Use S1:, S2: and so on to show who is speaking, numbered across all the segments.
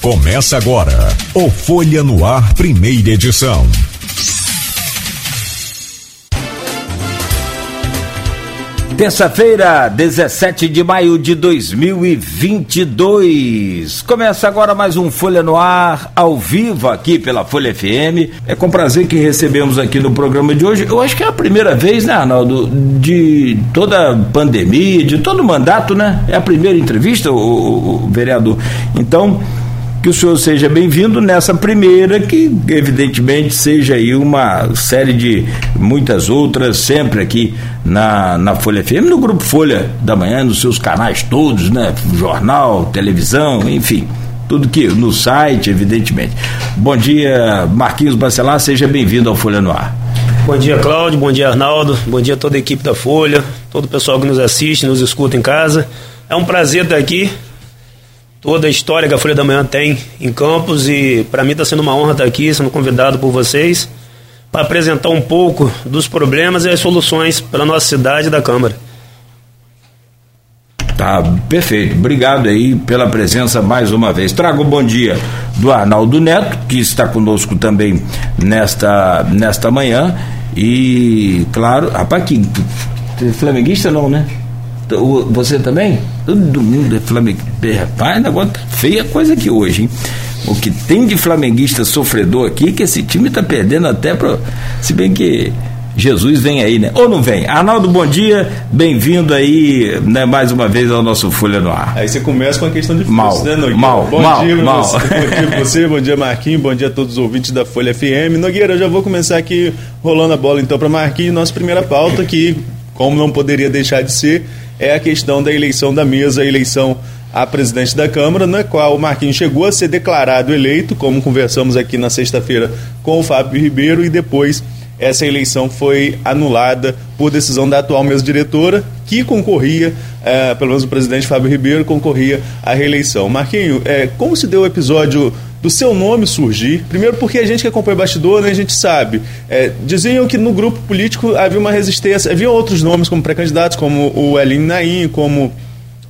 S1: Começa agora o Folha no Ar, primeira edição.
S2: Terça-feira, 17 de maio de 2022. Começa agora mais um Folha no Ar, ao vivo aqui pela Folha FM. É com prazer que recebemos aqui no programa de hoje. Eu acho que é a primeira vez, né, Arnaldo, de toda pandemia, de todo mandato, né? É a primeira entrevista, o, o, o vereador. Então, que o senhor seja bem-vindo nessa primeira, que evidentemente seja aí uma série de muitas outras, sempre aqui na, na Folha FM, no Grupo Folha da Manhã, nos seus canais todos, né? Jornal, televisão, enfim. Tudo que no site, evidentemente. Bom dia, Marquinhos Bacelar, seja bem-vindo ao Folha no Ar.
S3: Bom dia, Cláudio. Bom dia, Arnaldo. Bom dia a toda a equipe da Folha, todo o pessoal que nos assiste, nos escuta em casa. É um prazer estar aqui toda a história que a Folha da Manhã tem em Campos e para mim está sendo uma honra estar aqui, sendo convidado por vocês para apresentar um pouco dos problemas e as soluções para nossa cidade e da Câmara.
S2: Tá, perfeito. Obrigado aí pela presença mais uma vez. Trago o bom dia do Arnaldo Neto, que está conosco também nesta, nesta manhã. E, claro, rapaz, que flamenguista não, né? Você também? Todo domingo é flamenguista. Rapaz, negócio tá feia coisa aqui hoje, hein? O que tem de flamenguista sofredor aqui, que esse time está perdendo até para. Se bem que Jesus vem aí, né? Ou não vem? Arnaldo, bom dia, bem-vindo aí, né, mais uma vez ao nosso Folha no Ar.
S4: Aí você começa com a questão de
S2: mal, né, Nogueira? Mal,
S4: bom
S2: mal,
S4: dia,
S2: mal.
S4: Você, bom dia você, bom dia Marquinhos, bom dia a todos os ouvintes da Folha FM. Nogueira, eu já vou começar aqui rolando a bola então para Marquinhos, nossa primeira pauta que, como não poderia deixar de ser, é a questão da eleição da mesa, a eleição a presidente da Câmara, na qual o Marquinhos chegou a ser declarado eleito, como conversamos aqui na sexta-feira com o Fábio Ribeiro, e depois essa eleição foi anulada por decisão da atual mesa diretora, que concorria, eh, pelo menos o presidente Fábio Ribeiro, concorria à reeleição. Marquinho, eh, como se deu o episódio do seu nome surgir? Primeiro porque a gente que acompanha o bastidor, né, a gente sabe. Eh, diziam que no grupo político havia uma resistência, havia outros nomes como pré-candidatos, como o Elinho Naim, como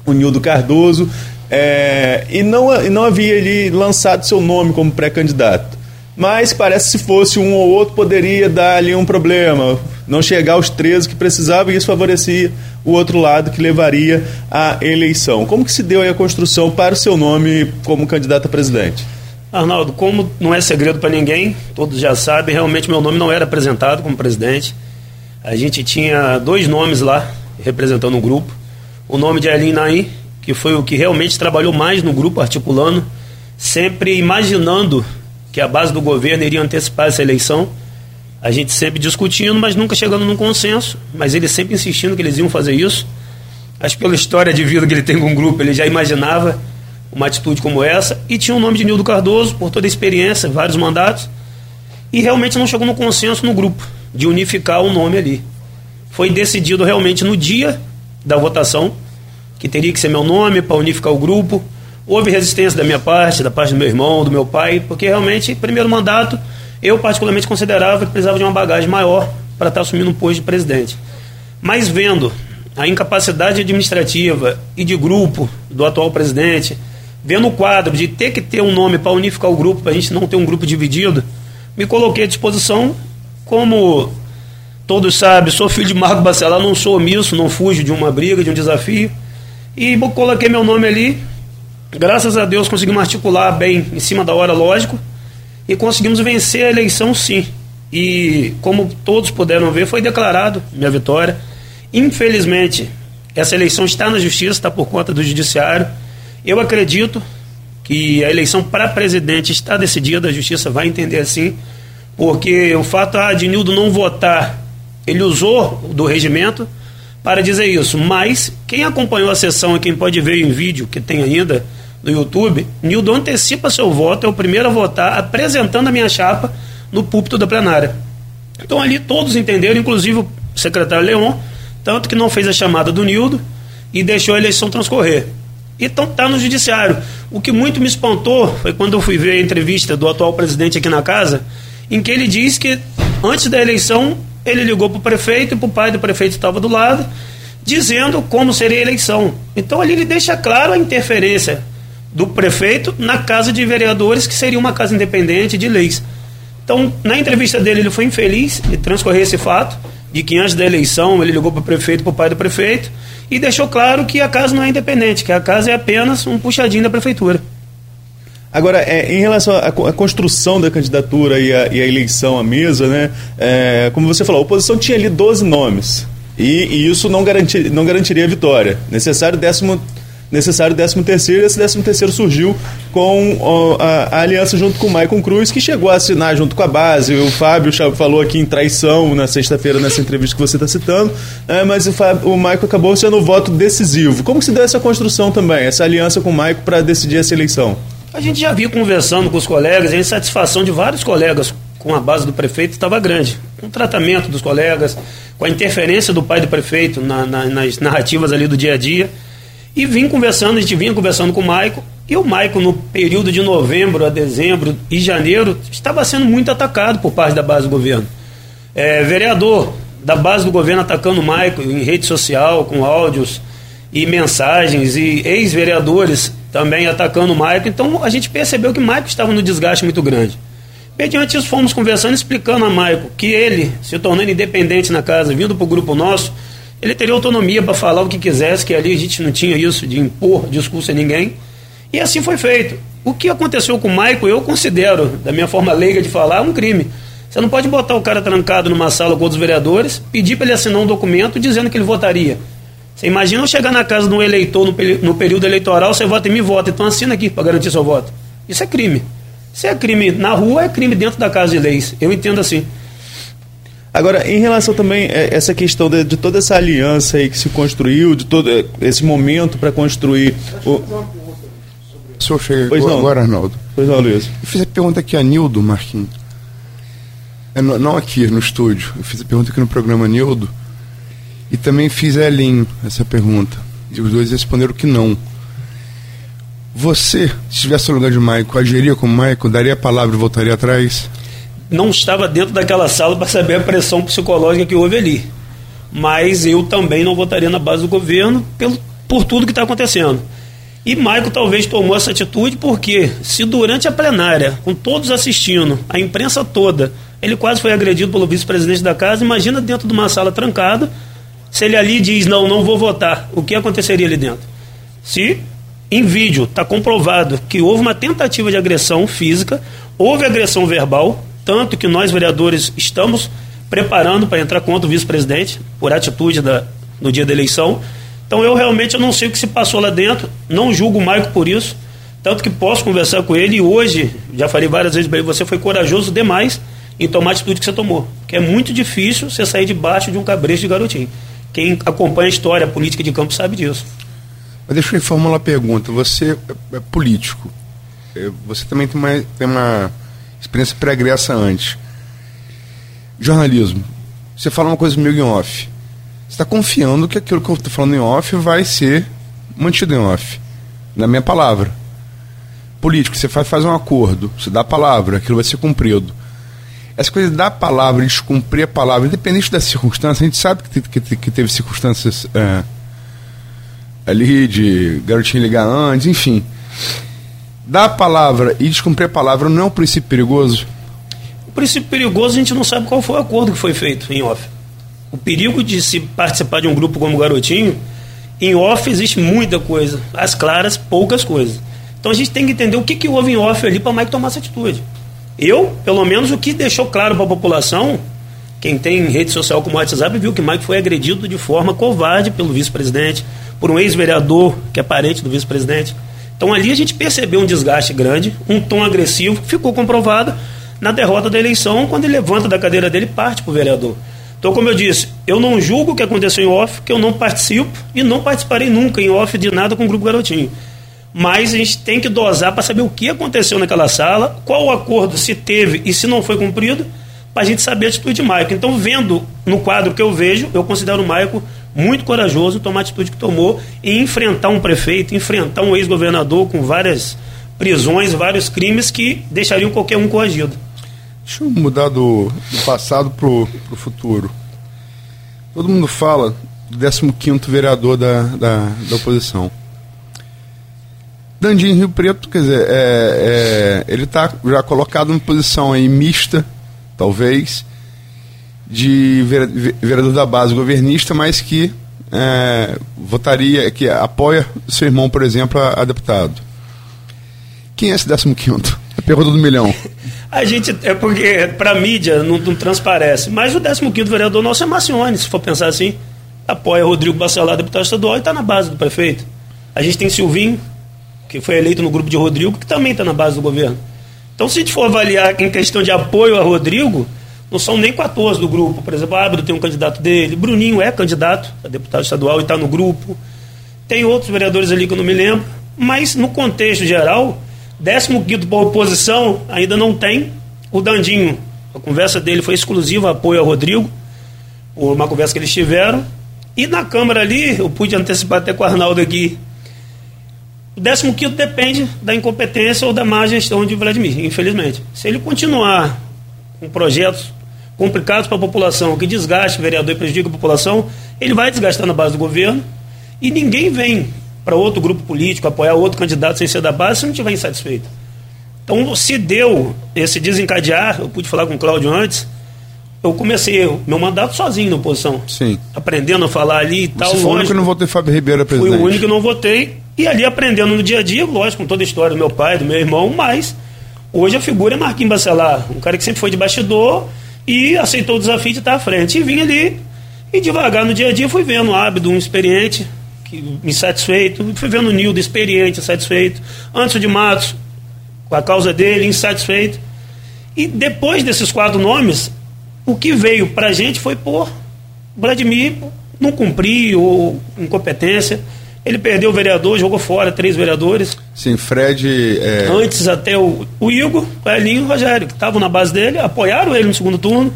S4: o Nildo Cardoso, é, e, não, e não havia ele lançado seu nome como pré-candidato. Mas parece que se fosse um ou outro poderia dar ali um problema, não chegar aos 13 que precisava e isso favorecia o outro lado que levaria à eleição. Como que se deu a construção para o seu nome como candidato a presidente?
S3: Arnaldo, como não é segredo para ninguém, todos já sabem, realmente meu nome não era apresentado como presidente. A gente tinha dois nomes lá representando o grupo o nome de Elin Naim, que foi o que realmente trabalhou mais no grupo, articulando, sempre imaginando que a base do governo iria antecipar essa eleição. A gente sempre discutindo, mas nunca chegando num consenso. Mas ele sempre insistindo que eles iam fazer isso. Acho que pela história de vida que ele tem com o grupo, ele já imaginava uma atitude como essa. E tinha o nome de Nildo Cardoso, por toda a experiência, vários mandatos. E realmente não chegou no consenso no grupo, de unificar o nome ali. Foi decidido realmente no dia da votação, que teria que ser meu nome para unificar o grupo. Houve resistência da minha parte, da parte do meu irmão, do meu pai, porque realmente, primeiro mandato, eu particularmente considerava que precisava de uma bagagem maior para estar assumindo um posto de presidente. Mas vendo a incapacidade administrativa e de grupo do atual presidente, vendo o quadro de ter que ter um nome para unificar o grupo, para a gente não ter um grupo dividido, me coloquei à disposição como todos sabem, sou filho de Marco Bacelar, não sou omisso, não fujo de uma briga, de um desafio. E coloquei meu nome ali. Graças a Deus conseguimos articular bem em cima da hora, lógico. E conseguimos vencer a eleição sim. E como todos puderam ver, foi declarado minha vitória. Infelizmente, essa eleição está na justiça, está por conta do judiciário. Eu acredito que a eleição para presidente está decidida, a justiça vai entender assim, porque o fato ah, de Nildo não votar ele usou do regimento para dizer isso, mas quem acompanhou a sessão e quem pode ver em vídeo, que tem ainda no YouTube, Nildo antecipa seu voto, é o primeiro a votar, apresentando a minha chapa no púlpito da plenária. Então ali todos entenderam, inclusive o secretário Leon, tanto que não fez a chamada do Nildo e deixou a eleição transcorrer. Então está no judiciário. O que muito me espantou foi quando eu fui ver a entrevista do atual presidente aqui na casa, em que ele diz que antes da eleição ele ligou para o prefeito e para o pai do prefeito estava do lado, dizendo como seria a eleição. Então ali ele deixa claro a interferência do prefeito na casa de vereadores, que seria uma casa independente de leis. Então, na entrevista dele, ele foi infeliz de transcorrer esse fato, de que antes da eleição ele ligou para o prefeito, para o pai do prefeito, e deixou claro que a casa não é independente, que a casa é apenas um puxadinho da prefeitura.
S4: Agora, é, em relação à, à, construção da candidatura e a eleição à mesa, né, é, como você falou, a oposição tinha ali 12 nomes. E, e isso não, garantir, não garantiria a vitória. Necessário décimo necessário 13 terceiro, e esse 13 terceiro surgiu com a, a, aliança junto com o Maicon Cruz, que chegou a assinar junto com a base. O Fábio falou aqui em traição na sexta-feira, nessa entrevista que você está citando, é, mas o, Fábio, o Maicon acabou sendo o voto decisivo. Como se deu essa construção também, essa aliança com o Maicon para decidir essa eleição?
S3: A gente já viu conversando com os colegas, a insatisfação de vários colegas com a base do prefeito estava grande. Com o tratamento dos colegas, com a interferência do pai do prefeito na, na, nas narrativas ali do dia a dia. E vim conversando, a gente vinha conversando com o Maico, e o Maico, no período de novembro a dezembro e janeiro, estava sendo muito atacado por parte da base do governo. É, vereador da base do governo atacando o Maico em rede social, com áudios e mensagens, e ex-vereadores também atacando o Maico. Então a gente percebeu que o Maico estava no desgaste muito grande. Mediante isso, fomos conversando, explicando a Maico que ele, se tornando independente na casa, vindo para o grupo nosso, ele teria autonomia para falar o que quisesse, que ali a gente não tinha isso de impor discurso a ninguém. E assim foi feito. O que aconteceu com o Maico, eu considero, da minha forma leiga de falar, um crime. Você não pode botar o cara trancado numa sala com outros vereadores, pedir para ele assinar um documento dizendo que ele votaria. Você imagina eu chegar na casa de um eleitor no, no período eleitoral, você vota e me vota, então assina aqui para garantir seu voto. Isso é crime. Se é crime na rua, é crime dentro da casa de leis. Eu entendo assim.
S4: Agora, em relação também a essa questão de, de, toda essa aliança aí que se construiu, de todo esse momento para construir. O...
S5: O senhor chega pois não. agora, Arnaldo.
S4: Pois não, Luiz.
S5: Eu fiz a pergunta aqui a Nildo, Marquinhos. É, não aqui no estúdio. Eu fiz a pergunta aqui no programa Nildo. E também fiz a Elin essa pergunta. E os dois responderam que não. Você, se estivesse no lugar de Maico, agiria como Maico, daria a palavra e voltaria atrás?
S3: Não estava dentro daquela sala para saber a pressão psicológica que houve ali. Mas eu também não votaria na base do governo pelo, por tudo que está acontecendo. E Maico talvez tomou essa atitude porque, se durante a plenária, com todos assistindo, a imprensa toda, ele quase foi agredido pelo vice-presidente da casa, imagina dentro de uma sala trancada, se ele ali diz, não, não vou votar, o que aconteceria ali dentro? Se em vídeo está comprovado que houve uma tentativa de agressão física, houve agressão verbal, tanto que nós, vereadores, estamos preparando para entrar contra o vice-presidente, por atitude da, no dia da eleição. Então eu realmente eu não sei o que se passou lá dentro, não julgo o Maico por isso, tanto que posso conversar com ele e hoje, já falei várias vezes para ele, você foi corajoso demais em tomar a atitude que você tomou. Porque é muito difícil você sair debaixo de um cabresto de garotinho. Quem acompanha a história a política de campo sabe disso.
S5: Mas deixa eu formular uma pergunta. Você é político. É, você também tem uma, tem uma experiência pregressa antes. Jornalismo. Você fala uma coisa comigo em off. Você está confiando que aquilo que eu estou falando em off vai ser mantido em off. Na minha palavra. Político, você faz, faz um acordo, você dá a palavra, aquilo vai ser cumprido. Essa coisa da palavra, descumprir a palavra, independente da circunstância, a gente sabe que, que, que teve circunstâncias é, ali de garotinho ligar antes, enfim dar a palavra e descumprir a palavra não é um princípio perigoso?
S3: O princípio perigoso a gente não sabe qual foi o acordo que foi feito em off. O perigo de se participar de um grupo como Garotinho, em off existe muita coisa, as claras, poucas coisas. Então a gente tem que entender o que, que houve em off ali para o Mike tomar essa atitude. Eu, pelo menos, o que deixou claro para a população, quem tem rede social como o WhatsApp, viu que Mike foi agredido de forma covarde pelo vice-presidente, por um ex-vereador que é parente do vice-presidente. Então ali a gente percebeu um desgaste grande, um tom agressivo, ficou comprovado na derrota da eleição, quando ele levanta da cadeira dele e parte para o vereador. Então, como eu disse, eu não julgo o que aconteceu em off, que eu não participo e não participarei nunca em off de nada com o Grupo Garotinho. Mas a gente tem que dosar para saber o que aconteceu naquela sala, qual o acordo se teve e se não foi cumprido, para a gente saber a atitude de Maico. Então, vendo no quadro que eu vejo, eu considero o Maico muito corajoso tomar a atitude que tomou e enfrentar um prefeito, enfrentar um ex-governador com várias prisões, vários crimes que deixariam qualquer um coagido.
S5: Deixa eu mudar do, do passado para o futuro. Todo mundo fala do 15 vereador da, da, da oposição. Dandinho Rio Preto, quer dizer, é, é, ele está já colocado em posição aí mista, talvez, de vereador da base governista, mas que é, votaria, que apoia seu irmão, por exemplo, a, a deputado. Quem é esse 15? A pergunta do milhão.
S3: A gente, é porque para a mídia não, não, transparece, mas o 15 vereador nosso é Macione, se for pensar assim. Apoia Rodrigo Bacelar, deputado estadual, e está na base do prefeito. A gente tem Silvinho, que foi eleito no grupo de Rodrigo, que também está na base do governo. Então, se a gente for avaliar em questão de apoio a Rodrigo, não são nem 14 do grupo. Por exemplo, Ábido tem um candidato dele, Bruninho é candidato a deputado estadual e está no grupo. Tem outros vereadores ali que eu não me lembro. Mas, no contexto geral, 15 por oposição ainda não tem. O Dandinho, a conversa dele foi exclusiva apoio a Rodrigo, uma conversa que eles tiveram. E na Câmara ali, eu pude antecipar até com o Arnaldo aqui, o 15 depende da incompetência ou da má gestão de Vladimir, infelizmente. Se ele continuar com projetos complicados para a população, que desgaste o vereador e prejudica a população, ele vai desgastar na base do governo e ninguém vem para outro grupo político apoiar outro candidato sem ser da base se não estiver insatisfeito. Então, se deu esse desencadear, eu pude falar com o Cláudio antes, eu comecei meu mandato sozinho na oposição.
S5: Sim.
S3: Aprendendo a falar ali e tal.
S5: Você foi o único que não votei Fábio Ribeiro presidente.
S3: Fui o único que não votei. E ali aprendendo no dia a dia, lógico, com toda a história do meu pai, do meu irmão, mas hoje a figura é Marquinhos Bacelar, um cara que sempre foi de bastidor e aceitou o desafio de estar à frente. E vim ali e devagar no dia a dia fui vendo o hábito, um experiente, que, insatisfeito, fui vendo o Nildo experiente, insatisfeito, Antes de Matos, com a causa dele, insatisfeito. E depois desses quatro nomes, o que veio para a gente foi por Vladimir não cumprir ou incompetência. Ele perdeu o vereador, jogou fora três vereadores.
S5: Sim, Fred. É...
S3: Antes até o, o Igor, o Elinho e o Rogério, que estavam na base dele, apoiaram ele no segundo turno.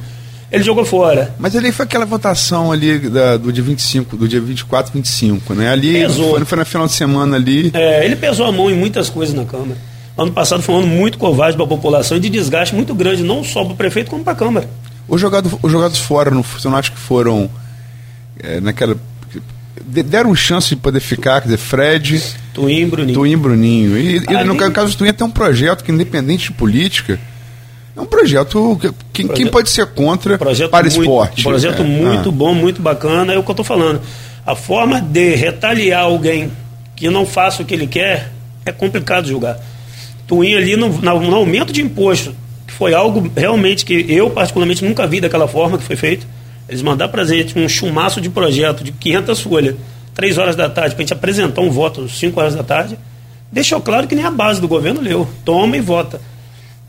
S3: Ele jogou fora.
S5: Mas ali foi aquela votação ali da, do dia 25, do dia 24, 25, né? Ali
S3: pesou.
S5: Foi, foi na final de semana ali.
S3: É, ele pesou a mão em muitas coisas na Câmara. Ano passado foi um ano muito covarde para a população e de desgaste muito grande, não só para o prefeito, como para a Câmara.
S5: Os jogados, os jogados fora, não, você não acha que foram é, naquela. Deram chance de poder ficar, quer dizer, Fred.
S3: Tuim Bruninho.
S5: Tuim Bruninho. E, Ali... no caso do Tuim tem um projeto que, independente de política, é um projeto que quem, projeto, quem pode ser contra
S3: projeto
S5: para
S3: muito,
S5: esporte.
S3: Projeto é, muito ah. bom, muito bacana, é o que eu estou falando. A forma de retaliar alguém que não faça o que ele quer é complicado julgar. Tuim ali no, no aumento de imposto foi algo realmente que eu, particularmente, nunca vi daquela forma que foi feito. Eles mandaram para gente um chumaço de projeto de 500 folhas, 3 horas da tarde, para a gente apresentar um voto 5 horas da tarde. Deixou claro que nem a base do governo leu. Toma e vota.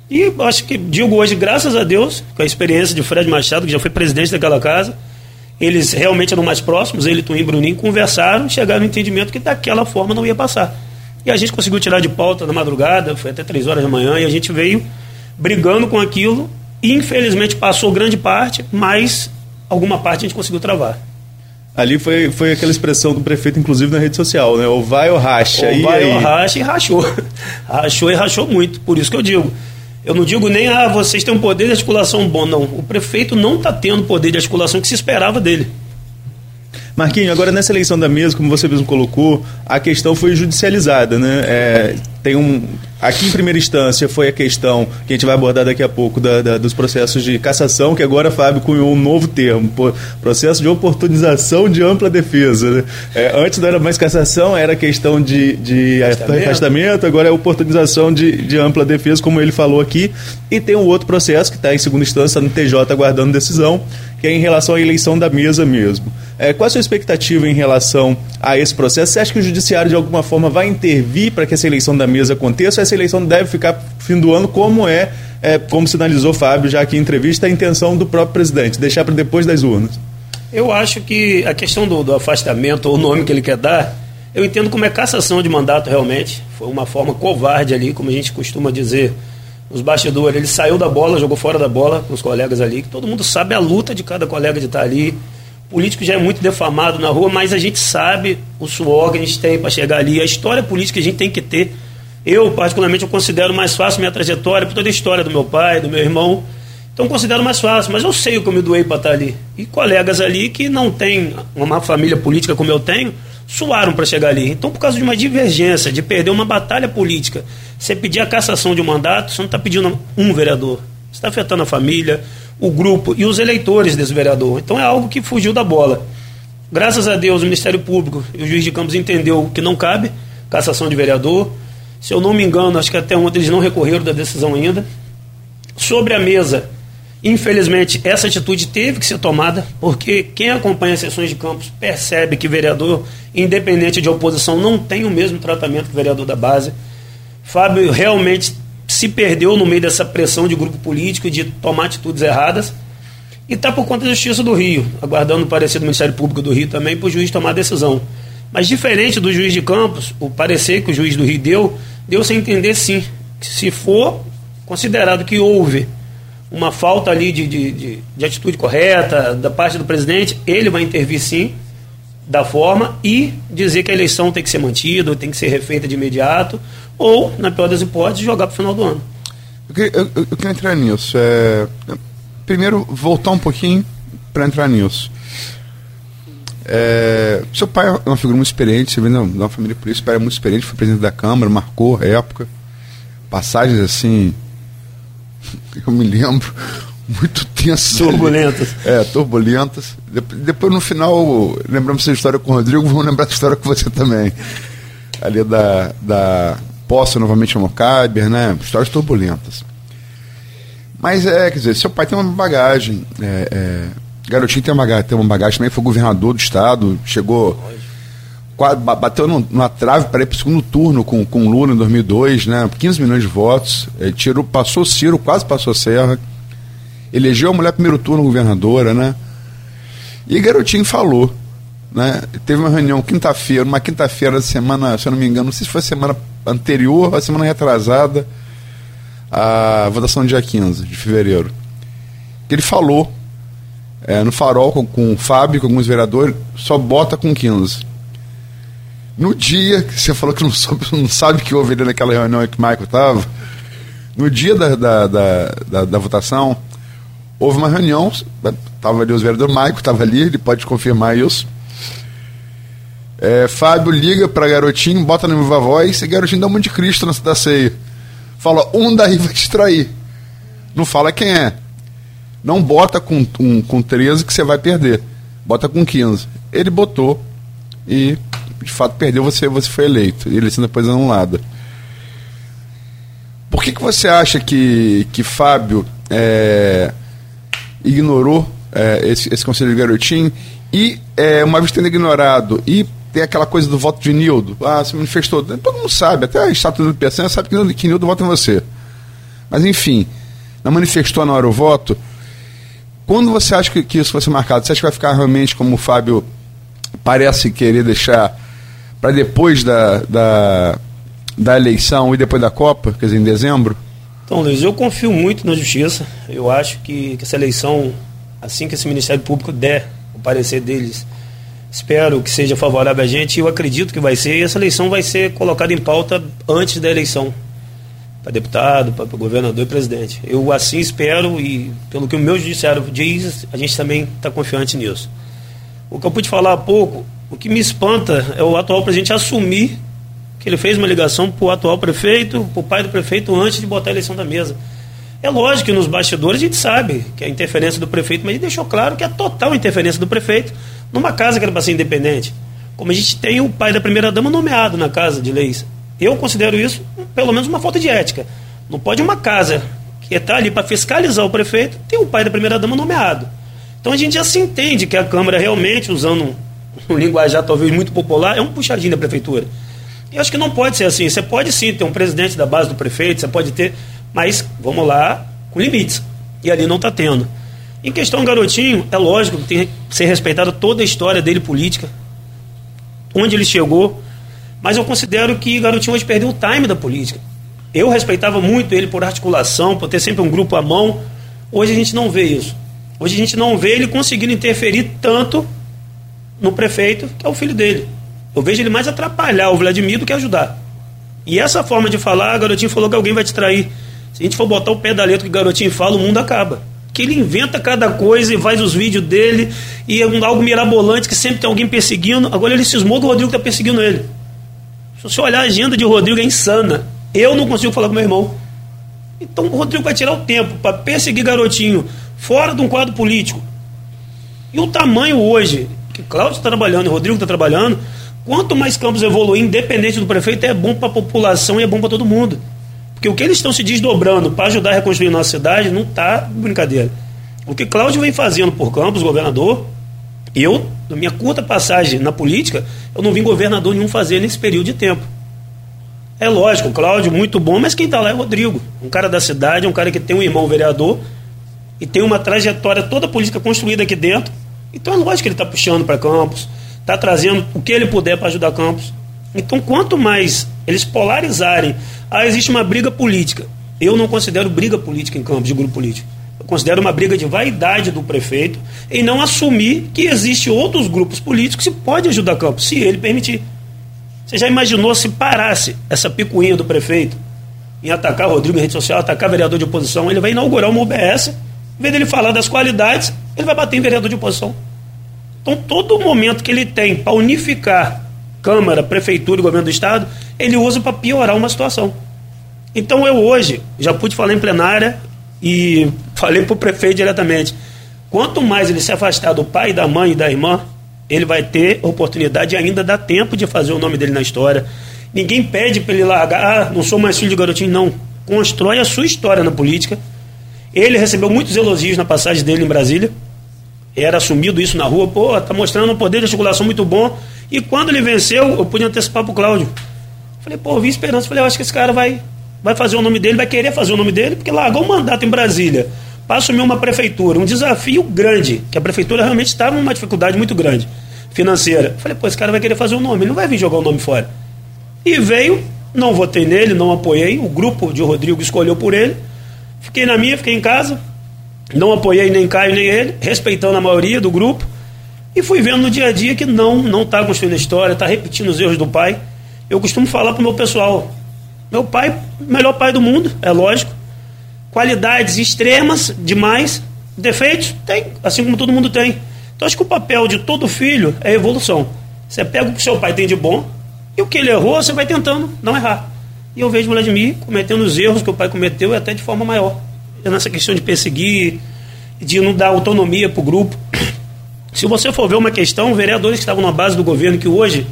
S3: E acho que, digo hoje, graças a Deus, com a experiência de Fred Machado, que já foi presidente daquela casa, eles realmente eram mais próximos, ele, Tuim e Bruninho, conversaram, chegaram no entendimento que daquela forma não ia passar. E a gente conseguiu tirar de pauta na madrugada, foi até 3 horas da manhã, e a gente veio brigando com aquilo. E infelizmente passou grande parte, mas alguma parte a gente conseguiu travar.
S4: Ali foi, foi aquela expressão do prefeito, inclusive na rede social, né? Ou vai ou racha.
S3: Ou
S4: e
S3: vai
S4: aí?
S3: ou racha e rachou. rachou e rachou muito. Por isso que eu digo. Eu não digo nem, ah, vocês têm um poder de articulação bom, não. O prefeito não está tendo o poder de articulação que se esperava dele.
S4: Marquinho, agora nessa eleição da mesa, como você mesmo colocou, a questão foi judicializada, né? É, tem um. Aqui em primeira instância foi a questão que a gente vai abordar daqui a pouco da, da, dos processos de cassação, que agora Fábio cunhou um novo termo, processo de oportunização de ampla defesa. Né? É, antes não era mais cassação, era questão de, de afastamento, agora é oportunização de, de ampla defesa, como ele falou aqui. E tem um outro processo que está em segunda instância no TJ aguardando decisão, que é em relação à eleição da mesa mesmo. É, qual a sua expectativa em relação a esse processo? Você acha que o judiciário de alguma forma vai intervir para que essa eleição da mesa aconteça? Ou essa eleição deve ficar fim do ano, como é, é como sinalizou Fábio já aqui em entrevista, a intenção do próprio presidente, deixar para depois das urnas?
S3: Eu acho que a questão do, do afastamento, ou o nome que ele quer dar, eu entendo como é cassação de mandato realmente. Foi uma forma covarde ali, como a gente costuma dizer nos bastidores. Ele saiu da bola, jogou fora da bola com os colegas ali, que todo mundo sabe a luta de cada colega de estar ali. Político já é muito defamado na rua, mas a gente sabe o suor que a gente tem para chegar ali, a história política a gente tem que ter. Eu, particularmente, eu considero mais fácil minha trajetória por toda a história do meu pai, do meu irmão. Então, considero mais fácil, mas eu sei o que eu me doei para estar ali. E colegas ali que não têm uma família política como eu tenho, suaram para chegar ali. Então, por causa de uma divergência, de perder uma batalha política, você pedir a cassação de um mandato, você não está pedindo um vereador. Você está afetando a família, o grupo e os eleitores desse vereador. Então é algo que fugiu da bola. Graças a Deus, o Ministério Público e o juiz de Campos entendeu que não cabe cassação de vereador. Se eu não me engano, acho que até ontem eles não recorreram da decisão ainda. Sobre a mesa, infelizmente, essa atitude teve que ser tomada, porque quem acompanha as sessões de campos percebe que vereador, independente de oposição, não tem o mesmo tratamento que o vereador da base. Fábio realmente se perdeu no meio dessa pressão de grupo político de tomar atitudes erradas e está por conta da Justiça do Rio, aguardando o parecer do Ministério Público do Rio também para o juiz tomar a decisão. Mas diferente do juiz de Campos, o parecer que o juiz do Rio deu, deu-se a entender sim, que se for considerado que houve uma falta ali de, de, de, de atitude correta da parte do presidente, ele vai intervir sim, da forma e dizer que a eleição tem que ser mantida, tem que ser refeita de imediato, ou, na pior das hipóteses, jogar para o final do ano.
S5: Eu eu, eu queria entrar nisso. É, primeiro, voltar um pouquinho para entrar nisso. É, seu pai é uma figura muito experiente, você vem de uma família polícia, seu pai é muito experiente, foi presidente da Câmara, marcou a época. Passagens assim, eu me lembro, muito tensas.
S3: Turbulentas.
S5: É, turbulentas. Depois, no final, lembramos essa história com o Rodrigo, vamos lembrar essa história com você também. Ali da, da posse novamente no Kyber, né? Histórias turbulentas. Mas é, quer dizer, seu pai tem uma bagagem. É, é, garotinho tem uma bagagem, tem uma bagagem também, foi governador do estado, chegou. Bateu numa trave para ir para o segundo turno com, com Lula em 2002, né? 15 milhões de votos. É, tirou, passou Ciro, quase passou Serra. Elegeu a mulher primeiro turno governadora, né? E Garotinho falou, né? Teve uma reunião quinta-feira, uma quinta-feira da semana, se eu não me engano, não sei se foi semana anterior, a semana retrasada, a votação do dia 15 de fevereiro. Ele falou é, no farol com, com o Fábio, com alguns vereadores, só bota com 15. No dia que você falou que não, soube, não sabe que houve ali naquela reunião que o Michael estava, no dia da, da, da, da, da votação, houve uma reunião, estava ali os vereadores, Maico estava ali, ele pode confirmar isso. É, Fábio liga para garotinho, bota no viva voz e garotinho dá um monte de Cristo na da ceia. Fala, um daí vai te trair. Não fala quem é. Não bota com, um, com 13 que você vai perder. Bota com 15. Ele botou e, de fato, perdeu, você, você foi eleito. Ele sendo depois anulada. Por que, que você acha que, que Fábio é, ignorou é, esse, esse conselho de garotinho? E, é, uma vez tendo ignorado e tem aquela coisa do voto de Nildo. Ah, se manifestou. Todo mundo sabe, até a estátua do Piaçanha sabe que, que Nildo vota em você. Mas enfim, não manifestou na hora o voto. Quando você acha que, que isso vai ser marcado? Você acha que vai ficar realmente como o Fábio parece querer deixar para depois da, da, da eleição e depois da Copa, quer dizer, em dezembro?
S3: Então, Luiz, eu confio muito na justiça. Eu acho que, que essa eleição, assim que esse Ministério Público der o parecer deles Espero que seja favorável a gente eu acredito que vai ser. E essa eleição vai ser colocada em pauta antes da eleição para deputado, para governador e presidente. Eu assim espero e pelo que o meu judiciário diz, a gente também está confiante nisso. O que eu pude falar há pouco, o que me espanta é o atual presidente assumir que ele fez uma ligação para o atual prefeito, para o pai do prefeito, antes de botar a eleição da mesa. É lógico que nos bastidores a gente sabe que é a interferência do prefeito, mas ele deixou claro que é total interferência do prefeito numa casa que era para ser independente. Como a gente tem o pai da primeira-dama nomeado na casa de leis. Eu considero isso, pelo menos, uma falta de ética. Não pode uma casa que está ali para fiscalizar o prefeito ter o pai da primeira-dama nomeado. Então a gente já se entende que a Câmara realmente, usando um, linguajar talvez muito popular, é um puxadinho da prefeitura. Eu acho que não pode ser assim. Você pode sim ter um presidente da base do prefeito, você pode ter, mas vamos lá, com limites. E ali não está tendo. Em questão garotinho, é lógico que tem que ser respeitada toda a história dele política, onde ele chegou, mas eu considero que garotinho hoje perdeu o time da política. Eu respeitava muito ele por articulação, por ter sempre um grupo à mão. Hoje a gente não vê isso. Hoje a gente não vê ele conseguindo interferir tanto no prefeito, que é o filho dele. Eu vejo ele mais atrapalhar o Vladimir do que ajudar. E essa forma de falar, garotinho falou que alguém vai te trair. Se a gente for botar o pé da letra que o garotinho fala, o mundo acaba. Que ele inventa cada coisa e faz os vídeos dele e é algo mirabolante que sempre tem alguém perseguindo. Agora ele cismou que o Rodrigo está perseguindo ele. Se você olhar a agenda de Rodrigo é insana. Eu não consigo falar com meu irmão. Então o Rodrigo vai tirar o tempo para perseguir garotinho fora de um quadro político. E o tamanho hoje que Cláudio está trabalhando e Rodrigo está trabalhando, quanto mais campos evoluir, independente do prefeito, é bom para a população e é bom para todo mundo. Porque o que eles estão se desdobrando para ajudar a reconstruir nossa cidade não está brincadeira. O que Cláudio vem fazendo por Campos, governador, eu, na minha curta passagem na política, eu não vi governador nenhum fazer nesse período de tempo. É lógico, Cláudio, muito bom, mas quem está lá é o Rodrigo. Um cara da cidade, um cara que tem um irmão vereador e tem uma trajetória toda política construída aqui dentro. Então é lógico que ele está puxando para Campos, está trazendo o que ele puder para ajudar Campos. Então, quanto mais eles polarizarem ah, existe uma briga política. Eu não considero briga política em campos de grupo político. Eu considero uma briga de vaidade do prefeito em não assumir que existe outros grupos políticos que podem ajudar Campos, se ele permitir. Você já imaginou se parasse essa picuinha do prefeito em atacar Rodrigo em rede social, atacar vereador de oposição? Ele vai inaugurar uma UBS, em vez dele falar das qualidades, ele vai bater em vereador de oposição. Então, todo momento que ele tem para unificar Câmara, Prefeitura e Governo do Estado, ele usa para piorar uma situação. Então eu hoje já pude falar em plenária e falei para o prefeito diretamente: quanto mais ele se afastar do pai, da mãe e da irmã, ele vai ter oportunidade ainda dá tempo de fazer o nome dele na história. Ninguém pede para ele largar, ah, não sou mais filho de garotinho, não. Constrói a sua história na política. Ele recebeu muitos elogios na passagem dele em Brasília. Era assumido isso na rua, pô, tá mostrando um poder de articulação muito bom. E quando ele venceu, eu pude antecipar para o Cláudio. Falei, pô, vi esperança. Falei, eu acho que esse cara vai vai fazer o nome dele, vai querer fazer o nome dele, porque largou um mandato em Brasília para assumir uma prefeitura, um desafio grande, que a prefeitura realmente estava numa dificuldade muito grande financeira. Falei, pô, esse cara vai querer fazer o nome, ele não vai vir jogar o nome fora. E veio, não votei nele, não apoiei, o grupo de Rodrigo escolheu por ele, fiquei na minha, fiquei em casa, não apoiei nem Caio nem ele, respeitando a maioria do grupo, e fui vendo no dia a dia que não, não está construindo a história, está repetindo os erros do pai. Eu costumo falar para o meu pessoal, meu pai, melhor pai do mundo, é lógico. Qualidades extremas, demais. Defeitos? Tem, assim como todo mundo tem. Então acho que o papel de todo filho é evolução. Você pega o que seu pai tem de bom e o que ele errou, você vai tentando não errar. E eu vejo Vladimir cometendo os erros que o pai cometeu e até de forma maior. Nessa questão de perseguir, de não dar autonomia para o grupo. Se você for ver uma questão, vereadores que estavam na base do governo que hoje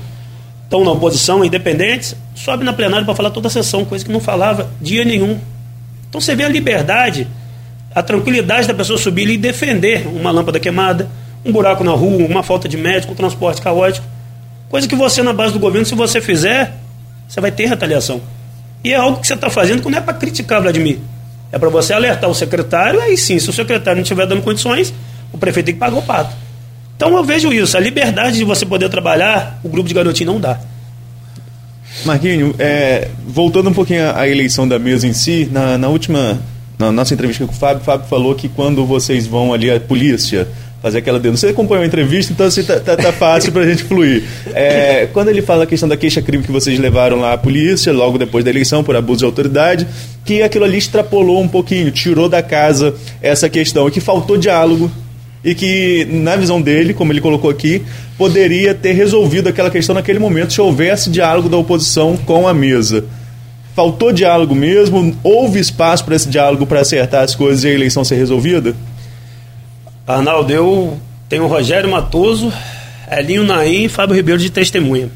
S3: estão na oposição, independentes, sobe na plenária para falar toda a sessão, coisa que não falava dia nenhum. Então você vê a liberdade, a tranquilidade da pessoa subir e defender uma lâmpada queimada, um buraco na rua, uma falta de médico, um transporte caótico. Coisa que você, na base do governo, se você fizer, você vai ter retaliação. E é algo que você está fazendo que não é para criticar Vladimir. É para você alertar o secretário, aí sim, se o secretário não estiver dando condições, o prefeito tem que pagar o pato. Então eu vejo isso, a liberdade de você poder trabalhar, o grupo de garotinho não dá.
S4: Marquinho, é, voltando um pouquinho à, eleição da mesa em si, na, na, última, na nossa entrevista com o Fábio, o Fábio falou que quando vocês vão ali, a polícia, fazer aquela denúncia, você acompanhou a entrevista, então assim, tá, tá, tá fácil pra gente fluir. É, quando ele fala a questão da queixa-crime que vocês levaram lá à polícia, logo depois da eleição, por abuso de autoridade, que aquilo ali extrapolou um pouquinho, tirou da casa essa questão, que faltou diálogo e que, na visão dele, como ele colocou aqui, poderia ter resolvido aquela questão naquele momento se houvesse diálogo da oposição com a mesa. Faltou diálogo mesmo? Houve espaço para esse diálogo para acertar as coisas e a eleição ser resolvida?
S3: Arnaldo, eu tenho o Rogério Matoso, Elinho Naim e Fábio Ribeiro de testemunha.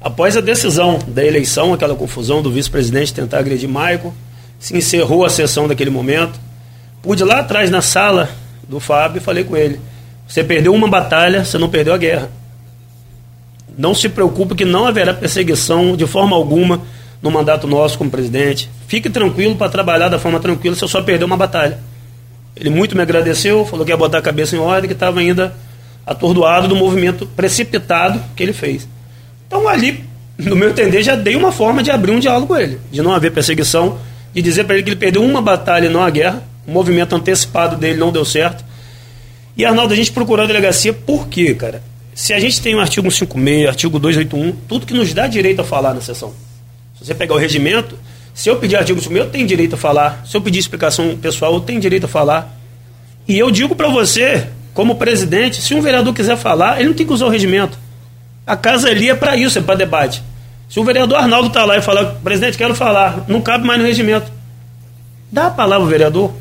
S3: Após a decisão da eleição, aquela confusão do vice-presidente tentar agredir Maico, se encerrou a sessão daquele momento. Pude lá atrás na sala do Fábio e falei com ele: você perdeu uma batalha, você não perdeu a guerra. Não se preocupe que não haverá perseguição de forma alguma no mandato nosso como presidente. Fique tranquilo para trabalhar da forma tranquila, você só perdeu uma batalha. Ele muito me agradeceu, falou que ia botar a cabeça em ordem, que estava ainda atordoado do movimento precipitado que ele fez. Então ali, no meu entender, já dei uma forma de abrir um diálogo com ele, de não haver perseguição, de dizer para ele que ele perdeu uma batalha e não a guerra, o movimento antecipado dele não deu certo. E, Arnaldo, a gente procurou a delegacia por quê, cara? Se a gente tem o artigo 156, artigo 281, tudo que nos dá direito a falar na sessão. Se você pegar o regimento, se eu pedir artigo 156, eu tenho direito a falar. Se eu pedir explicação pessoal, eu tenho direito a falar. E eu digo para você, como presidente, se um vereador quiser falar, ele não tem que usar o regimento. A casa ali é para isso, é para debate. Se o vereador Arnaldo está lá e falar, presidente, quero falar, não cabe mais no regimento. Dá a palavra ao vereador.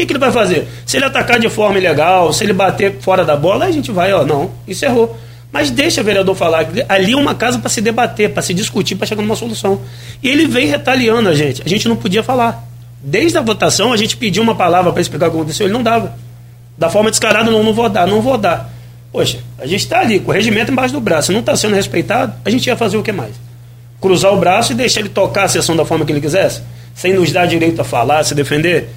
S3: Que, que ele vai fazer? Se ele atacar de forma ilegal, se ele bater fora da bola, a gente vai, ó, não, isso errou. Mas deixa o vereador falar. Ali é uma casa para se debater, para se discutir, para chegar numa solução. E ele vem retaliando a gente. A gente não podia falar. Desde a votação, a gente pediu uma palavra para explicar o que aconteceu, ele não dava. Da forma descarada, não, não vou dar, não vou dar. Poxa, a gente está ali com o regimento embaixo do braço, não está sendo respeitado, a gente ia fazer o que mais? Cruzar o braço e deixar ele tocar a sessão da forma que ele quisesse? Sem nos dar direito a falar, a se defender?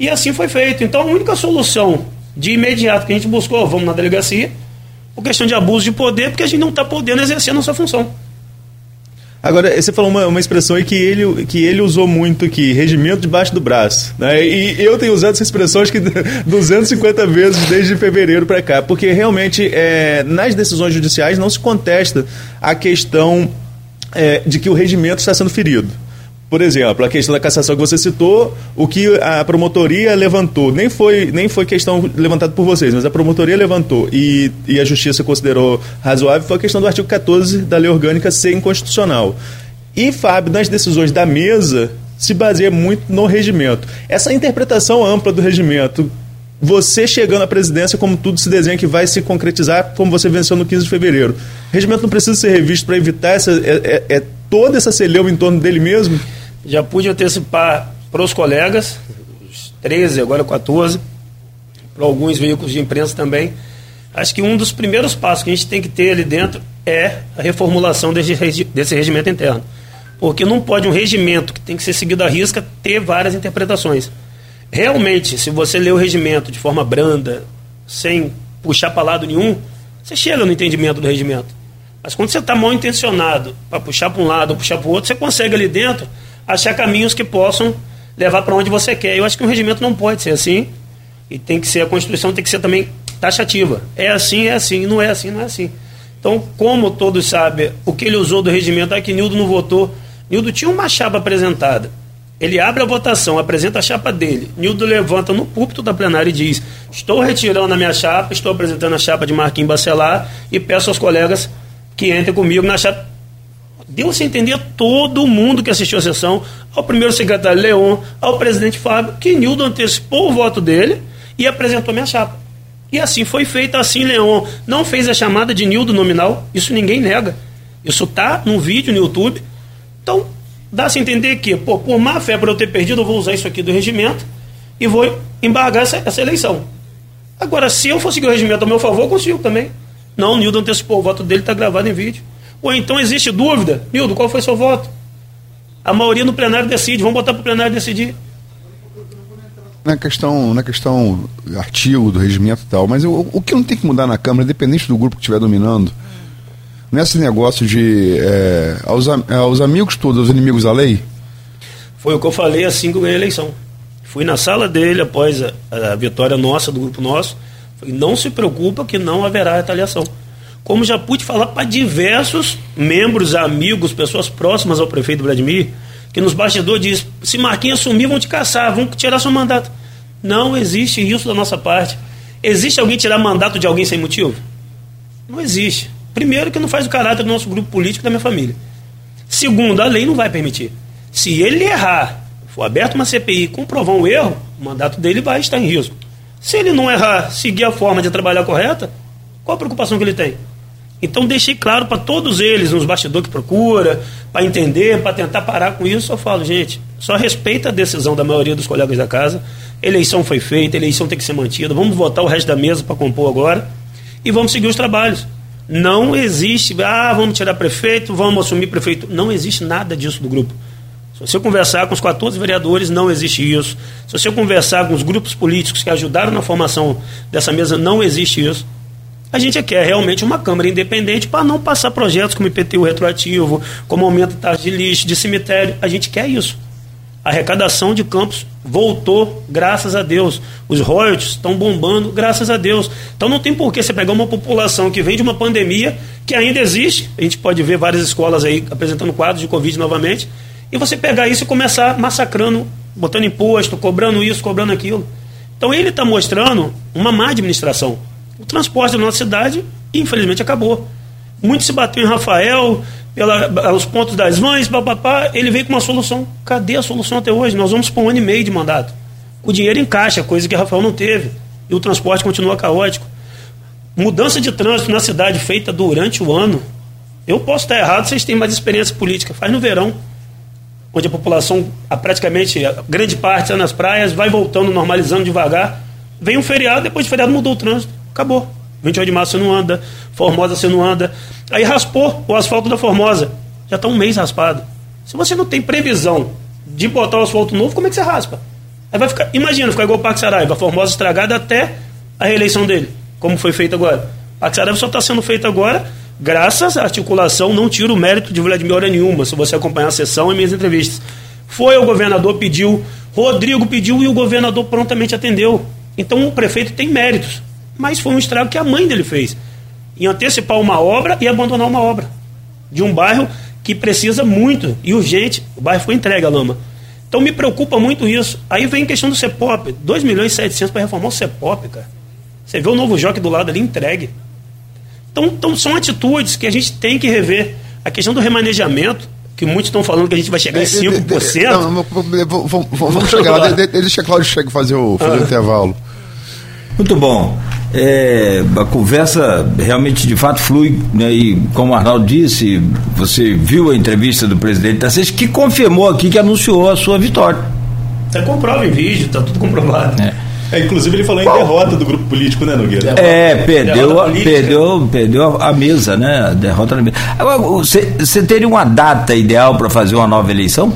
S3: E assim foi feito. Então a única solução de imediato que a gente buscou, vamos na delegacia, por questão de abuso de poder, porque a gente não está podendo exercer a nossa função.
S4: Agora, você falou uma, uma expressão aí que ele, que ele usou muito aqui, regimento debaixo do braço. Né? E eu tenho usado essa expressão acho que 250 vezes desde fevereiro para cá, porque realmente é, nas decisões judiciais não se contesta a questão é, de que o regimento está sendo ferido. Por exemplo, a questão da cassação que você citou, o que a promotoria levantou, nem foi, nem foi questão levantada por vocês, mas a promotoria levantou e, e a justiça considerou razoável, foi a questão do artigo 14 da lei orgânica ser inconstitucional. E, Fábio, nas decisões da mesa, se baseia muito no regimento. Essa interpretação ampla do regimento, você chegando à presidência, como tudo se desenha que vai se concretizar, como você venceu no 15 de fevereiro. O regimento não precisa ser revisto para evitar essa, é, é, é toda essa celeuma em torno dele mesmo?
S3: Já pude antecipar para os colegas, os 13, agora 14, para alguns veículos de imprensa também. Acho que um dos primeiros passos que a gente tem que ter ali dentro é a reformulação desse, desse regimento interno. Porque não pode um regimento que tem que ser seguido à risca ter várias interpretações. Realmente, se você lê o regimento de forma branda, sem puxar para lado nenhum, você chega no entendimento do regimento. Mas quando você está mal intencionado para puxar para um lado ou puxar para o outro, você consegue ali dentro achar caminhos que possam levar para onde você quer. Eu acho que um regimento não pode ser assim. E tem que ser, a Constituição tem que ser também taxativa. É assim, é assim, não é assim, não é assim. Então, como todos sabem, o que ele usou do regimento, é que Nildo não votou. Nildo tinha uma chapa apresentada. Ele abre a votação, apresenta a chapa dele. Nildo levanta no púlpito da plenária e diz: Estou retirando a minha chapa, estou apresentando a chapa de Marquinhos Bacelar e peço aos colegas que entrem comigo na chapa deu-se a entender a todo mundo que assistiu a sessão, ao primeiro secretário Leon, ao presidente Fábio, que Nildo antecipou o voto dele e apresentou minha chapa. E assim foi feito, assim Leon não fez a chamada de Nildo nominal, isso ninguém nega. Isso está num vídeo no YouTube. Então, dá-se a entender que, pô, por má fé por eu ter perdido, eu vou usar isso aqui do regimento e vou embargar essa, essa eleição. Agora, se eu seguir o regimento a meu favor, eu consigo também. Não, Nildo antecipou o voto dele, está gravado em vídeo. Ou então existe dúvida. Nildo, qual foi seu voto? A maioria no plenário decide. Vamos botar para o plenário decidir.
S5: Na questão, na questão artigo do regimento e tal, mas eu, o que não tem que mudar na Câmara, independente do grupo que estiver dominando, nesse negócio de é, aos, aos amigos todos, aos inimigos da lei?
S3: Foi o que eu falei assim que eu ganhei a eleição. Fui na sala dele após a, a vitória nossa, do grupo nosso. Falei, não se preocupa que não haverá retaliação como já pude falar para diversos membros, amigos, pessoas próximas ao prefeito Vladimir, que nos bastidores diz: se Marquinhos assumir, vão te caçar, vão tirar seu mandato. Não existe isso da nossa parte. Existe alguém tirar mandato de alguém sem motivo? Não existe. Primeiro, que não faz o caráter do nosso grupo político da minha família. Segundo, a lei não vai permitir. Se ele errar, for aberta uma CPI comprovar um erro, o mandato dele vai estar em risco. Se ele não errar, seguir a forma de trabalhar correta, qual a preocupação que ele tem? Então deixei claro para todos eles, nos bastidores que procura, para entender, para tentar parar com isso, eu falo, gente, só respeita a decisão da maioria dos colegas da casa. Eleição foi feita, eleição tem que ser mantida. Vamos votar o resto da mesa para compor agora e vamos seguir os trabalhos. Não existe, ah, vamos tirar prefeito, vamos assumir prefeito. Não existe nada disso do grupo. Se você conversar com os 14 vereadores, não existe isso. Se você conversar com os grupos políticos que ajudaram na formação dessa mesa, não existe isso. A gente quer realmente uma Câmara independente para não passar projetos como IPTU retroativo, como aumento da taxa de lixo, de cemitério. A gente quer isso. A arrecadação de campos voltou, graças a Deus. Os royalties estão bombando, graças a Deus. Então não tem por que você pegar uma população que vem de uma pandemia, que ainda existe, a gente pode ver várias escolas aí apresentando quadros de Covid novamente, e você pegar isso e começar massacrando, botando imposto, cobrando isso, cobrando aquilo. Então ele está mostrando uma má administração. O transporte da nossa cidade, infelizmente, acabou. Muito se bateu em Rafael, pela, os pontos das mães, papapá, ele veio com uma solução. Cadê a solução até hoje? Nós vamos para um ano e meio de mandato. O dinheiro em caixa, coisa que Rafael não teve. E o transporte continua caótico. Mudança de trânsito na cidade feita durante o ano. Eu posso estar errado, vocês têm mais experiência política. Faz no verão, onde a população, a praticamente a grande parte está nas praias, vai voltando, normalizando devagar. Vem um feriado, depois do feriado mudou o trânsito. Acabou. 28 de março você não anda, Formosa você não anda. Aí raspou o asfalto da Formosa. Já está um mês raspado. Se você não tem previsão de botar o asfalto novo, como é que você raspa? Aí vai ficar, imagina, ficar igual o Parque Saraiva, a Formosa estragada até a reeleição dele, como foi feito agora. O Parque Saraiva só está sendo feito agora graças à articulação, não tira o mérito de Vladimir hora nenhuma, se você acompanhar a sessão e minhas entrevistas. Foi o governador, pediu, Rodrigo pediu e o governador prontamente atendeu. Então o prefeito tem méritos, mas foi um estrago que a mãe dele fez. Em antecipar uma obra e abandonar uma obra. De um bairro que precisa muito e urgente. O bairro foi entregue à lama. Então me preocupa muito isso. Aí vem a questão do CEPOP. 2 milhões e 700 para reformar o CEPOP, cara. Você vê o novo joque do lado ali entregue. Então, então são atitudes que a gente tem que rever. A questão do remanejamento, que muitos estão falando que a gente vai chegar em 5%. É, não,
S5: vamos, vamos chegar lá. Deixa a Cláudio chegar fazer o, fazer ah. o intervalo.
S2: Muito bom. É, a conversa realmente de fato flui, né, e como o Arnaldo disse, você viu a entrevista do presidente Tarcísio que confirmou aqui que anunciou a sua vitória.
S3: Você comprova em vídeo, está tudo comprovado.
S4: É. É, inclusive ele falou em derrota do grupo político, né, Nogueira?
S2: É, perdeu, perdeu, perdeu a mesa, né? A derrota na mesa. Agora, você, você teria uma data ideal para fazer uma nova eleição?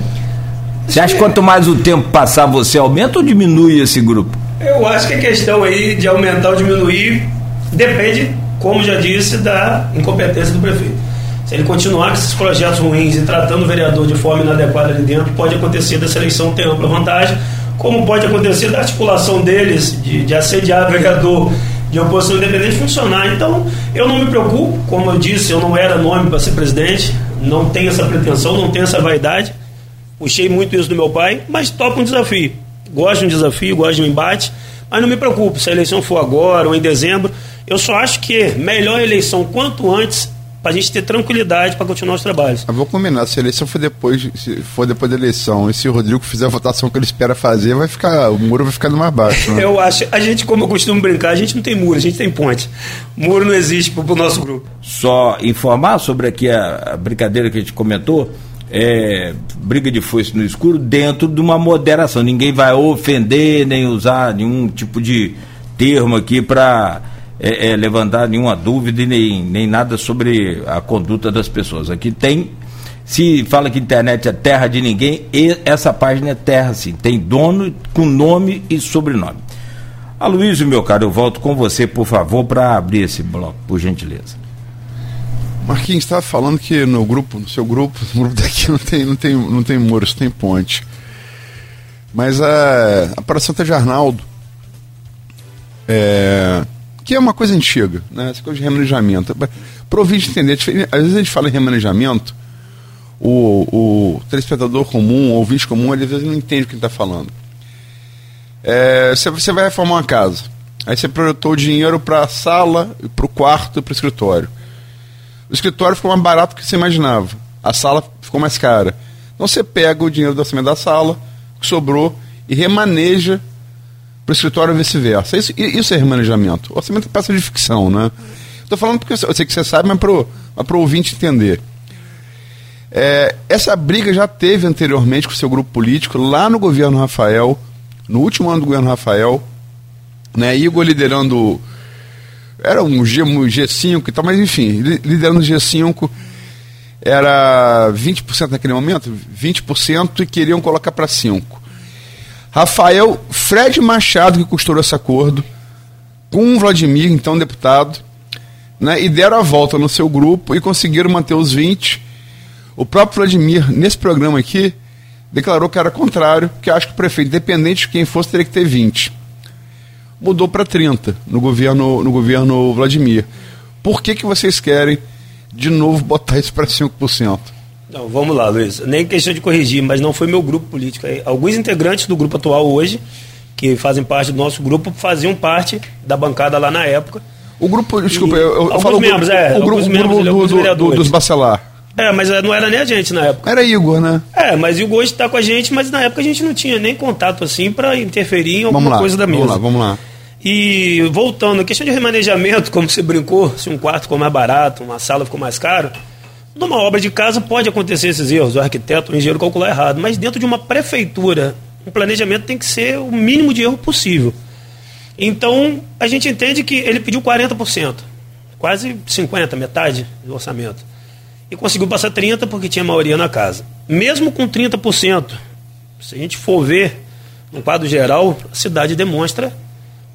S2: Você acha que quanto mais o tempo passar, você aumenta ou diminui esse grupo?
S3: Eu acho que a questão aí de aumentar ou diminuir depende, como já disse, da incompetência do prefeito. Se ele continuar com esses projetos ruins e tratando o vereador de forma inadequada ali dentro, pode acontecer dessa eleição ter ampla vantagem, como pode acontecer da articulação deles de, de assediar o vereador de oposição independente funcionar. Então, eu não me preocupo, como eu disse, eu não era nome para ser presidente, não tenho essa pretensão, não tenho essa vaidade. Puxei muito isso do meu pai, mas topo um desafio gosto de um desafio, gosto de um embate, mas não me preocupo se a eleição for agora ou em dezembro. Eu só acho que melhor a eleição quanto antes para a gente ter tranquilidade para continuar os trabalhos.
S5: Eu vou combinar, se a eleição for depois, se for depois da eleição, e se o Rodrigo fizer a votação que ele espera fazer, vai ficar, o muro vai ficar mais baixo.
S3: Né? eu acho, a gente, como eu costumo brincar, a gente não tem muro, a gente tem ponte. Muro não existe para o nosso grupo.
S2: Só informar sobre aqui a, a brincadeira que a gente comentou é, briga de foice no escuro dentro de uma moderação. Ninguém vai ofender nem usar nenhum tipo de termo aqui para é, é, levantar nenhuma dúvida nem, nem nada sobre a conduta das pessoas. Aqui tem. Se fala que internet é terra de ninguém, essa página é terra sim. Tem dono com nome e sobrenome. Aloysio, meu caro, eu volto com você, por favor, para abrir esse bloco, por gentileza.
S5: Marquinhos estava falando que no grupo, no seu grupo, no grupo daqui não tem, não tem, não tem muros, tem ponte. Mas a, a para Santa de Arnaldo, é, que é uma coisa antiga, né? Essa coisa de remanejamento. Para ouvir entender, às vezes a gente fala em remanejamento, o, o telespectador comum, o ouvinte comum, às vezes não entende o que está falando. É, você, você vai reformar uma casa, aí você projetou o dinheiro para a sala, para o quarto e para o escritório o escritório ficou mais barato do que você imaginava. A sala ficou mais cara. Então você pega o dinheiro do orçamento da sala, que sobrou, e remaneja para o escritório vice-versa. Isso, isso é remanejamento. O orçamento é peça de ficção, né? Estou falando porque eu sei que você sabe, mas para o ouvinte entender. É, essa briga já teve anteriormente com o seu grupo político, lá no governo Rafael, no último ano do governo Rafael, né, Igor liderando era um, G, um G5 e tal, mas enfim, liderando o G5 era 20% naquele momento, 20% e queriam colocar para 5%. Rafael Fred Machado, que costurou esse acordo, com o Vladimir, então deputado, né, e deram a volta no seu grupo e conseguiram manter os 20%. O próprio Vladimir, nesse programa aqui, declarou que era contrário, que acho que o prefeito, independente de quem fosse, teria que ter 20% mudou para 30 no governo, no governo Vladimir. Por que, que vocês querem de novo botar isso para 5%?
S3: Não, vamos lá, Luiz. Nem questão de corrigir, mas não foi meu grupo político. Alguns integrantes do grupo atual hoje que fazem parte do nosso grupo, faziam parte da bancada lá na época.
S5: O grupo, desculpa,
S3: E
S5: eu, eu falo o grupo-
S3: membros, é,
S5: o grupo,
S3: membros,
S5: grupo do, do- dos Bacelar.
S3: É, mas não era nem a gente na época.
S5: Era Igor, né?
S3: É, mas o Gosto está com a gente, mas na época a gente não tinha nem contato assim para interferir em alguma
S5: lá,
S3: coisa da mesa.
S5: vamos lá, vamos lá.
S3: E voltando, a questão de remanejamento, como você brincou, se um quarto ficou mais barato, uma sala ficou mais caro, numa obra de casa pode acontecer esses erros, o arquiteto, o engenheiro calcular errado, mas dentro de uma prefeitura, um planejamento tem que ser o mínimo de erro possível. Então, a gente entende que ele pediu 40%, quase 50%, metade do orçamento. E conseguiu passar 30% porque tinha maioria na casa. Mesmo com 30%, se a gente for ver no quadro geral, a cidade demonstra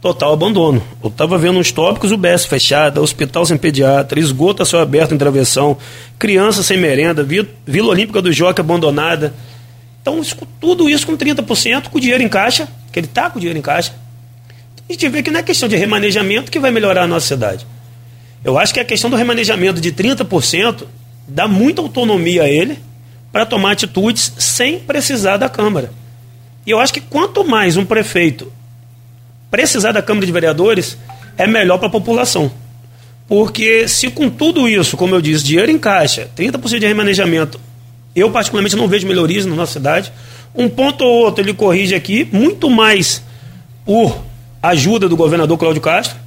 S3: total abandono. Eu estava vendo uns tópicos, o BS fechada, hospital sem pediatra, esgoto a céu aberto em travessão, criança sem merenda, Vi- Vila Olímpica do Joca abandonada. Então, isso- tudo isso com 30%, com dinheiro em caixa, que ele está com dinheiro em caixa. A gente vê que não é questão de remanejamento que vai melhorar a nossa cidade. Eu acho que a questão do remanejamento de 30% dá muita autonomia a ele para tomar atitudes sem precisar da Câmara. E eu acho que quanto mais um prefeito precisar da Câmara de Vereadores, é melhor para a população. Porque se com tudo isso, como eu disse, dinheiro em caixa, 30% de remanejamento, eu particularmente não vejo melhorias na nossa cidade. Um ponto ou outro ele corrige aqui, muito mais por ajuda do governador Cláudio Castro,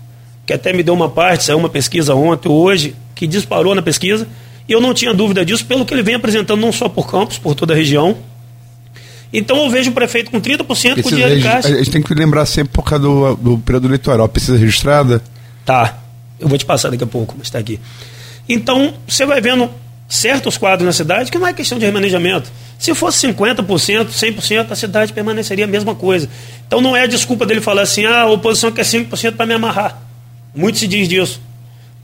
S3: que até me deu uma parte, saiu uma pesquisa ontem hoje, que disparou na pesquisa, e eu não tinha dúvida disso, pelo que ele vem apresentando não só por Campos, por toda a região. Então eu vejo o prefeito com 30% com
S5: Precisa
S3: dinheiro em
S5: regi-
S3: caixa.
S5: a gente tem que lembrar sempre por causa do, do período eleitoral. Precisa registrada?
S3: Tá. Eu vou te passar daqui a pouco, mas está aqui. Então, você vai vendo certos quadros na cidade que não é questão de remanejamento. Se fosse 50%, 100%, a cidade permaneceria a mesma coisa. Então não é a desculpa dele falar assim, ah, a oposição quer 5% para me amarrar. Muito se diz disso.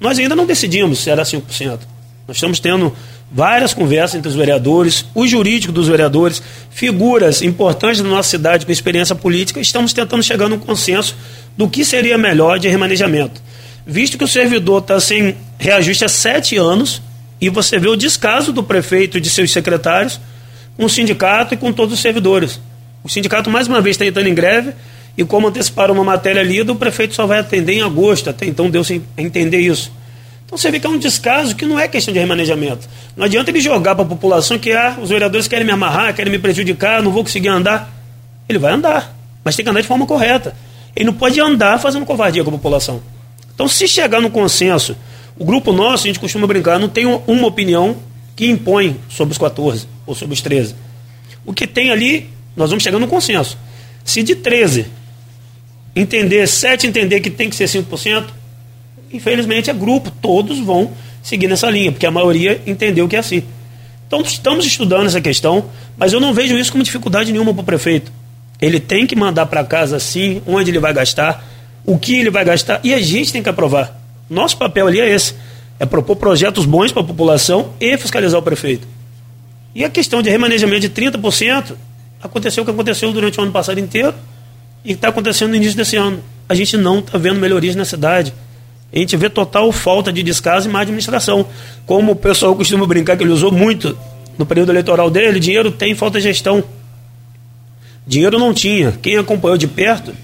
S3: Nós ainda não decidimos se era 5%. Nós estamos tendo várias conversas entre os vereadores, o jurídico dos vereadores, figuras importantes da nossa cidade com experiência política, estamos tentando chegar num consenso do que seria melhor de remanejamento. Visto que o servidor está sem reajuste há sete anos, e você vê o descaso do prefeito e de seus secretários com o sindicato e com todos os servidores. O sindicato, mais uma vez, está entrando em greve, e como anteciparam uma matéria lida, o prefeito só vai atender em agosto, até então deu-se a entender isso. Então você vê que é um descaso que não é questão de remanejamento. Não adianta ele jogar para a população que ah, os vereadores querem me amarrar, querem me prejudicar, não vou conseguir andar. Ele vai andar, mas tem que andar de forma correta. Ele não pode andar fazendo covardia com a população. Então, se chegar no consenso, o grupo nosso, a gente costuma brincar, não tem uma opinião que impõe sobre os 14 ou sobre os 13. O que tem ali, nós vamos chegar no consenso. Se de 13 entender, 7 entender que tem que ser 5%, infelizmente é grupo, todos vão seguir nessa linha, porque a maioria entendeu que é assim. Então estamos estudando essa questão, mas eu não vejo isso como dificuldade nenhuma para o prefeito. Ele tem que mandar para casa sim, onde ele vai gastar, o que ele vai gastar, e a gente tem que aprovar. Nosso papel ali é esse, é propor projetos bons para a população e fiscalizar o prefeito. E a questão de remanejamento de 30%, aconteceu o que aconteceu durante o ano passado inteiro e está acontecendo no início desse ano. A gente não está vendo melhorias na cidade. A gente vê total falta de descaso e má administração. Como o pessoal costuma brincar que ele usou muito no período eleitoral dele, dinheiro tem, falta de gestão. Dinheiro não tinha. Quem acompanhou de perto,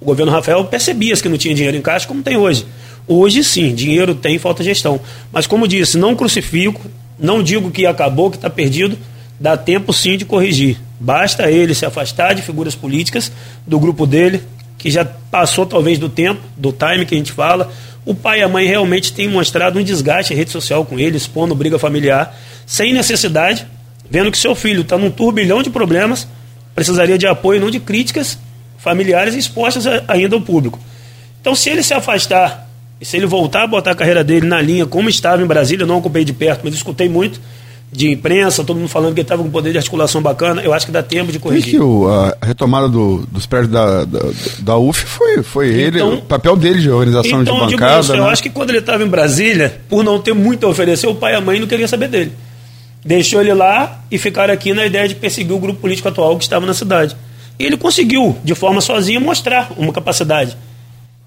S3: o governo Rafael percebia que não tinha dinheiro em caixa, como tem hoje. Hoje sim, dinheiro tem, falta gestão. Mas como disse, não crucifico, não digo que acabou, que está perdido, dá tempo sim de corrigir. Basta ele se afastar de figuras políticas do grupo dele, que já passou talvez do tempo, do time que a gente fala. O pai e a mãe realmente têm mostrado um desgaste em rede social com ele, expondo briga familiar, sem necessidade, vendo que seu filho está num turbilhão de problemas, precisaria de apoio, não de críticas familiares expostas ainda ao público. Então, se ele se afastar e se ele voltar a botar a carreira dele na linha como estava em Brasília, não acompanhei de perto, mas escutei muito de imprensa, todo mundo falando que ele estava com poder de articulação bacana, eu acho que dá tempo de corrigir.
S5: que o, a retomada do- dos prédios da, da, da UF foi, foi ele,
S3: Então-
S5: o papel dele de organização
S3: Então,
S5: de
S3: eu
S5: bancada.
S3: isso, eu
S5: né?
S3: acho que quando ele estava em Brasília, por não ter muito a oferecer, o pai e a mãe não queriam saber dele. Deixou ele lá e ficaram aqui na ideia de perseguir o grupo político atual que estava na cidade. E ele conseguiu, de forma sozinha, mostrar uma capacidade.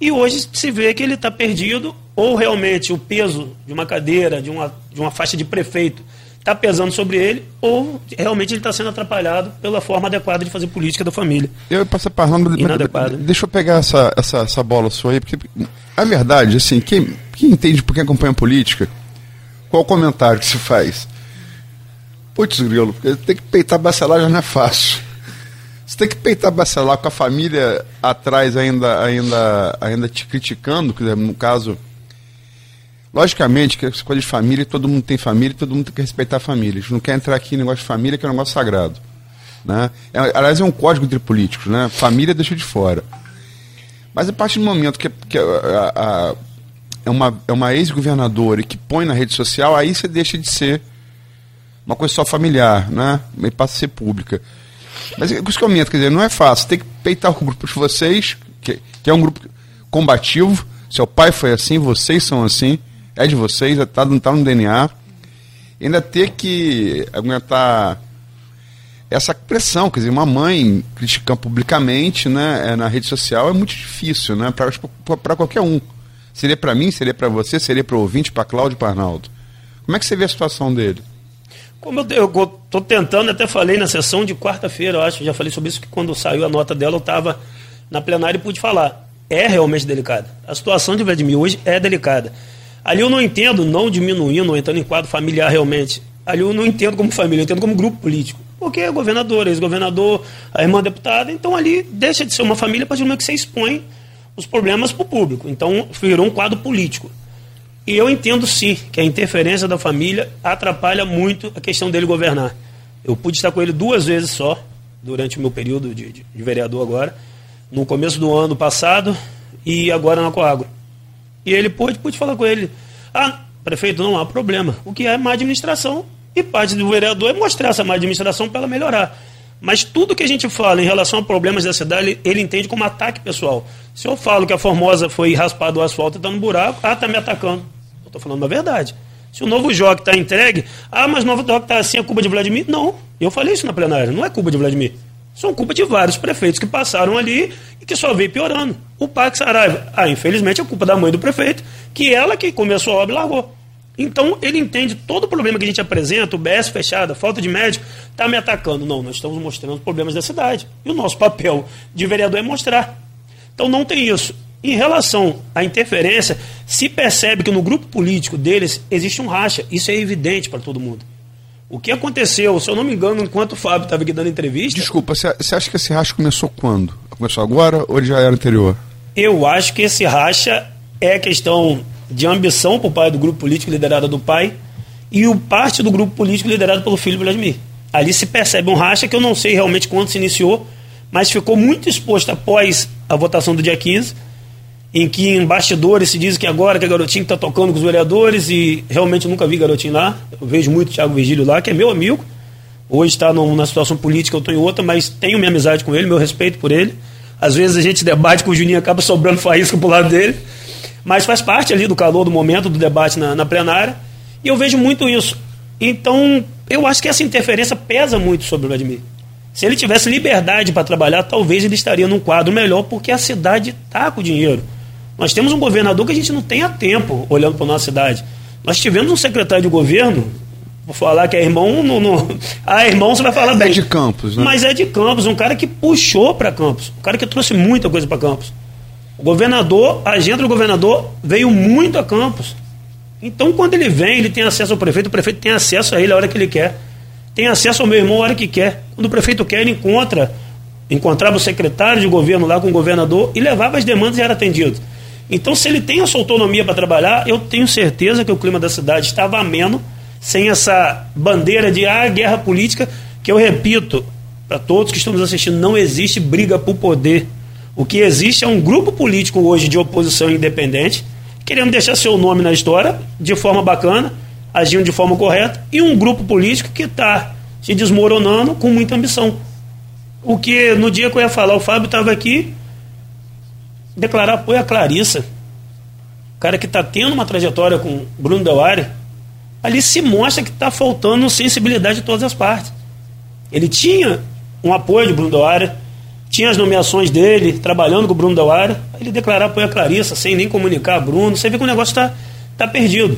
S3: E hoje se vê que ele está perdido, ou realmente o peso de uma cadeira, de uma, de uma faixa de prefeito, está pesando sobre ele ou realmente ele está sendo atrapalhado pela forma adequada de fazer política da família.
S5: Eu passo a mas,
S3: Inadequada.
S5: Deixa eu pegar essa, essa, essa bola sua aí, porque a verdade, assim, quem, quem entende por quem acompanha política, qual o comentário que se faz? Putz, grilo, porque tem que peitar bacelar já não é fácil. Você tem que peitar bacelar com a família atrás ainda, ainda, ainda te criticando, que no caso Logicamente que essa coisa de família, todo mundo tem família, todo mundo tem que respeitar a família. A gente não quer entrar aqui em negócio de família, que é um negócio sagrado. Né? É, aliás, é um código entre políticos, né? Família deixa de fora. Mas a partir do momento que, que a, a, a, é uma, é uma ex-governadora que põe na rede social, aí você deixa de ser uma coisa só familiar, né? E passa a ser pública. Mas é isso que eu minto, quer dizer, não é fácil. Tem que peitar o grupo de vocês, que, que é um grupo combativo. Seu pai foi assim, vocês são assim é de vocês, está tá no DNA. ainda ter que aguentar essa pressão, quer dizer, uma mãe criticando publicamente né, é, na rede social é muito difícil né, para qualquer um. Seria para mim, seria para você, seria para o ouvinte, para Cláudio para Arnaldo. Como é que você vê a situação dele?
S3: Como eu estou tentando, até falei na sessão de quarta-feira, eu acho, já falei sobre isso, que quando saiu a nota dela eu estava na plenária e pude falar. É realmente delicada. A situação de Vladimir hoje é delicada. Ali eu não entendo, não diminuindo, entrando em quadro familiar realmente. Ali eu não entendo como família, eu entendo como grupo político. Porque é governador, ex-governador, a irmã deputada, então ali deixa de ser uma família a partir do momento que você expõe os problemas para o público. Então virou um quadro político. E eu entendo sim que a interferência da família atrapalha muito a questão dele governar. Eu pude estar com ele duas vezes só, durante o meu período de, de, de vereador agora, no começo do ano passado e agora na Coagro. E ele pôde, pude falar com ele. Ah, prefeito, não há problema. O que é má administração e parte do vereador é mostrar essa má administração para ela melhorar. Mas tudo que a gente fala em relação a problemas da cidade, ele entende como ataque pessoal. Se eu falo que a Formosa foi raspado o asfalto e está no buraco, ah, está me atacando. Eu estou falando a verdade. Se o novo jogo está entregue, ah, mas o novo jogo está assim, é culpa de Vladimir? Não. Eu falei isso na plenária, não é culpa de Vladimir. São culpa de vários prefeitos que passaram ali e que só veio piorando. O Parque Saraiva, ah, infelizmente é culpa da mãe do prefeito, que ela que começou a obra e largou. Então ele entende todo o problema que a gente apresenta, o BS fechado, a falta de médico, está me atacando. Não, nós estamos mostrando os problemas da cidade. E o nosso papel de vereador é mostrar. Então não tem isso. Em relação à interferência, se percebe que no grupo político deles existe um racha. Isso é evidente para todo mundo. O que aconteceu, se eu não me engano, enquanto o Fábio estava aqui dando entrevista.
S5: Desculpa, você acha que esse racha começou quando? Começou agora ou ele já era anterior?
S3: Eu acho que esse racha é questão de ambição por pai do grupo político liderado do pai e o parte do grupo político liderado pelo filho Vladimir. Ali se percebe um racha que eu não sei realmente quando se iniciou, mas ficou muito exposto após a votação do dia 15 em que em bastidores se diz que agora que a Garotinho está tocando com os vereadores e realmente nunca vi Garotinho lá. Eu vejo muito o Thiago Virgílio lá, que é meu amigo. Hoje está numa situação política, eu estou em outra, mas tenho minha amizade com ele, meu respeito por ele. Às vezes a gente debate com o Juninho, acaba sobrando faísca pro lado dele. Mas faz parte ali do calor do momento do debate na, na plenária. E eu vejo muito isso. Então, eu acho que essa interferência pesa muito sobre o Vladimir. Se ele tivesse liberdade para trabalhar, talvez ele estaria num quadro melhor, porque a cidade está com dinheiro. Nós temos um governador que a gente não tem a tempo olhando para a nossa cidade. Nós tivemos um secretário de governo, vou falar que é irmão, não, não, ah, irmão você vai falar
S5: é
S3: bem.
S5: É de Campos, né?
S3: Mas é de Campos, um cara que puxou para Campos, um cara que trouxe muita coisa para Campos. O governador, a agenda do governador veio muito a Campos. Então, quando ele vem, ele tem acesso ao prefeito, o prefeito tem acesso a ele a hora que ele quer. Tem acesso ao meu irmão a hora que quer. Quando o prefeito quer, ele encontra, encontrava o secretário de governo lá com o governador e levava as demandas e era atendido. Então, se ele tem a sua autonomia para trabalhar, eu tenho certeza que o clima da cidade estava ameno, sem essa bandeira de ah, guerra política, que eu repito para todos que estão nos assistindo, não existe briga por poder. O que existe é um grupo político hoje de oposição independente, querendo deixar seu nome na história de forma bacana, agindo de forma correta, e um grupo político que está se desmoronando com muita ambição. O que no dia que eu ia falar, o Fábio estava aqui, declarar apoio a Clarissa, cara que está tendo uma trajetória com Bruno Delari, ali se mostra que está faltando sensibilidade de todas as partes. Ele tinha um apoio de Bruno Delari, tinha as nomeações dele, trabalhando com o Bruno Delari, ele declarar apoio a Clarissa, sem nem comunicar a Bruno, você vê que o negócio está tá perdido.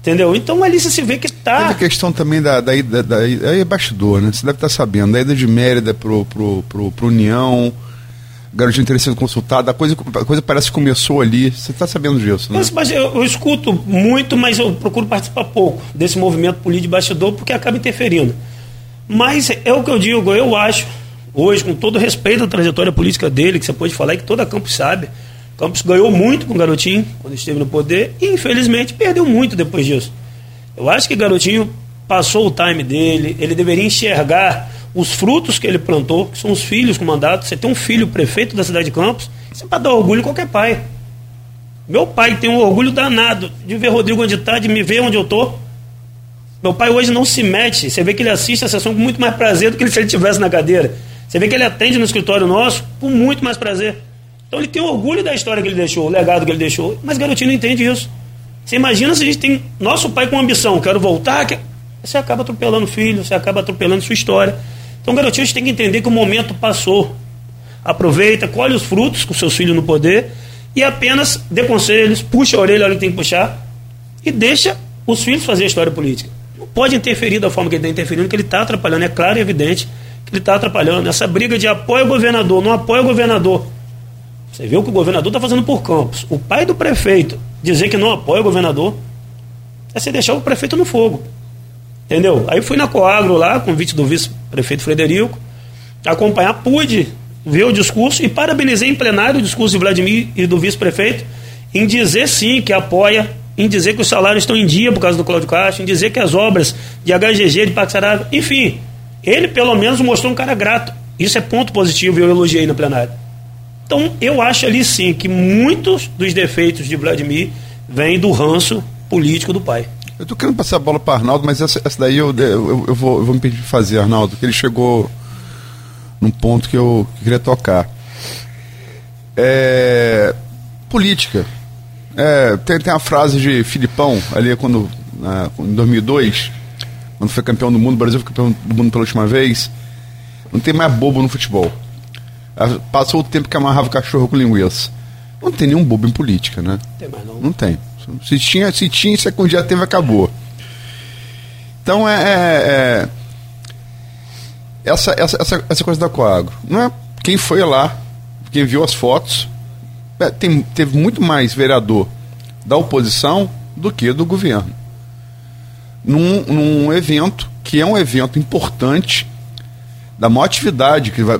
S3: Entendeu? Então ali você se vê que tá.
S5: Teve a questão também da, da, da, da, aí é bastidor, né? Você deve estar sabendo, da ida de Mérida pro, pro, pro, pro União, garotinho teria sido consultado, a coisa, a coisa parece que começou ali. Você está sabendo disso, né?
S3: Mas, mas eu, eu escuto muito, mas eu procuro participar pouco desse movimento político de bastidor porque acaba interferindo. Mas é o que eu digo, eu acho, hoje, com todo respeito à trajetória política dele, que você pode falar e que toda Campos sabe, Campos ganhou muito com o Garotinho quando esteve no poder e infelizmente perdeu muito depois disso. Eu acho que Garotinho passou o time dele, ele deveria enxergar os frutos que ele plantou, que são os filhos com mandato. Você tem um filho prefeito da cidade de Campos, isso é para dar orgulho a qualquer pai. Meu pai tem um orgulho danado de ver Rodrigo onde está, de me ver onde eu estou. Meu pai hoje não se mete. Você vê que ele assiste a sessão com muito mais prazer do que se ele estivesse na cadeira. Você vê que ele atende no escritório nosso com muito mais prazer. Então ele tem orgulho da história que ele deixou, o legado que ele deixou, mas garotinho não entende isso. Você imagina se a gente tem nosso pai com ambição, quero voltar, você acaba atropelando o filho, você acaba atropelando sua história. Então, garotinho, a gente tem que entender que o momento passou. Aproveita, colhe os frutos com seus filhos no poder e apenas dê conselhos, puxa a orelha, olha que tem que puxar e deixa os filhos fazer a história política. Não pode interferir da forma que ele está interferindo, que ele está atrapalhando, é claro e evidente que ele está atrapalhando. Essa briga de apoio ao governador, não apoio ao governador. Você viu o que o governador está fazendo por Campos. O pai do prefeito dizer que não apoia o governador é você deixar o prefeito no fogo. Entendeu? Aí fui na Coagro lá, convite do vice-prefeito Frederico, acompanhar, pude ver o discurso e parabenizei em plenário o discurso de Vladimir e do vice-prefeito em dizer sim que apoia, em dizer que os salários estão em dia por causa do Cláudio Castro, em dizer que as obras de HGG, de Paxarava, enfim, ele pelo menos mostrou um cara grato. Isso é ponto positivo e eu elogiei na plenária. Então, eu acho ali sim que muitos dos defeitos de Vladimir vêm do ranço político do pai.
S5: Eu estou querendo passar a bola para Arnaldo, mas essa, essa daí eu, eu, eu, vou, eu vou me pedir de fazer, Arnaldo, que ele chegou num ponto que eu queria tocar. É, política. É, tem, tem a frase de Filipão, ali quando, na, em 2002, quando foi campeão do mundo, o Brasil foi campeão do mundo pela última vez. Não tem mais bobo no futebol. Passou o tempo que amarrava o cachorro com linguiça. Não tem nenhum bobo em política, né?
S3: Tem mais não.
S5: Não tem. Se tinha, se tinha, isso é que um dia teve, acabou. Então é, é, é essa, essa, essa, essa coisa da Coagro. Não é quem foi lá, quem viu as fotos, é, tem, teve muito mais vereador da oposição do que do governo. Num, num evento que é um evento importante da maior atividade que vai,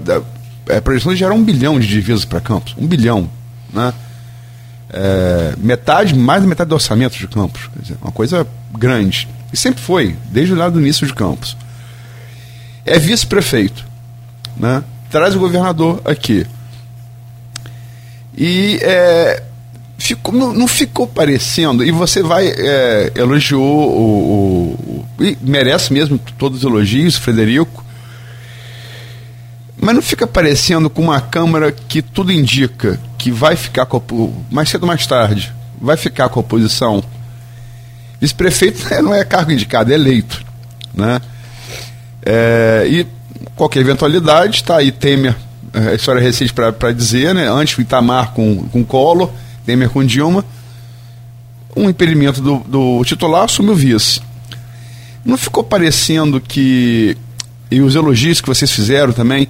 S5: é, a projeção de gerar um bilhão de divisas para Campos. Um bilhão. Né? É, metade, mais da metade do orçamento de Campos. Dizer, uma coisa grande. E sempre foi, desde o lado do início de Campos. É vice-prefeito. Né? Traz o governador aqui. E é, ficou, não, não, ficou parecendo, e você vai, é, elogiou o, o, o, merece mesmo todos os elogios, Frederico, mas não fica parecendo com uma Câmara que tudo indica que vai ficar com a, mais cedo ou mais tarde, vai ficar com a oposição. Vice-prefeito não é cargo indicado, é eleito. Né? É, e qualquer eventualidade, está aí Temer, é, história recente para dizer, né? antes o Itamar com, com Collor, Temer com Dilma, um impedimento do, do titular assume o vice. Não ficou parecendo que, e os elogios que vocês fizeram também,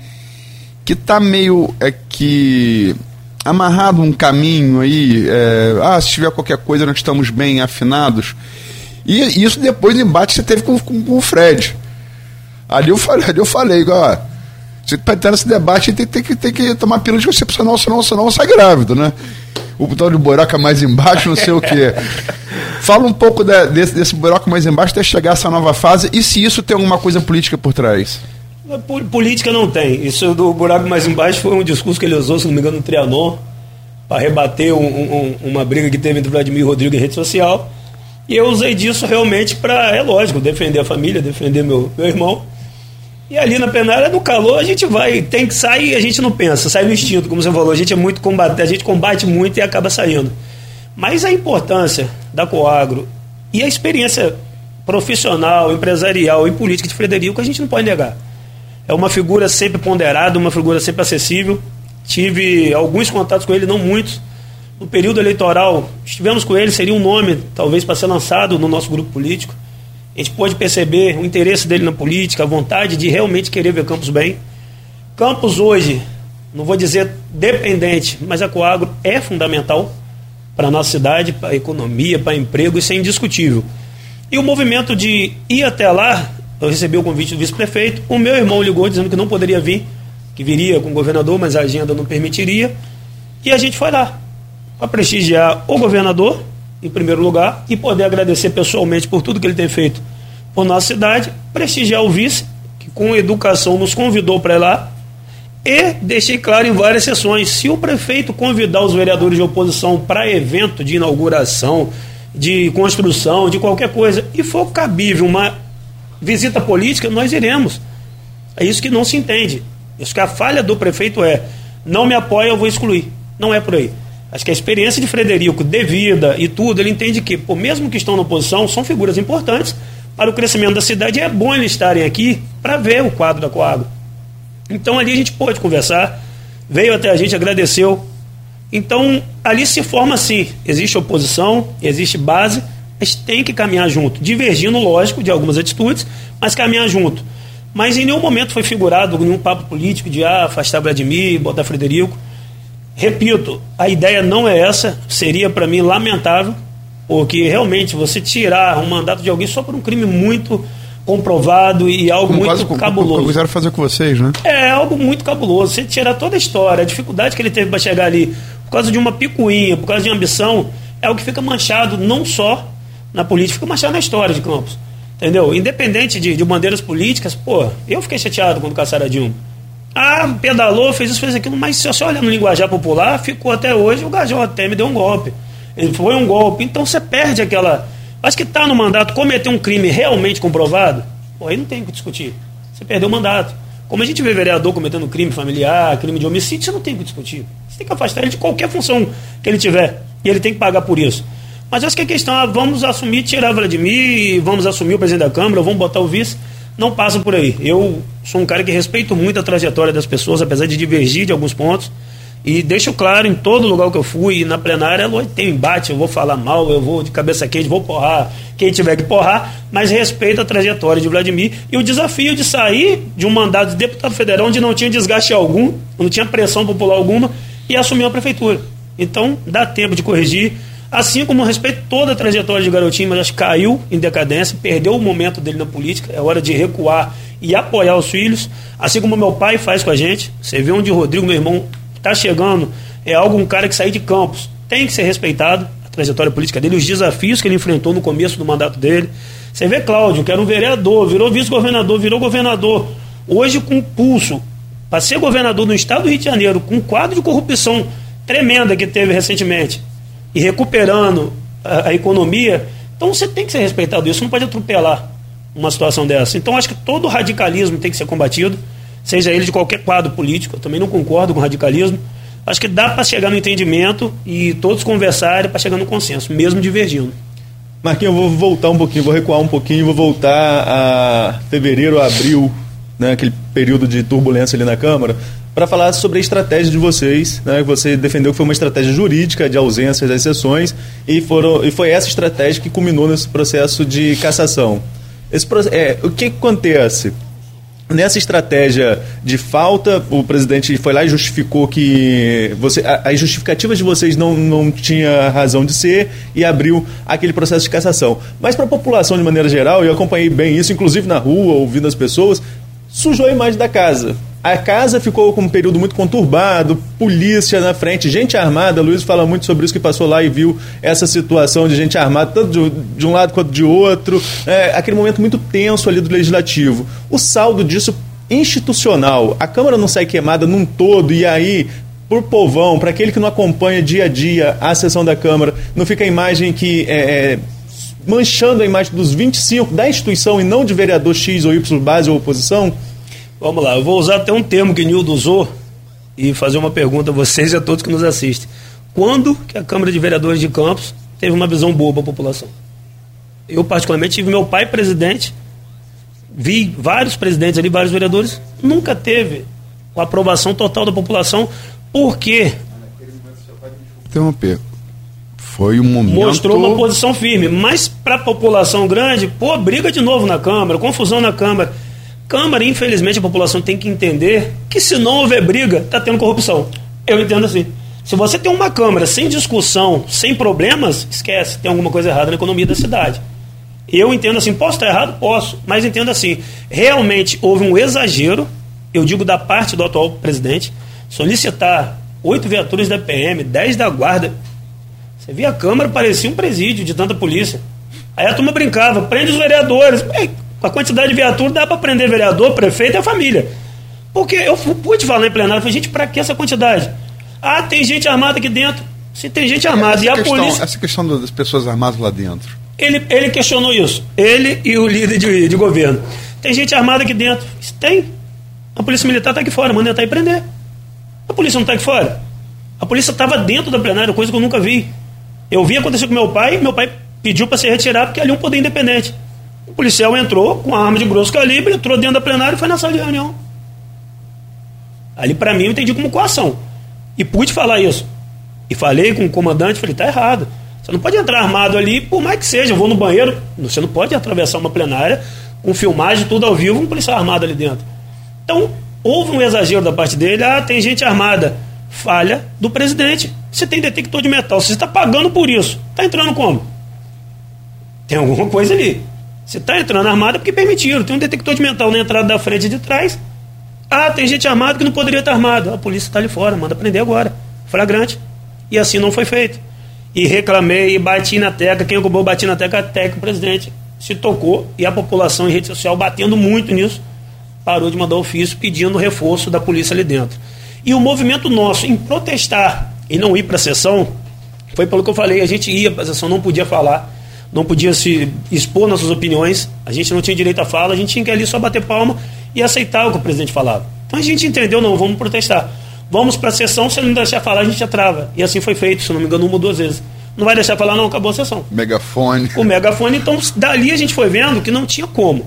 S5: que está meio é, que amarrado um caminho aí, é, ah, se tiver qualquer coisa nós estamos bem afinados. E isso depois do embate que você teve com, com, com, o Fred. Ali eu falei, ali eu falei, ó, você para entrar nesse debate tem, tem, que, tem que tomar pílula de concepcional, senão, senão sai grávido, né? O botão de buraco mais embaixo, não sei o quê. Fala um pouco de, desse, desse buraco mais embaixo até chegar essa nova fase e se isso tem alguma coisa política por trás.
S3: Política não tem. Isso do buraco mais embaixo foi um discurso que ele usou, se não me engano, no Trianon, para rebater um, um, uma briga que teve entre Vladimir Rodrigo em rede social. E eu usei disso realmente para, é lógico, defender a família, defender meu, meu irmão. E ali na penária, no calor, a gente vai, tem que sair e a gente não pensa, sai no instinto, como você falou. A gente é muito combate, a gente combate muito e acaba saindo. Mas a importância da Coagro e a experiência profissional, empresarial e política de Frederico, a gente não pode negar é uma figura sempre ponderada, uma figura sempre acessível. Tive alguns contatos com ele, não muitos, no período eleitoral, estivemos com ele, seria um nome, talvez, para ser lançado no nosso grupo político. A gente pôde perceber o interesse dele na política, a vontade de realmente querer ver Campos bem. Campos hoje, não vou dizer dependente, mas a Coagro é fundamental para a nossa cidade, para a economia, para emprego, isso é indiscutível. E o movimento de ir até lá, eu recebi o convite do vice-prefeito, o meu irmão ligou dizendo que não poderia vir, que viria com o governador, mas a agenda não permitiria, e a gente foi lá para prestigiar o governador, em primeiro lugar, e poder agradecer pessoalmente por tudo que ele tem feito por nossa cidade, prestigiar o vice, que com educação nos convidou para lá, e deixei claro em várias sessões: se o prefeito convidar os vereadores de oposição para evento de inauguração, de construção, de qualquer coisa, e for cabível uma visita política, nós iremos. É isso que não se entende. Isso que a falha do prefeito é: não me apoia, eu vou excluir. Não é por aí. Acho que a experiência de Frederico, de vida e tudo, ele entende que, por mesmo que estão na oposição, são figuras importantes para o crescimento da cidade. É bom eles estarem aqui para ver o quadro da Coagro. Então ali a gente pôde conversar, veio até a gente, agradeceu. Então ali se forma assim: existe oposição, existe base, mas tem que caminhar junto, divergindo, lógico, de algumas atitudes, mas caminhar junto. Mas em nenhum momento foi figurado nenhum papo político de ah, afastar Vladimir, botar Frederico. Repito, a ideia não é essa, seria para mim lamentável, porque realmente você tirar um mandato de alguém só por um crime muito comprovado e algo Como muito quase, cabuloso.
S5: quiseram fazer com vocês, né?
S3: É, algo muito cabuloso. Você tirar toda a história, a dificuldade que ele teve para chegar ali, por causa de uma picuinha, por causa de uma ambição, é algo que fica manchado não só na política, manchado na história de Campos. Entendeu? Independente de, de bandeiras políticas, pô, eu fiquei chateado quando caçaram a Dilma. Ah, pedalou, fez isso, fez aquilo, mas se você olha no linguajar popular, ficou até hoje, o Gajão até me deu um golpe. Ele foi um golpe. Então você perde aquela. Acho que está no mandato, cometer um crime realmente comprovado, pô, aí não tem o que discutir. Você perdeu o mandato. Como a gente vê vereador cometendo crime familiar, crime de homicídio, você não tem o que discutir. Você tem que afastar ele de qualquer função que ele tiver. E ele tem que pagar por isso. Mas acho que a questão é, vamos assumir, tirar Vladimir, vamos assumir o presidente da Câmara, vamos botar o vice não passa por aí. Eu sou um cara que respeito muito a trajetória das pessoas, apesar de divergir de alguns pontos. E deixo claro em todo lugar que eu fui, na plenária, tem embate, eu vou falar mal, eu vou de cabeça quente, vou porrar quem tiver que porrar, mas respeito a trajetória de Vladimir e o desafio de sair de um mandato de deputado federal onde não tinha desgaste algum, não tinha pressão popular alguma, e assumir a prefeitura. Então, dá tempo de corrigir. Assim como respeito toda a trajetória de Garotinho, mas acho que caiu em decadência, perdeu o momento dele na política, é hora de recuar e apoiar os filhos, assim como meu pai faz com a gente. Você vê onde o Rodrigo, meu irmão, está chegando, é algo, um cara que saiu de campos, tem que ser respeitado, a trajetória política dele, os desafios que ele enfrentou no começo do mandato dele. Você vê Cláudio, que era um vereador, virou vice-governador, virou governador, hoje com pulso, para ser governador no estado do Rio de Janeiro, com um quadro de corrupção tremenda que teve recentemente, e recuperando a, a economia, então você tem que ser respeitado isso, não pode atropelar uma situação dessa. Então acho que todo radicalismo tem que ser combatido, seja ele de qualquer quadro político. Eu também não concordo com radicalismo. Acho que dá para chegar no entendimento e todos conversarem para chegar no consenso, mesmo divergindo.
S4: Marquinhos, eu vou voltar um pouquinho, vou recuar um pouquinho, vou voltar a fevereiro, abril, né, aquele período de turbulência ali na Câmara para falar sobre a estratégia de vocês. Né? Você defendeu que foi uma estratégia jurídica de ausência das sessões e, foram, e foi essa estratégia que culminou nesse processo de cassação. Esse, é, o que acontece? Nessa estratégia de falta, o presidente foi lá e justificou que você, as justificativas de vocês não, não tinha razão de ser e abriu aquele processo de cassação. Mas para a população de maneira geral, eu acompanhei bem isso, inclusive na rua, ouvindo as pessoas, sujou a imagem da casa. A casa ficou com um período muito conturbado, polícia na frente, gente armada. Luiz fala muito sobre isso que passou lá e viu essa situação de gente armada, tanto de, de um lado quanto de outro. É, aquele momento muito tenso ali do legislativo. O saldo disso institucional, a Câmara não sai queimada num todo e aí por povão, para aquele que não acompanha dia a dia a sessão da Câmara, não fica a imagem que é, é, manchando a imagem dos 25 da instituição e não de vereador X ou Y base ou oposição?
S3: Vamos lá, eu vou usar até um termo que Nildo usou e fazer uma pergunta a vocês e a todos que nos assistem. Quando que a Câmara de Vereadores de Campos teve uma visão boa para a população? Eu, particularmente, tive meu pai presidente, vi vários presidentes ali, vários vereadores, nunca teve a aprovação total da população, porque
S5: interromper. Foi um momento.
S3: Mostrou uma posição firme. Mas para a população grande, pô, briga de novo na Câmara, confusão na Câmara. Câmara, infelizmente, a população tem que entender que se não houver briga, está tendo corrupção. Eu entendo assim. Se você tem uma Câmara sem discussão, sem problemas, esquece, tem alguma coisa errada na economia da cidade. Eu entendo assim, posso estar errado? Posso, mas entendo assim, realmente houve um exagero, eu digo da parte do atual presidente, solicitar oito viaturas da PM, dez da guarda. Você via a Câmara, parecia um presídio de tanta polícia. Aí a turma brincava, prende os vereadores. A quantidade de viatura dá para prender vereador, prefeito e a família. Porque eu pude falar em plenário, falei, gente, para que essa quantidade? Ah, tem gente armada aqui dentro. Se tem gente armada essa e a
S5: questão,
S3: polícia.
S5: Essa questão das pessoas armadas lá dentro.
S3: Ele, ele questionou isso. Ele e o líder de, de governo. Tem gente armada aqui dentro. Tem. A polícia militar está aqui fora, manda entrar e prender. A polícia não está aqui fora. A polícia estava dentro da plenária, coisa que eu nunca vi. Eu vi acontecer com meu pai, meu pai pediu para se retirar porque ali é um poder independente. O policial entrou com a arma de grosso calibre, entrou dentro da plenária e foi na sala de reunião. Ali, para mim, eu entendi como coação. E pude falar isso. E falei com o comandante, falei, tá errado. Você não pode entrar armado ali, por mais que seja, eu vou no banheiro, você não pode atravessar uma plenária com filmagem, tudo ao vivo, um policial armado ali dentro. Então, houve um exagero da parte dele, ah, tem gente armada. Falha do presidente. Você tem detector de metal, você está pagando por isso. Está entrando como? Tem alguma coisa ali. Você está entrando armado porque permitiram. Tem um detector de metal na entrada da frente e de trás. Ah, tem gente armada que não poderia estar armado. A polícia está ali fora, manda prender agora. Flagrante. E assim não foi feito. E reclamei e bati na tecla. Quem ocupou bati na tecla até que o presidente se tocou e a população em rede social batendo muito nisso parou de mandar ofício pedindo reforço da polícia ali dentro. E o movimento nosso em protestar e não ir para a sessão foi pelo que eu falei, a gente ia para a sessão, não podia falar, não podia se expor nossas opiniões, a gente não tinha direito à fala, a gente tinha que ali só bater palma e aceitar o que o presidente falava. Então a gente entendeu, não, vamos protestar. Vamos para a sessão, se ele não deixar falar, a gente já trava. E assim foi feito, se não me engano, uma ou duas vezes. Não vai deixar falar, não, acabou a sessão.
S5: Megafone.
S3: O megafone, então, dali a gente foi vendo que não tinha como.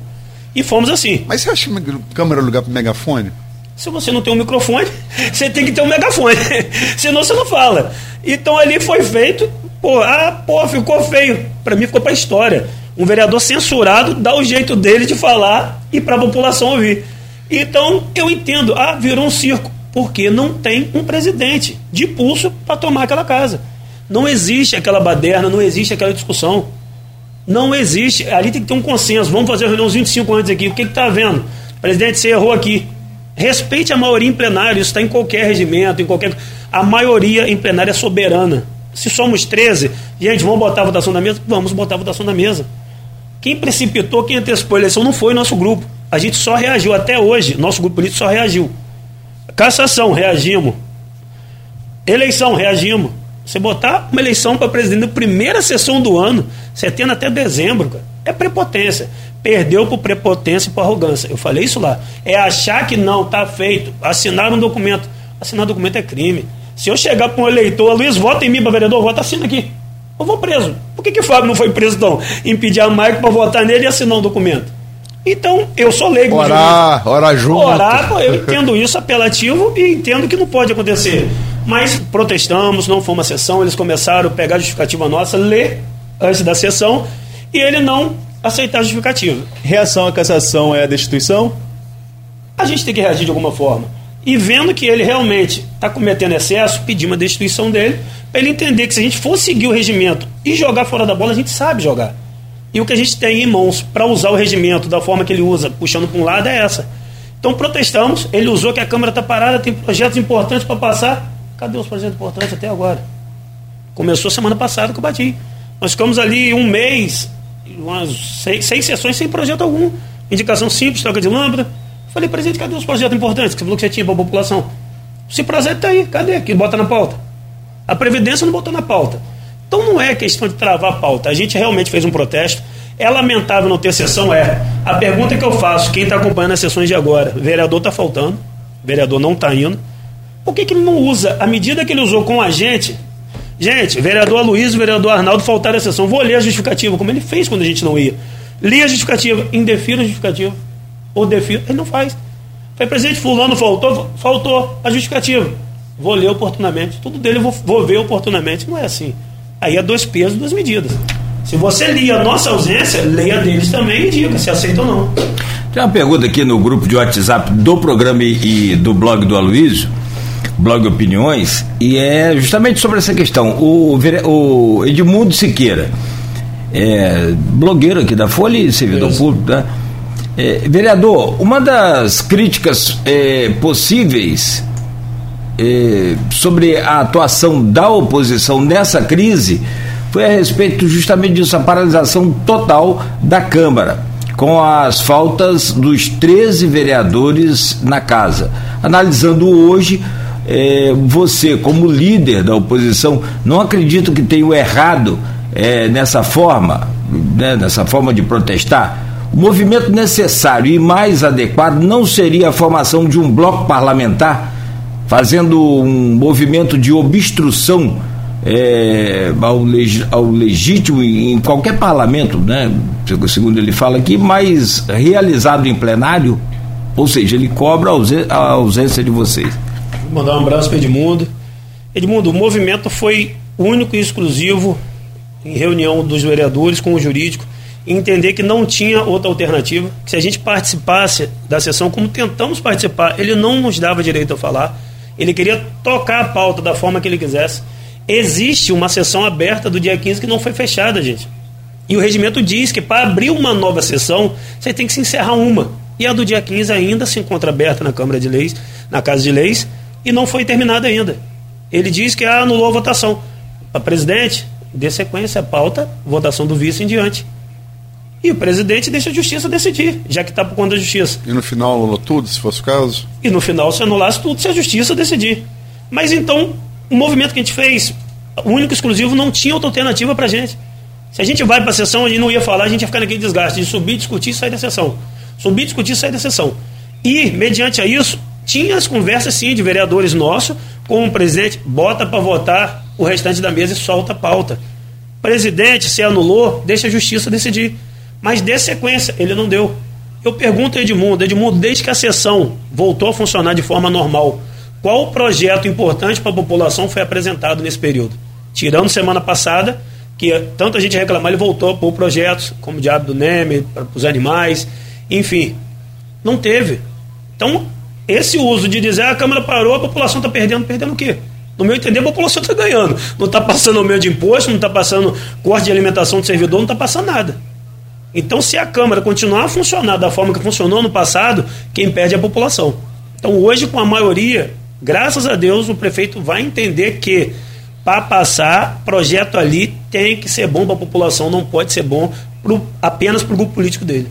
S3: E fomos assim.
S5: Mas você acha que câmera é lugar para megafone?
S3: Se você não tem um microfone, você tem que ter um megafone. Senão você não fala. Então ali foi feito, pô, ah, pô, ficou feio. Para mim ficou para história. Um vereador censurado dá o jeito dele de falar e para a população ouvir. Então eu entendo, ah, virou um circo, porque não tem um presidente de pulso para tomar aquela casa. Não existe aquela baderna, não existe aquela discussão. Não existe. Ali tem que ter um consenso. Vamos fazer reunião uns 25 antes aqui. O que está vendo? Presidente, você errou aqui. Respeite a maioria em plenário. Isso está em qualquer regimento, em qualquer. A maioria em plenário é soberana. Se somos 13, gente, vamos botar a votação na mesa? Vamos botar a votação na mesa. Quem precipitou, quem antecipou a eleição não foi nosso grupo. A gente só reagiu até hoje. Nosso grupo político só reagiu. Cassação, reagimos. Eleição, reagimos. Você botar uma eleição para presidente na primeira sessão do ano, tendo até dezembro, cara, é prepotência. Perdeu por prepotência e por arrogância. Eu falei isso lá. É achar que não, está feito. Assinar um documento. Assinar um documento é crime. Se eu chegar para um eleitor, Luiz, vota em mim para vereador, vota, assina aqui. Eu vou preso. Por que, que o Fábio não foi preso, então? Impedir a Mike para votar nele e assinar um documento. Então, eu sou leigo.
S5: Orar, orar junto.
S3: Orar, eu entendo isso apelativo e entendo que não pode acontecer. Mas protestamos, não foi uma sessão, eles começaram a pegar a justificativa nossa, ler antes da sessão, e ele não aceitar a justificativa.
S4: Reação à cassação é a destituição?
S3: A gente tem que reagir de alguma forma. E vendo que ele realmente está cometendo excesso, pedimos a destituição dele, para ele entender que se a gente for seguir o regimento e jogar fora da bola, a gente sabe jogar. E o que a gente tem em mãos para usar o regimento da forma que ele usa, puxando para um lado, é essa. Então protestamos, ele usou que a Câmara está parada, tem projetos importantes para passar, Cadê os projetos importantes até agora? Começou semana passada que eu bati. Nós ficamos ali um mês, umas seis, seis sessões sem projeto algum. Indicação simples, troca de lâmpada. Falei, presidente, cadê os projetos importantes que você falou que você tinha para a população? Esse projeto está aí, cadê? Que bota na pauta. A Previdência não botou na pauta. Então não é questão de travar a pauta. A gente realmente fez um protesto. É lamentável não ter sessão? É. A pergunta que eu faço, quem está acompanhando as sessões de agora, o vereador está faltando, o vereador não está indo. Por que, que ele não usa a medida que ele usou com a gente? Gente, vereador Luiz e vereador Arnaldo faltaram a sessão. Vou ler a justificativa, como ele fez quando a gente não ia. Li a justificativa, indefiro a justificativa. Ou defiro, ele não faz. Foi presidente fulano faltou, faltou a justificativa. vou ler oportunamente. Tudo dele eu vou, vou ver oportunamente. Não é assim. Aí é dois pesos, duas medidas. Se você lia a nossa ausência, leia deles também e diga se aceita ou não.
S2: Tem uma pergunta aqui no grupo de WhatsApp do programa e do blog do Aloysio, blog Opiniões, e é justamente sobre essa questão. O, o Edmundo Siqueira, é, blogueiro aqui da Folha e servidor Isso. público, né? É, vereador, uma das críticas é, possíveis é, sobre a atuação da oposição nessa crise foi a respeito justamente disso, a paralisação total da Câmara, com as faltas dos 13 vereadores na casa. Analisando hoje, é, você, como líder da oposição, não acredito que tenha errado é, nessa forma, né, nessa forma de protestar? Movimento necessário e mais adequado não seria a formação de um bloco parlamentar fazendo um movimento de obstrução é, ao, leg, ao, legítimo em qualquer parlamento, né, segundo ele fala aqui, mas realizado em plenário, ou seja, ele cobra a ausência de vocês.
S3: Vou mandar um abraço para Edmundo. Edmundo, o movimento foi único e exclusivo em reunião dos vereadores com o jurídico entender que não tinha outra alternativa, que se a gente participasse da sessão como tentamos participar, ele não nos dava direito a falar, ele queria tocar a pauta da forma que ele quisesse. Existe uma sessão aberta do dia 15 que não foi fechada, gente. E o regimento diz que para abrir uma nova sessão, você tem que se encerrar uma. E a do dia 15 ainda se encontra aberta na Câmara de Leis, na Casa de Leis, e não foi terminada ainda. Ele diz que anulou a votação. Para presidente, dê sequência à pauta, votação do vice em diante. E o presidente deixa a justiça decidir, já que está por conta da justiça.
S5: E no final anulou tudo, se fosse o caso?
S3: E no final se anulasse tudo se a justiça decidir. Mas então, o movimento que a gente fez, o único exclusivo, não tinha outra alternativa para a gente. Se a gente vai para a sessão, a gente não ia falar, a gente ia ficar naquele desgaste de subir, discutir e sair da sessão. Subir, discutir e sair da sessão. E, mediante a isso, tinha as conversas sim de vereadores nossos com o presidente, bota para votar o restante da mesa e solta a pauta. Presidente, se anulou, deixa a justiça decidir. Mas dê sequência, ele não deu. Eu pergunto a Edmundo, Edmundo, desde que a sessão voltou a funcionar de forma normal, qual projeto importante para a população foi apresentado nesse período? Tirando semana passada, que tanta gente reclamar, ele voltou por projetos, como o Diabo do Neme, para os animais, enfim. Não teve. Então, esse uso de dizer ah, a Câmara parou, a população está perdendo, perdendo o quê? No meu entender, a população está ganhando. Não está passando aumento de imposto, não está passando corte de alimentação do servidor, não está passando nada. Então, se a Câmara continuar a funcionar da forma que funcionou no passado, quem perde é a população. Então, hoje, com a maioria, graças a Deus, o prefeito vai entender que para passar, projeto ali tem que ser bom para a população, não pode ser bom pro, apenas para o grupo político dele.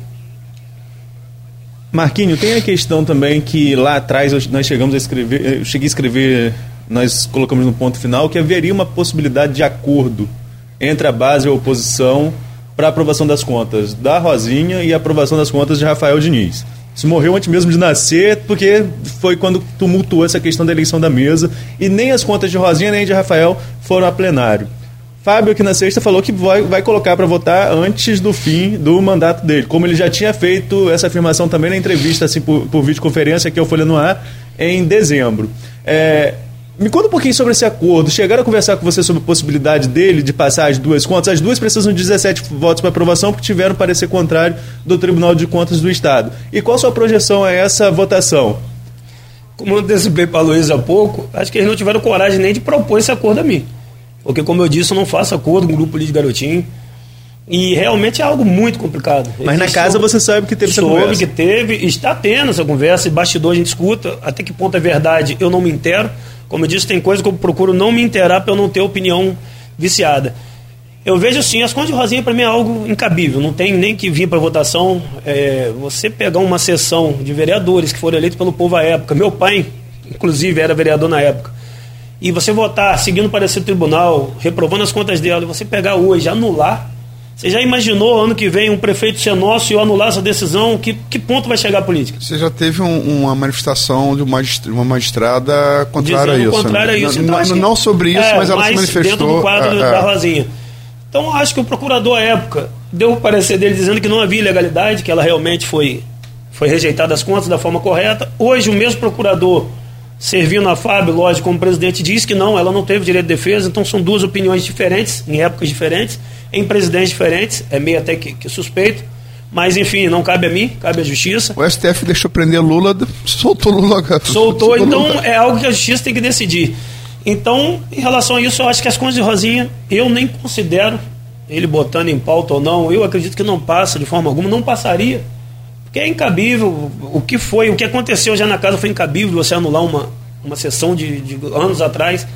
S4: Marquinho, tem a questão também que lá atrás nós chegamos a escrever, eu cheguei a escrever, nós colocamos no ponto final que haveria uma possibilidade de acordo entre a base e a oposição para aprovação das contas da Rosinha e aprovação das contas de Rafael Diniz. Isso morreu antes mesmo de nascer, porque foi quando tumultuou essa questão da eleição da mesa, e nem as contas de Rosinha nem de Rafael foram a plenário. Fábio, aqui na sexta, falou que vai, vai colocar para votar antes do fim do mandato dele, como ele já tinha feito essa afirmação também na entrevista assim, por, por videoconferência que eu Folha no Ar em dezembro. É, me conta um pouquinho sobre esse acordo. Chegaram a conversar com você sobre a possibilidade dele de passar as duas contas? As duas precisam de 17 votos para aprovação porque tiveram parecer contrário do Tribunal de Contas do Estado. E qual a sua projeção a essa votação?
S3: Como eu antecipei para a Luiz há pouco, acho que eles não tiveram coragem nem de propor esse acordo a mim. Porque, como eu disse, eu não faço acordo com o grupo de garotinho. E realmente é algo muito complicado.
S4: Mas na casa você sabe que teve essa conversa.
S3: Soube que teve, está tendo essa conversa, e bastidor a gente escuta, até que ponto é verdade, eu não me entero. Como eu disse, tem coisa que eu procuro não me inteirar para eu não ter opinião viciada. Eu vejo sim, as contas de Rosinha para mim é algo incabível, não tem nem que vir para votação. É, você pegar uma sessão de vereadores que foram eleitos pelo povo à época, meu pai, inclusive, era vereador na época, e você votar seguindo o parecer do tribunal, reprovando as contas dela, e você pegar hoje, anular você já imaginou ano que vem um prefeito ser nosso e eu anular essa decisão? Que, que ponto vai chegar a política?
S5: Você já teve um, uma manifestação de uma, uma magistrada contrária Dizendo a isso.
S3: Contrária né? a isso.
S5: Então, não, não sobre isso, é, mas ela mas se manifestou.
S3: Dentro do quadro é, da é. Rosinha. Então acho que o procurador à época deu o parecer dele dizendo que não havia ilegalidade, que ela realmente foi, foi rejeitada as contas da forma correta. Hoje o mesmo procurador servindo a Fábio, lógico, como presidente, diz que não, ela não teve direito de defesa, então são duas opiniões diferentes, em épocas diferentes, em presidentes diferentes, é meio até que, que suspeito, mas enfim, não cabe a mim, cabe à justiça.
S5: O STF deixou prender Lula, soltou Lula.
S3: Soltou, soltou então Lula. é algo que a justiça tem que decidir. Então, em relação a isso, eu acho que as contas de Rosinha, eu nem considero ele botando em pauta ou não, eu acredito que não passa de forma alguma, não passaria que é incabível. O que foi, o que aconteceu já na casa foi incabível você anular uma, uma sessão de, de anos atrás.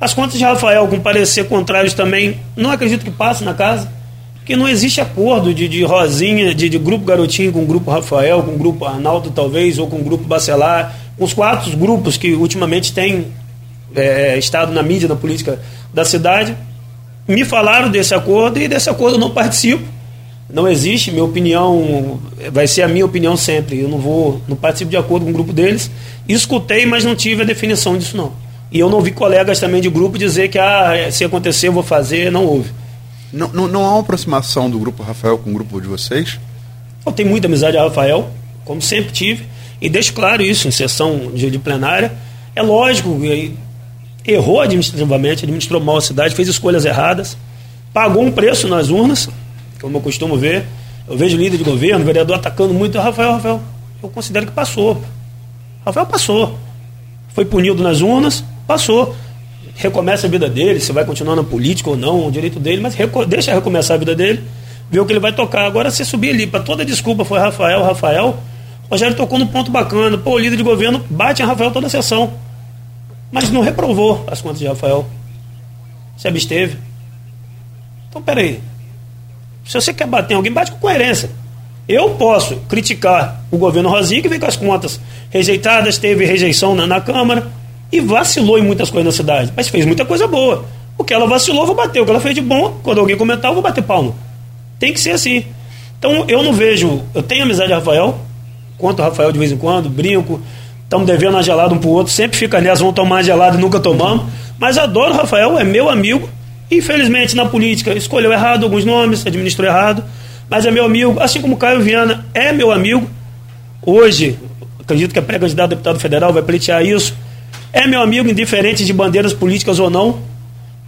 S3: As contas de Rafael, com parecer contrários também, não acredito que passe na casa, porque não existe acordo de, de Rosinha, de, de grupo Garotinho com grupo Rafael, com grupo Arnaldo talvez, ou com grupo Bacelar, com os quatro grupos que ultimamente têm é, estado na mídia, na política da cidade. Me falaram desse acordo e desse acordo eu não participo não existe, minha opinião vai ser a minha opinião sempre. Eu não vou, não participo de acordo com o grupo deles. Escutei, mas não tive a definição disso não. E eu não vi colegas também de grupo dizer que ah, se acontecer eu vou fazer, não houve.
S5: Não, não, não há uma aproximação do grupo Rafael com o grupo de vocês?
S3: Eu tenho muita amizade a Rafael, como sempre tive, e deixo claro isso em sessão de, de plenária. É lógico, errou administrativamente, administrou mal a cidade, fez escolhas erradas, pagou um preço nas urnas, como eu costumo ver. Eu vejo líder de governo, vereador atacando muito. Rafael, Rafael, eu considero que passou. Rafael passou. Foi punido nas urnas, passou. Recomeça a vida dele, se vai continuar na política ou não, o direito dele, mas deixa recomeçar a vida dele, ver o que ele vai tocar. Agora, se subir ali, para toda desculpa foi Rafael, Rafael, Rogério tocou no ponto bacana. Pô, o líder de governo bate em Rafael toda a sessão. Mas não reprovou as contas de Rafael. Se absteve. Então, peraí. Se você quer bater em alguém, bate com coerência. Eu posso criticar o governo Rosinha, que vem com as contas rejeitadas, teve rejeição na, na Câmara e vacilou em muitas coisas na cidade, mas fez muita coisa boa. O que ela vacilou, eu vou bater. O que ela fez de bom, quando alguém comentar, eu vou bater palma. Tem que ser assim. Então eu não vejo. Eu tenho amizade de Rafael, conto o Rafael de vez em quando, brinco, estamos devendo uma gelada um pro outro, sempre fica, aliás, vão tomar gelada e nunca tomamos. Mas adoro o Rafael, é meu amigo, Infelizmente, na política, escolheu errado alguns nomes, administrou errado, mas é meu amigo, assim como Caio Viana é meu amigo. Hoje, acredito que é pré-candidato a deputado federal, vai pleitear isso. É meu amigo, indiferente de bandeiras políticas ou não.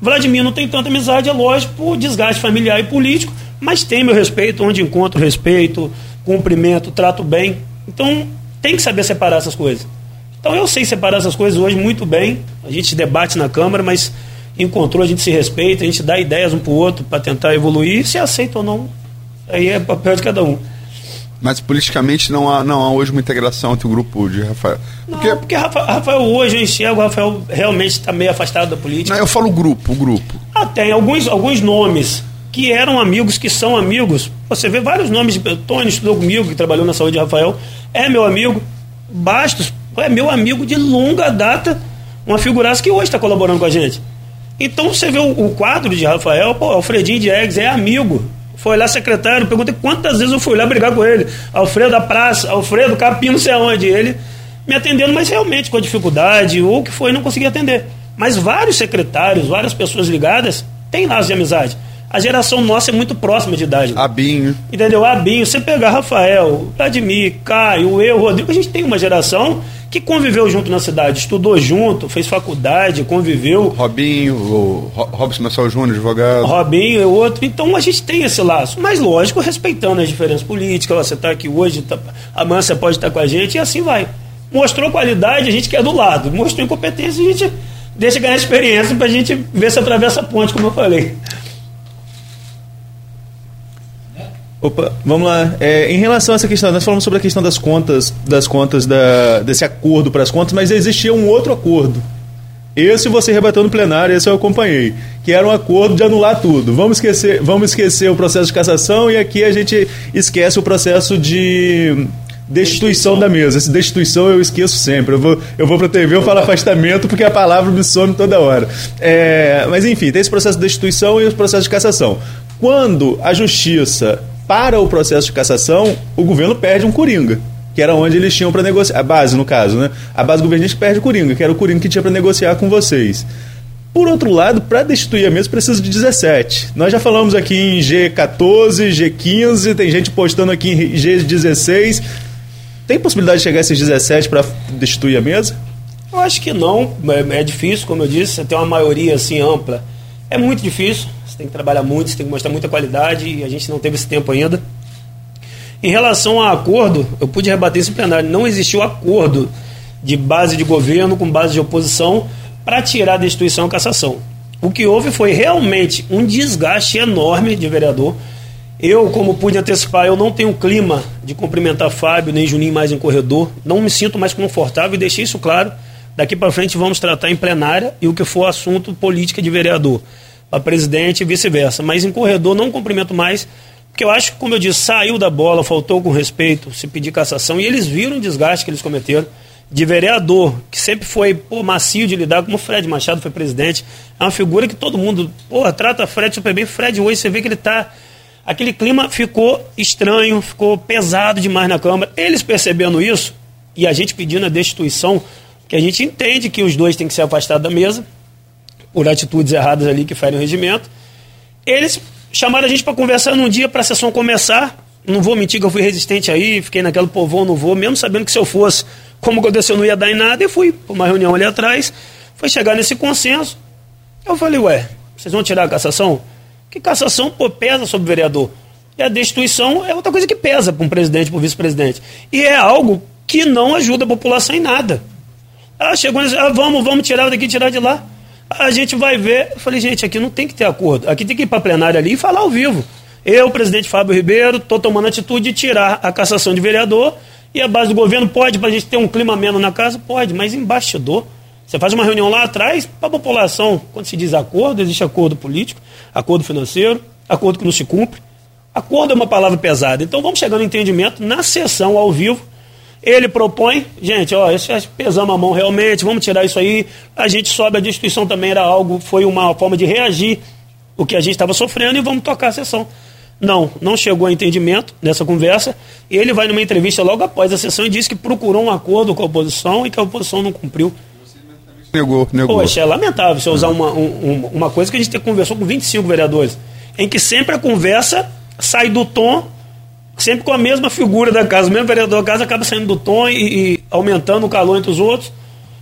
S3: Vladimir não tem tanta amizade, é lógico, por desgaste familiar e político, mas tem meu respeito, onde encontro respeito, cumprimento, trato bem. Então, tem que saber separar essas coisas. Então, eu sei separar essas coisas hoje muito bem. A gente debate na Câmara, mas encontrou, a gente se respeita, a gente dá ideias um para o outro para tentar evoluir, se aceita ou não, aí é papel de cada um.
S5: Mas politicamente não há, não há hoje uma integração entre o grupo de Rafael.
S3: Porque, não, porque Rafael, Rafael hoje eu enxergo, o Rafael realmente está meio afastado da política.
S5: Não, eu falo grupo, o grupo.
S3: Ah, tem alguns, alguns nomes que eram amigos, que são amigos. Você vê vários nomes, Tony estudou comigo, que trabalhou na saúde de Rafael, é meu amigo. Bastos é meu amigo de longa data, uma figuraça que hoje está colaborando com a gente. Então você vê o, o quadro de Rafael, pô, Alfredinho de Eggs é amigo. Foi lá secretário, perguntei quantas vezes eu fui lá brigar com ele. Alfredo da Praça, Alfredo Capim, não sei aonde. Ele me atendendo, mas realmente com dificuldade, ou o que foi, não consegui atender. Mas vários secretários, várias pessoas ligadas, têm laços de amizade. A geração nossa é muito próxima de idade.
S5: Abinho.
S3: Entendeu? Abinho. Você pegar Rafael, Vladimir, Caio, eu, Rodrigo, a gente tem uma geração que conviveu junto na cidade, estudou junto, fez faculdade, conviveu.
S5: Robinho, o Robson Marcelo Júnior, advogado.
S3: Robinho e outro. Então a gente tem esse laço. Mas lógico, respeitando as diferenças políticas. Você está aqui hoje, tá, amanhã você pode estar com a gente e assim vai. Mostrou qualidade, a gente quer do lado. Mostrou incompetência, a gente deixa ganhar experiência para a gente ver se atravessa a ponte, como eu falei.
S4: Opa, vamos lá. É, em relação a essa questão, nós falamos sobre a questão das contas, das contas da, desse acordo para as contas, mas existia um outro acordo. Esse você rebateu no plenário, esse eu acompanhei, que era um acordo de anular tudo. Vamos esquecer, vamos esquecer o processo de cassação e aqui a gente esquece o processo de destituição da mesa. Essa destituição eu esqueço sempre. Eu vou, eu vou TV, eu falo afastamento porque a palavra me some toda hora. É, mas enfim, tem esse processo de destituição e o processo de cassação. Quando a justiça para o processo de cassação, o governo perde um coringa, que era onde eles tinham para negociar, a base no caso, né? A base governista perde o coringa, que era o coringa que tinha para negociar com vocês. Por outro lado, para destituir a mesa precisa de 17. Nós já falamos aqui em G14, G15, tem gente postando aqui em G16. Tem possibilidade de chegar a esses 17 para destituir a mesa?
S3: Eu acho que não, é, é difícil, como eu disse, ter uma maioria assim ampla. É muito difícil, tem que trabalhar muito, você tem que mostrar muita qualidade e a gente não teve esse tempo ainda. Em relação a acordo, eu pude rebater em plenário, não existiu acordo de base de governo com base de oposição para tirar a destituição e cassação. O que houve foi realmente um desgaste enorme de vereador. Eu, como pude antecipar, eu não tenho clima de cumprimentar Fábio nem Juninho mais em corredor. Não me sinto mais confortável e deixei isso claro. Daqui para frente vamos tratar em plenária e o que for assunto política de vereador, para presidente e vice-versa. Mas em corredor não cumprimento mais, porque eu acho que, como eu disse, saiu da bola, faltou com respeito, se pedir cassação e eles viram o desgaste que eles cometeram de vereador, que sempre foi pô, macio de lidar, como o Fred Machado foi presidente. É uma figura que todo mundo pô, trata Fred super bem. Fred hoje você vê que ele está. Aquele clima ficou estranho, ficou pesado demais na Câmara. Eles percebendo isso, e a gente pedindo a destituição, que a gente entende que os dois têm que ser afastados da mesa, por atitudes erradas ali que ferem o regimento. Eles chamaram a gente para conversar num dia para a sessão começar. Não vou mentir que eu fui resistente aí, fiquei naquele povão, não vou, mesmo sabendo que se eu fosse como aconteceu, não ia dar em nada, eu fui para uma reunião ali atrás, foi chegar nesse consenso. Eu falei, ué, vocês vão tirar a cassação? Que cassação pô, pesa sobre o vereador. E a destituição é outra coisa que pesa para um presidente, para um vice-presidente. E é algo que não ajuda a população em nada. Ela chegou e disse, ah, vamos, vamos tirar daqui, tirar de lá. A gente vai ver. Eu falei, gente, aqui não tem que ter acordo. Aqui tem que ir para plenária ali e falar ao vivo. Eu, presidente Fábio Ribeiro, estou tomando a atitude de tirar a cassação de vereador e a base do governo pode, para a gente ter um clima menos na casa? Pode, mas em bastidor. Você faz uma reunião lá atrás, para a população, quando se diz acordo, existe acordo político, acordo financeiro, acordo que não se cumpre. Acordo é uma palavra pesada. Então vamos chegando no entendimento na sessão ao vivo. Ele propõe, gente, ó, pesamos a mão realmente, vamos tirar isso aí. A gente sobe, a destituição também era algo, foi uma forma de reagir o que a gente estava sofrendo e vamos tocar a sessão. Não, não chegou a entendimento nessa conversa. Ele vai numa entrevista logo após a sessão e disse que procurou um acordo com a oposição e que a oposição não cumpriu.
S5: Negou, negou.
S3: Poxa, é lamentável você usar uma, um, uma coisa que a gente conversou com 25 vereadores, em que sempre a conversa sai do tom, sempre com a mesma figura da casa. O mesmo vereador da casa acaba saindo do tom e, e aumentando o calor entre os outros.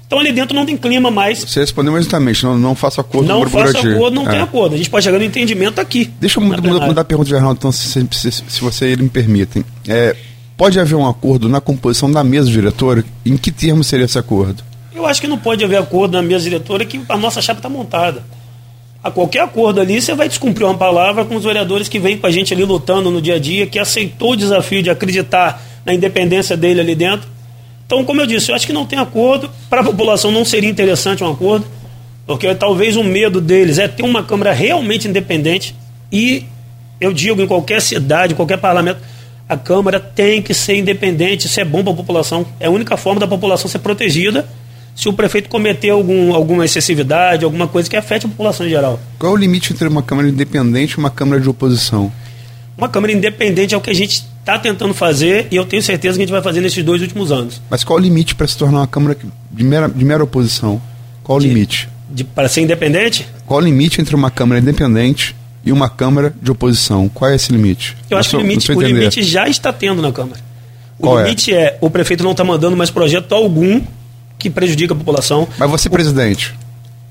S3: Então ali dentro não tem clima mais.
S5: Você respondeu exatamente, não, não faça acordo
S3: Não faça acordo, não é. tem acordo. A gente pode chegar no entendimento aqui.
S5: Deixa eu mudar, mudar a pergunta de Arnaldo, então, se, se, se você me permitem. É, pode haver um acordo na composição da mesa diretora? Em que termos seria esse acordo?
S3: Eu acho que não pode haver acordo na mesa diretora que a nossa chapa está montada. A qualquer acordo ali, você vai descumprir uma palavra com os vereadores que vêm com a gente ali lutando no dia a dia, que aceitou o desafio de acreditar na independência dele ali dentro então, como eu disse, eu acho que não tem acordo. Para a população não seria interessante um acordo, porque talvez o medo deles é ter uma Câmara realmente independente. E eu digo, em qualquer cidade, qualquer parlamento, a Câmara tem que ser independente. Isso é bom para a população. É a única forma da população ser protegida se o prefeito cometer algum, alguma excessividade, alguma coisa que afete a população em geral.
S5: Qual é o limite entre uma Câmara independente e uma Câmara de oposição?
S3: Uma Câmara independente é o que a gente está tentando fazer e eu tenho certeza que a gente vai fazer nesses dois últimos anos.
S5: Mas qual o limite para se tornar uma Câmara de mera, de mera oposição? Qual o de, limite?
S3: para ser independente?
S5: Qual o limite entre uma Câmara independente e uma Câmara de oposição? Qual é esse limite?
S3: Eu acho que o limite, o limite já está tendo na Câmara. O Qual é? limite é? é o prefeito não está mandando mais projeto algum que prejudica a população.
S5: Mas você,
S3: o,
S5: presidente,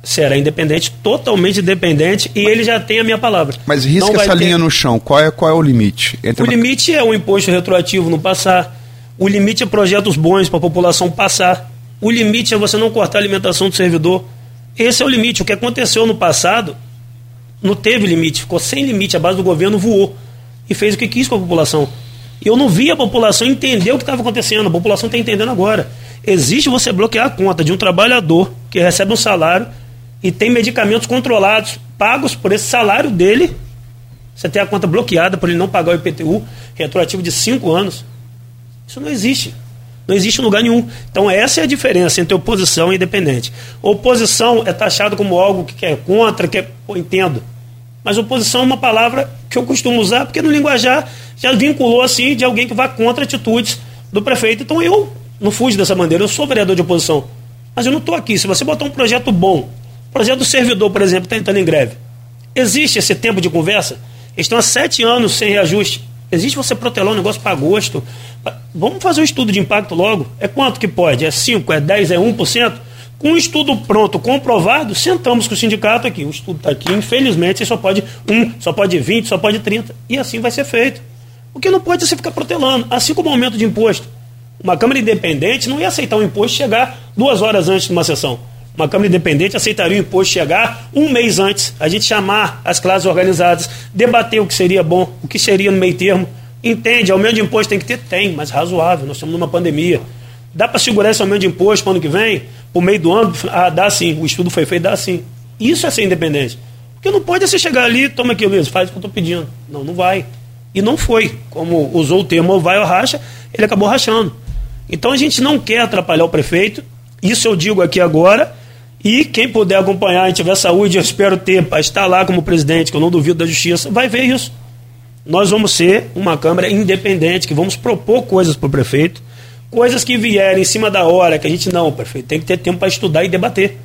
S3: será independente, totalmente independente, e ele já tem a minha palavra.
S5: Mas risca essa ter... linha no chão, qual é, qual é o limite?
S3: Entre o uma... limite é o imposto retroativo não passar, o limite é projetos bons para a população passar, o limite é você não cortar a alimentação do servidor. Esse é o limite. O que aconteceu no passado não teve limite, ficou sem limite, a base do governo voou e fez o que quis com a população. Eu não vi a população entender o que estava acontecendo, a população está entendendo agora. Existe você bloquear a conta de um trabalhador que recebe um salário e tem medicamentos controlados, pagos por esse salário dele. Você tem a conta bloqueada por ele não pagar o IPTU, retroativo de cinco anos. Isso não existe. Não existe lugar nenhum. Então, essa é a diferença entre oposição e independente. Oposição é taxado como algo que é contra, que é. Pô, entendo. Mas oposição é uma palavra que eu costumo usar, porque no linguajar já vinculou assim de alguém que vá contra atitudes do prefeito. Então, eu não fujo dessa maneira. Eu sou vereador de oposição. Mas eu não estou aqui. Se você botar um projeto bom, projeto do servidor, por exemplo, está entrando em greve. Existe esse tempo de conversa? Eles estão há sete anos sem reajuste. Existe você protelar um negócio para agosto? Vamos fazer um estudo de impacto logo. É quanto que pode? É 5, é 10, é 1%? Com o estudo pronto, comprovado, sentamos com o sindicato aqui. O estudo está aqui, infelizmente, só pode um, só pode 20, só pode 30. E assim vai ser feito. O que não pode é você ficar protelando, assim como o aumento de imposto. Uma Câmara Independente não ia aceitar um imposto chegar duas horas antes de uma sessão. Uma Câmara Independente aceitaria o imposto chegar um mês antes, a gente chamar as classes organizadas, debater o que seria bom, o que seria no meio termo. Entende, aumento de imposto tem que ter? Tem, mas razoável. Nós estamos numa pandemia. Dá para segurar esse aumento de imposto para o ano que vem? Por meio do ano? Ah, dá sim. O estudo foi feito, dá sim. Isso é ser independente. Porque não pode você chegar ali, toma aqui, Luiz, faz o que eu estou pedindo. Não, não vai. E não foi. Como usou o termo vai ou racha, ele acabou rachando. Então a gente não quer atrapalhar o prefeito. Isso eu digo aqui agora. E quem puder acompanhar e tiver saúde, eu espero ter para estar lá como presidente, que eu não duvido da justiça, vai ver isso. Nós vamos ser uma Câmara independente, que vamos propor coisas para o prefeito Coisas que vierem em cima da hora, que a gente não, prefeito, tem que ter tempo para estudar e debater.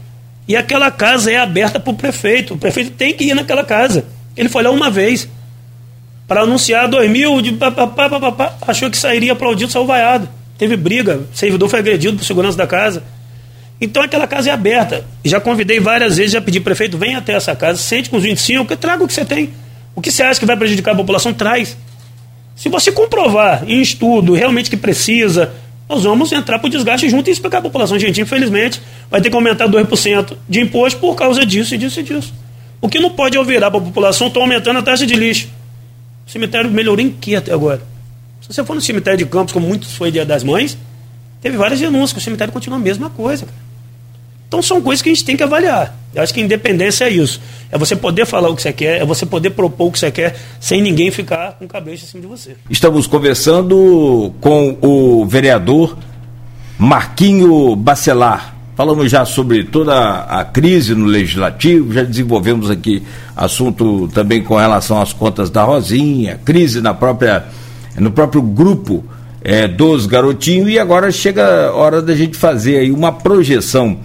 S3: E aquela casa é aberta para o prefeito. O prefeito tem que ir naquela casa. Ele foi lá uma vez para anunciar 2000, de papapá, papapá, achou que sairia aplaudido, saiu vaiado. Teve briga, o servidor foi agredido por segurança da casa. Então aquela casa é aberta. Já convidei várias vezes, já pedi prefeito, venha até essa casa, sente com os 25, traga o que você tem. O que você acha que vai prejudicar a população, traz. Se você comprovar em estudo realmente que precisa, nós vamos entrar para o desgaste junto e explicar à população. Gente, infelizmente, vai ter que aumentar 2% de imposto por causa disso e disso e disso. O que não pode é virar para a população, estão aumentando a taxa de lixo. O cemitério melhorou em que até agora? Se você for no cemitério de Campos, como muitos foi Dia das Mães, teve várias denúncias, que o cemitério continua a mesma coisa. Cara. Então são coisas que a gente tem que avaliar. Eu acho que independência é isso. É você poder falar o que você quer, é você poder propor o que você quer, sem ninguém ficar com cabeça em cima de você.
S2: Estamos conversando com o vereador Marquinho Bacelar. Falamos já sobre toda a crise no legislativo, já desenvolvemos aqui assunto também com relação às contas da Rosinha, crise na própria, no próprio grupo é, dos garotinhos, e agora chega a hora da gente fazer aí uma projeção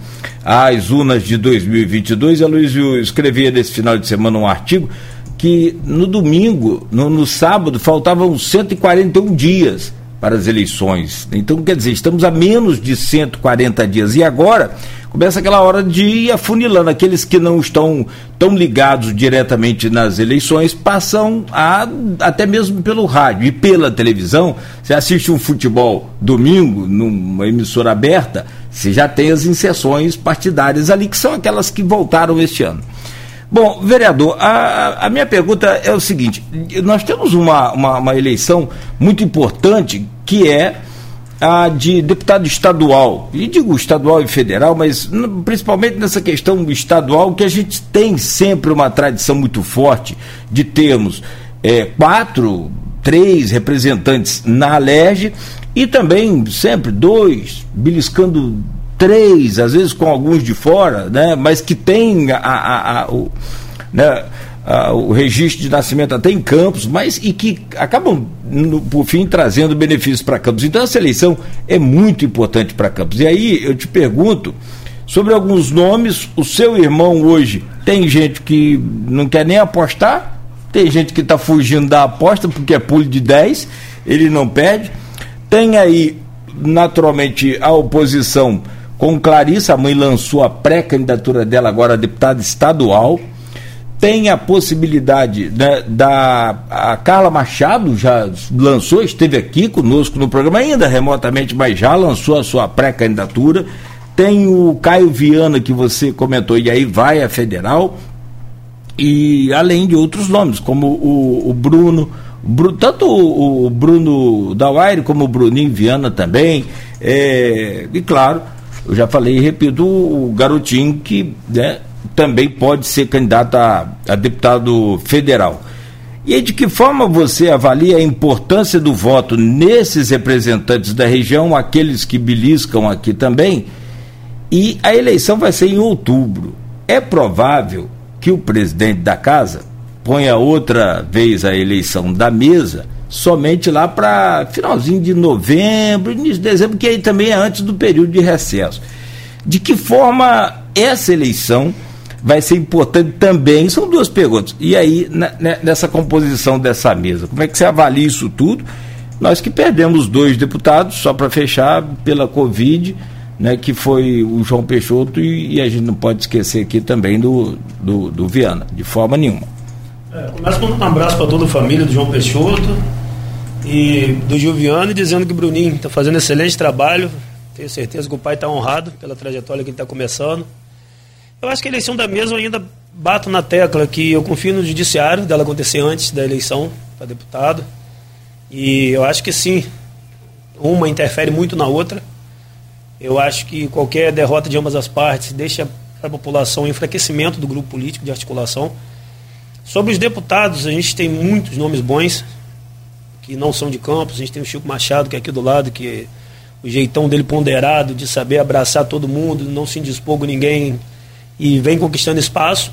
S2: às urnas de 2022. A Luizio escrevia nesse final de semana um artigo que no domingo, no, no sábado, faltavam 141 dias para as eleições. Então, quer dizer, estamos a menos de 140 dias. E agora começa aquela hora de ir afunilando. Aqueles que não estão tão ligados diretamente nas eleições passam a, até mesmo pelo rádio e pela televisão. Você assiste um futebol domingo numa emissora aberta, você já tem as inserções partidárias ali, que são aquelas que voltaram este ano. Bom, vereador, a, a minha pergunta é o seguinte: nós temos uma, uma, uma eleição muito importante que é a de deputado estadual, e digo estadual e federal, mas principalmente nessa questão estadual, que a gente tem sempre uma tradição muito forte de termos é, quatro, três representantes na Alerj e também sempre dois, beliscando três, às vezes com alguns de fora, né, mas que tem a, a, a o, né, a, o registro de nascimento até em Campos, mas e que acabam, no, por fim, trazendo benefícios para Campos. Então essa eleição é muito importante para Campos. E aí eu te pergunto sobre alguns nomes. O seu irmão hoje tem gente que não quer nem apostar, tem gente que está fugindo da aposta porque é pulo de 10, ele não perde. Tem aí, naturalmente, a oposição com Clarissa, a mãe lançou a pré-candidatura dela agora a deputada estadual. Tem a possibilidade né, da. A Carla Machado já lançou, esteve aqui conosco no programa, ainda remotamente, mas já lançou a sua pré-candidatura. Tem o Caio Viana, que você comentou, e aí vai a federal. E além de outros nomes, como o, o Bruno, tanto o, Bruno Dauaire como o Bruninho Viana também. É, e claro, eu já falei e repito, o garotinho que né, também pode ser candidato a, a deputado federal. E aí, de que forma você avalia a importância do voto nesses representantes da região, aqueles que beliscam aqui também? E a eleição vai ser em outubro. É provável que o presidente da casa ponha outra vez a eleição da mesa somente lá para finalzinho de novembro, início de dezembro, que aí também é antes do período de recesso. De que forma essa eleição vai ser importante também? São duas perguntas. E aí, nessa composição dessa mesa, como é que você avalia isso tudo? Nós que perdemos dois deputados, só para fechar, pela Covid, né, que foi o João Peixoto e, e, a gente não pode esquecer aqui também do, do, do Viana, de forma nenhuma.
S3: É, começa com um abraço para toda a família do João Peixoto e do Gil Viana, dizendo que o Bruninho está fazendo excelente trabalho. Tenho certeza que o pai está honrado pela trajetória que ele está começando. Eu acho que a eleição da mesa eu ainda bato na tecla que eu confio no judiciário dela acontecer antes da eleição para deputado. E eu acho que sim, uma interfere muito na outra. Eu acho que qualquer derrota de ambas as partes deixa para a população enfraquecimento do grupo político de articulação. Sobre os deputados, a gente tem muitos nomes bons que não são de Campos. A gente tem o Chico Machado, que é aqui do lado, que o jeitão dele ponderado de saber abraçar todo mundo, não se indispor com ninguém e vem conquistando espaço.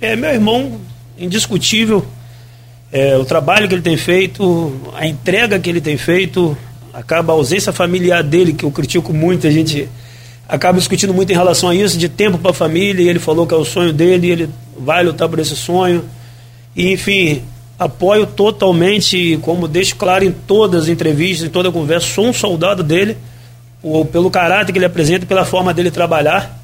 S3: É meu irmão, indiscutível. É, o trabalho que ele tem feito, a entrega que ele tem feito, acaba a ausência familiar dele, que eu critico muito, a gente acaba discutindo muito em relação a isso, de tempo para a família, e ele falou que é o sonho dele, e ele vai lutar por esse sonho. E, enfim, apoio totalmente, como deixo claro em todas as entrevistas, em toda a conversa, sou um soldado dele, pelo caráter que ele apresenta, pela forma dele trabalhar.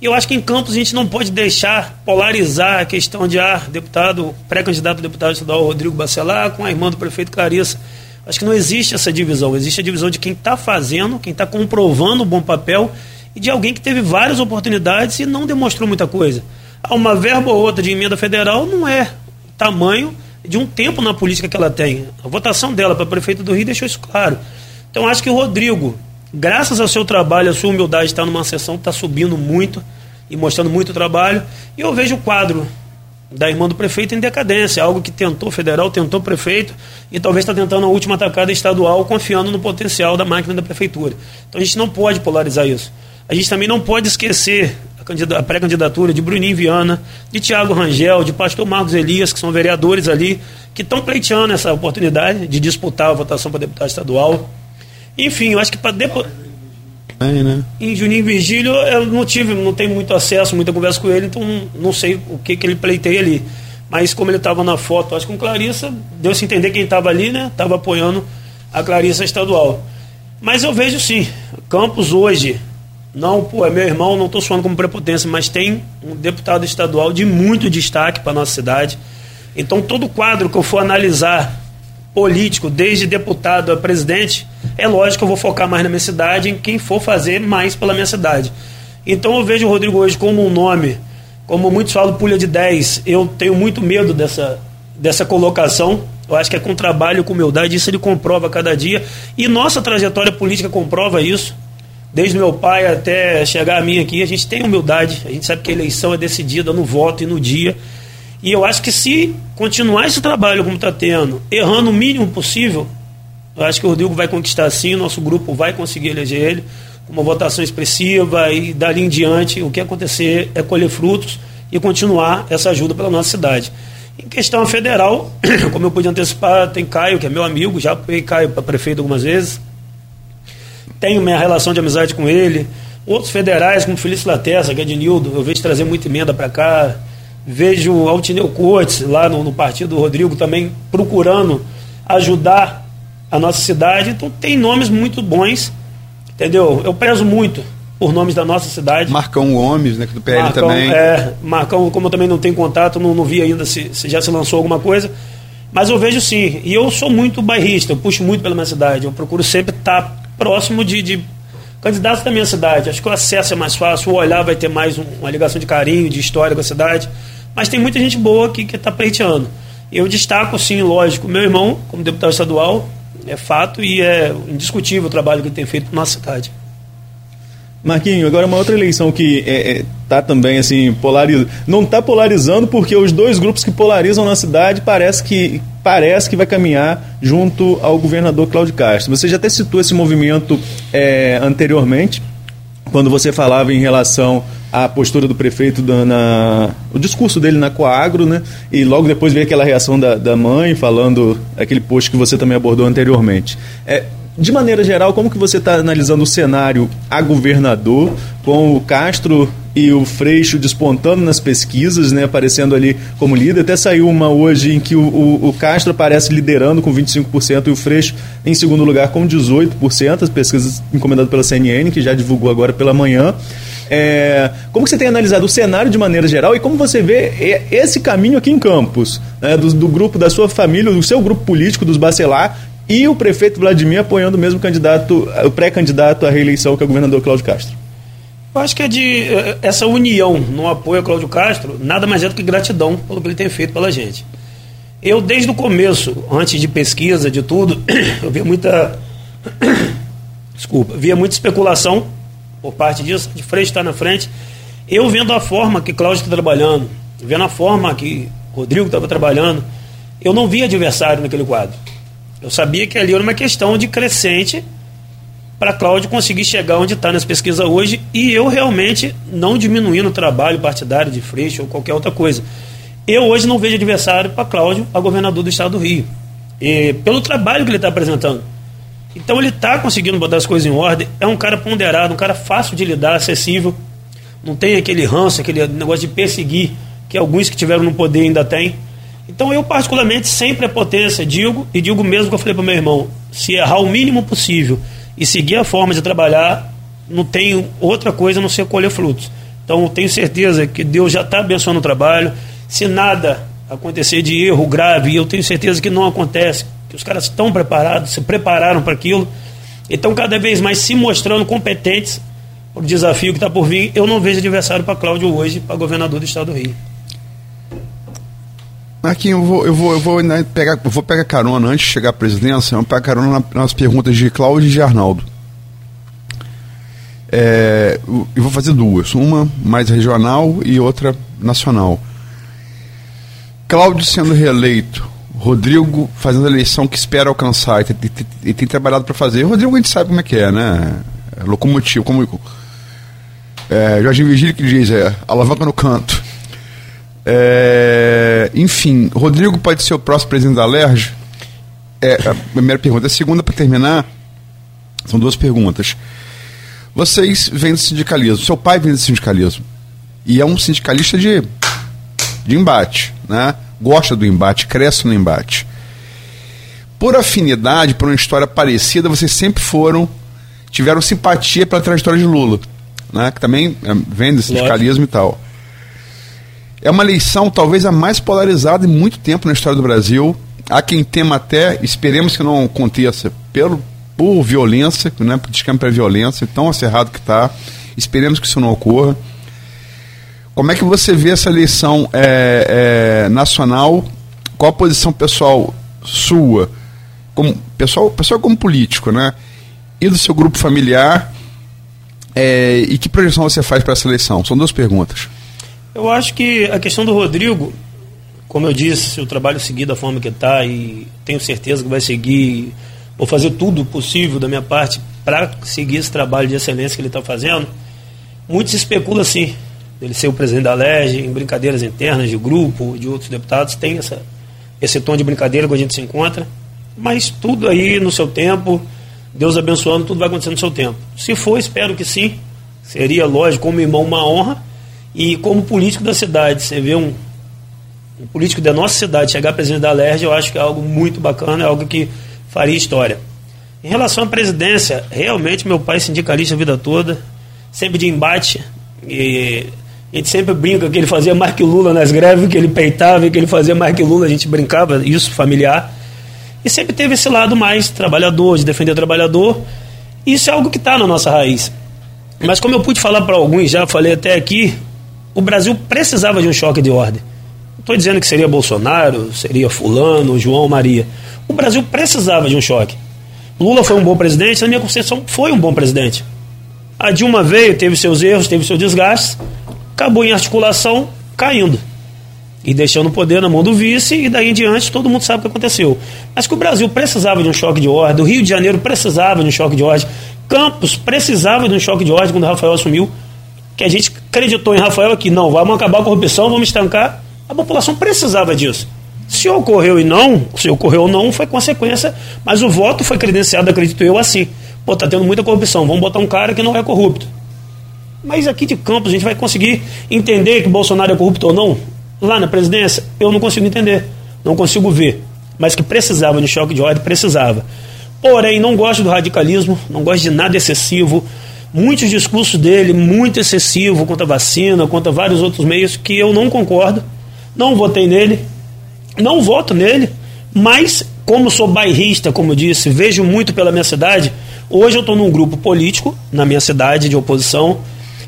S3: E eu acho que em Campos a gente não pode deixar polarizar a questão de ah, deputado, pré-candidato a deputado estadual Rodrigo Bacelar com a irmã do prefeito Clarissa. Acho que não existe essa divisão. Existe a divisão de quem está fazendo, quem está comprovando um bom papel e de alguém que teve várias oportunidades e não demonstrou muita coisa. Uma verba ou outra de emenda federal não é tamanho de um tempo na política que ela tem. A votação dela para prefeito do Rio deixou isso claro. Então acho que o Rodrigo, graças ao seu trabalho, a sua humildade, está numa sessão que está subindo muito e mostrando muito trabalho. E eu vejo o quadro da irmã do prefeito em decadência, algo que tentou federal, tentou prefeito e talvez está tentando a última atacada estadual, confiando no potencial da máquina da prefeitura. Então a gente não pode polarizar isso. A gente também não pode esquecer a pré-candidatura de Bruninho Viana, de Tiago Rangel, de Pastor Marcos Elias, que são vereadores ali, que estão pleiteando essa oportunidade de disputar a votação para deputado estadual. Enfim, eu acho que para depois. Né? Em Juninho Virgílio eu não tive, não tenho muito acesso, muita conversa com ele, então não sei o que, que ele pleiteia ali. Mas como ele estava na foto, acho que com Clarissa, deu-se entender quem estava ali, né? Estava apoiando a Clarissa estadual. Mas eu vejo sim, Campos hoje, não, pô, é meu irmão, não estou suando como prepotência, mas tem um deputado estadual de muito destaque para nossa cidade. Então todo quadro que eu for analisar político, desde deputado a presidente, é lógico que eu vou focar mais na minha cidade, em quem for fazer mais pela minha cidade. Então eu vejo o Rodrigo hoje como um nome, como muitos falam, pulha de 10. Eu tenho muito medo dessa, dessa colocação. Eu acho que é com trabalho, com humildade, isso ele comprova cada dia. E nossa trajetória política comprova isso. Desde meu pai até chegar a mim aqui, a gente tem humildade. A gente sabe que a eleição é decidida no voto e no dia. E eu acho que se continuar esse trabalho como está tendo, errando o mínimo possível, eu acho que o Rodrigo vai conquistar sim, o nosso grupo vai conseguir eleger ele com uma votação expressiva e dali em diante o que acontecer é colher frutos e continuar essa ajuda pela nossa cidade. Em questão federal, como eu pude antecipar, tem Caio, que é meu amigo, já fui Caio para prefeito algumas vezes. Tenho minha relação de amizade com ele. Outros federais, como Felício Latessa, que é de Nildo, eu vejo trazer muita emenda para cá. Vejo Altineu Cortes, lá no, no partido do Rodrigo, também procurando ajudar a nossa cidade. Então tem nomes muito bons, entendeu? Eu prezo muito por nomes da nossa cidade.
S5: Marcão Gomes, né, que do PL
S3: Marcão,
S5: também.
S3: É, Marcão, como eu também não tenho contato, não, não vi ainda se, se já se lançou alguma coisa. Mas eu vejo sim. E eu sou muito bairrista, eu puxo muito pela minha cidade. Eu procuro sempre estar próximo de, de candidatos da minha cidade. Acho que o acesso é mais fácil, o olhar vai ter mais um, uma ligação de carinho, de história com a cidade. Mas tem muita gente boa aqui que está pleiteando. Eu destaco, sim, lógico, meu irmão, como deputado estadual, é fato e é indiscutível o trabalho que ele tem feito na nossa cidade.
S4: Marquinho, agora uma outra eleição que é, é, tá também assim polarizando, não está polarizando porque os dois grupos que polarizam na cidade parece que parece que vai caminhar junto ao governador Cláudio Castro. Você já até citou esse movimento é, anteriormente quando você falava em relação à postura do prefeito da, na, o discurso dele na Coagro, né? E logo depois veio aquela reação da, da mãe falando aquele post que você também abordou anteriormente. É, de maneira geral, como que você está analisando o cenário a governador com o Castro e o Freixo despontando nas pesquisas, né, aparecendo ali como líder. Até saiu uma hoje em que o, o, o Castro aparece liderando com 25% e o Freixo em segundo lugar com 18%, as pesquisas encomendadas pela CNN, que já divulgou agora pela manhã. É, como você tem analisado o cenário de maneira geral e como você vê esse caminho aqui em Campos, né, do, do, grupo da sua família, do seu grupo político, dos Bacelar, e o prefeito Vladimir apoiando o mesmo candidato, o pré-candidato à reeleição, que é o governador Cláudio Castro?
S3: Eu acho que é de eh, essa união no apoio a Cláudio Castro, nada mais é do que gratidão pelo que ele tem feito pela gente. Eu, desde o começo, antes de pesquisa, de tudo, eu via muita. Desculpa, via muita especulação por parte disso, de frente está na frente. Eu vendo a forma que Cláudio está trabalhando, vendo a forma que Rodrigo estava trabalhando, eu não via adversário naquele quadro. Eu sabia que ali era uma questão de crescente para Cláudio conseguir chegar onde está nas pesquisas hoje e eu realmente não diminuindo o trabalho partidário de Freixo ou qualquer outra coisa. Eu hoje não vejo adversário para Cláudio, a governador do estado do Rio, e, pelo trabalho que ele está apresentando. Então ele está conseguindo botar as coisas em ordem, é um cara ponderado, um cara fácil de lidar, acessível, não tem aquele ranço, aquele negócio de perseguir que alguns que tiveram no poder ainda têm. Então eu, particularmente, sempre a potência digo, e digo mesmo que eu falei para meu irmão: se errar o mínimo possível e seguir a forma de trabalhar, não tem outra coisa a não ser colher frutos. Então tenho certeza que Deus já está abençoando o trabalho. Se nada acontecer de erro grave, e eu tenho certeza que não acontece, que os caras estão preparados, se prepararam para aquilo, e estão cada vez mais se mostrando competentes para o desafio que está por vir. Eu não vejo adversário para Cláudio hoje, para governador do estado do Rio.
S5: Marquinhos, eu vou, eu vou, eu vou né, pegar, eu vou pegar carona antes de chegar à presidência, eu vou pegar carona nas perguntas de Cláudio e de Arnaldo. É, eu vou fazer duas, uma mais regional e outra nacional. Cláudio sendo reeleito, Rodrigo fazendo a eleição que espera alcançar e tem, tem, tem trabalhado para fazer. Rodrigo a gente sabe como é que é, né? É locomotivo, como é, Jorginho Vigílio que diz, é alavanca no canto. É, enfim, Rodrigo pode ser o próximo presidente da LERJ? É a primeira pergunta. A segunda, para terminar, são duas perguntas. Vocês vêm do sindicalismo, seu pai vem do sindicalismo. E é um sindicalista de, de embate, né? Gosta do embate, cresce no embate. Por afinidade, por uma história parecida, vocês sempre foram, tiveram simpatia pela trajetória de Lula, né? Que também é, vem do sindicalismo Lógico. e tal. É uma eleição talvez a mais polarizada em muito tempo na história do Brasil. Há quem tema até, esperemos que não aconteça, pelo, por violência, né, por descampo para violência, tão acerrado que está. Esperemos que isso não ocorra. Como é que você vê essa eleição é, é, nacional? Qual a posição pessoal sua, como pessoal, pessoal como político, né? E do seu grupo familiar? É, e que projeção você faz para essa eleição? São duas perguntas.
S3: Eu acho que a questão do Rodrigo, como eu disse, se o trabalho seguir da forma que está e tenho certeza que vai seguir, vou fazer tudo possível da minha parte para seguir esse trabalho de excelência que ele está fazendo. Muito se especula assim, ele ser o presidente da LERJ, em brincadeiras internas de grupo, de outros deputados, tem essa, esse tom de brincadeira que a gente se encontra, mas tudo aí no seu tempo, Deus abençoando, tudo vai acontecer no seu tempo. Se for, espero que sim, seria lógico, como irmão, uma honra, e como político da cidade, você vê um, um político da nossa cidade chegar presidente da LERJ, eu acho que é algo muito bacana, é algo que faria história. Em relação à presidência, realmente meu pai é sindicalista a vida toda, sempre de embate, e a gente sempre brinca que ele fazia mais que Lula nas greves, que ele peitava, que ele fazia mais que Lula, a gente brincava, isso familiar. E sempre teve esse lado mais trabalhador, de defender o trabalhador. Isso é algo que está na nossa raiz. Mas como eu pude falar para alguns, já falei até aqui, o Brasil precisava de um choque de ordem. Não estou dizendo que seria Bolsonaro, seria Fulano, João, Maria. O Brasil precisava de um choque. Lula foi um bom presidente, na minha concepção, foi um bom presidente. A Dilma veio, teve seus erros, teve seus desgastes, acabou em articulação, caindo. E deixando o poder na mão do vice, e daí em diante todo mundo sabe o que aconteceu. Mas que o Brasil precisava de um choque de ordem, o Rio de Janeiro precisava de um choque de ordem, Campos precisava de um choque de ordem quando o Rafael assumiu que a gente acreditou em Rafael aqui, não, vamos acabar a corrupção, vamos estancar. A população precisava disso. Se ocorreu e não, se ocorreu ou não, foi consequência, mas o voto foi credenciado, acredito eu, assim. Pô, tá tendo muita corrupção, vamos botar um cara que não é corrupto. Mas aqui de Campos a gente vai conseguir entender que Bolsonaro é corrupto ou não? Lá na presidência, eu não consigo entender, não consigo ver. Mas que precisava de choque de ordem, precisava. Porém, não gosto do radicalismo, não gosto de nada excessivo. Muitos discursos dele, muito excessivo contra a vacina, contra vários outros meios, que eu não concordo. Não votei nele, não voto nele, mas como sou bairrista, como disse, vejo muito pela minha cidade. Hoje eu estou num grupo político, na minha cidade, de oposição,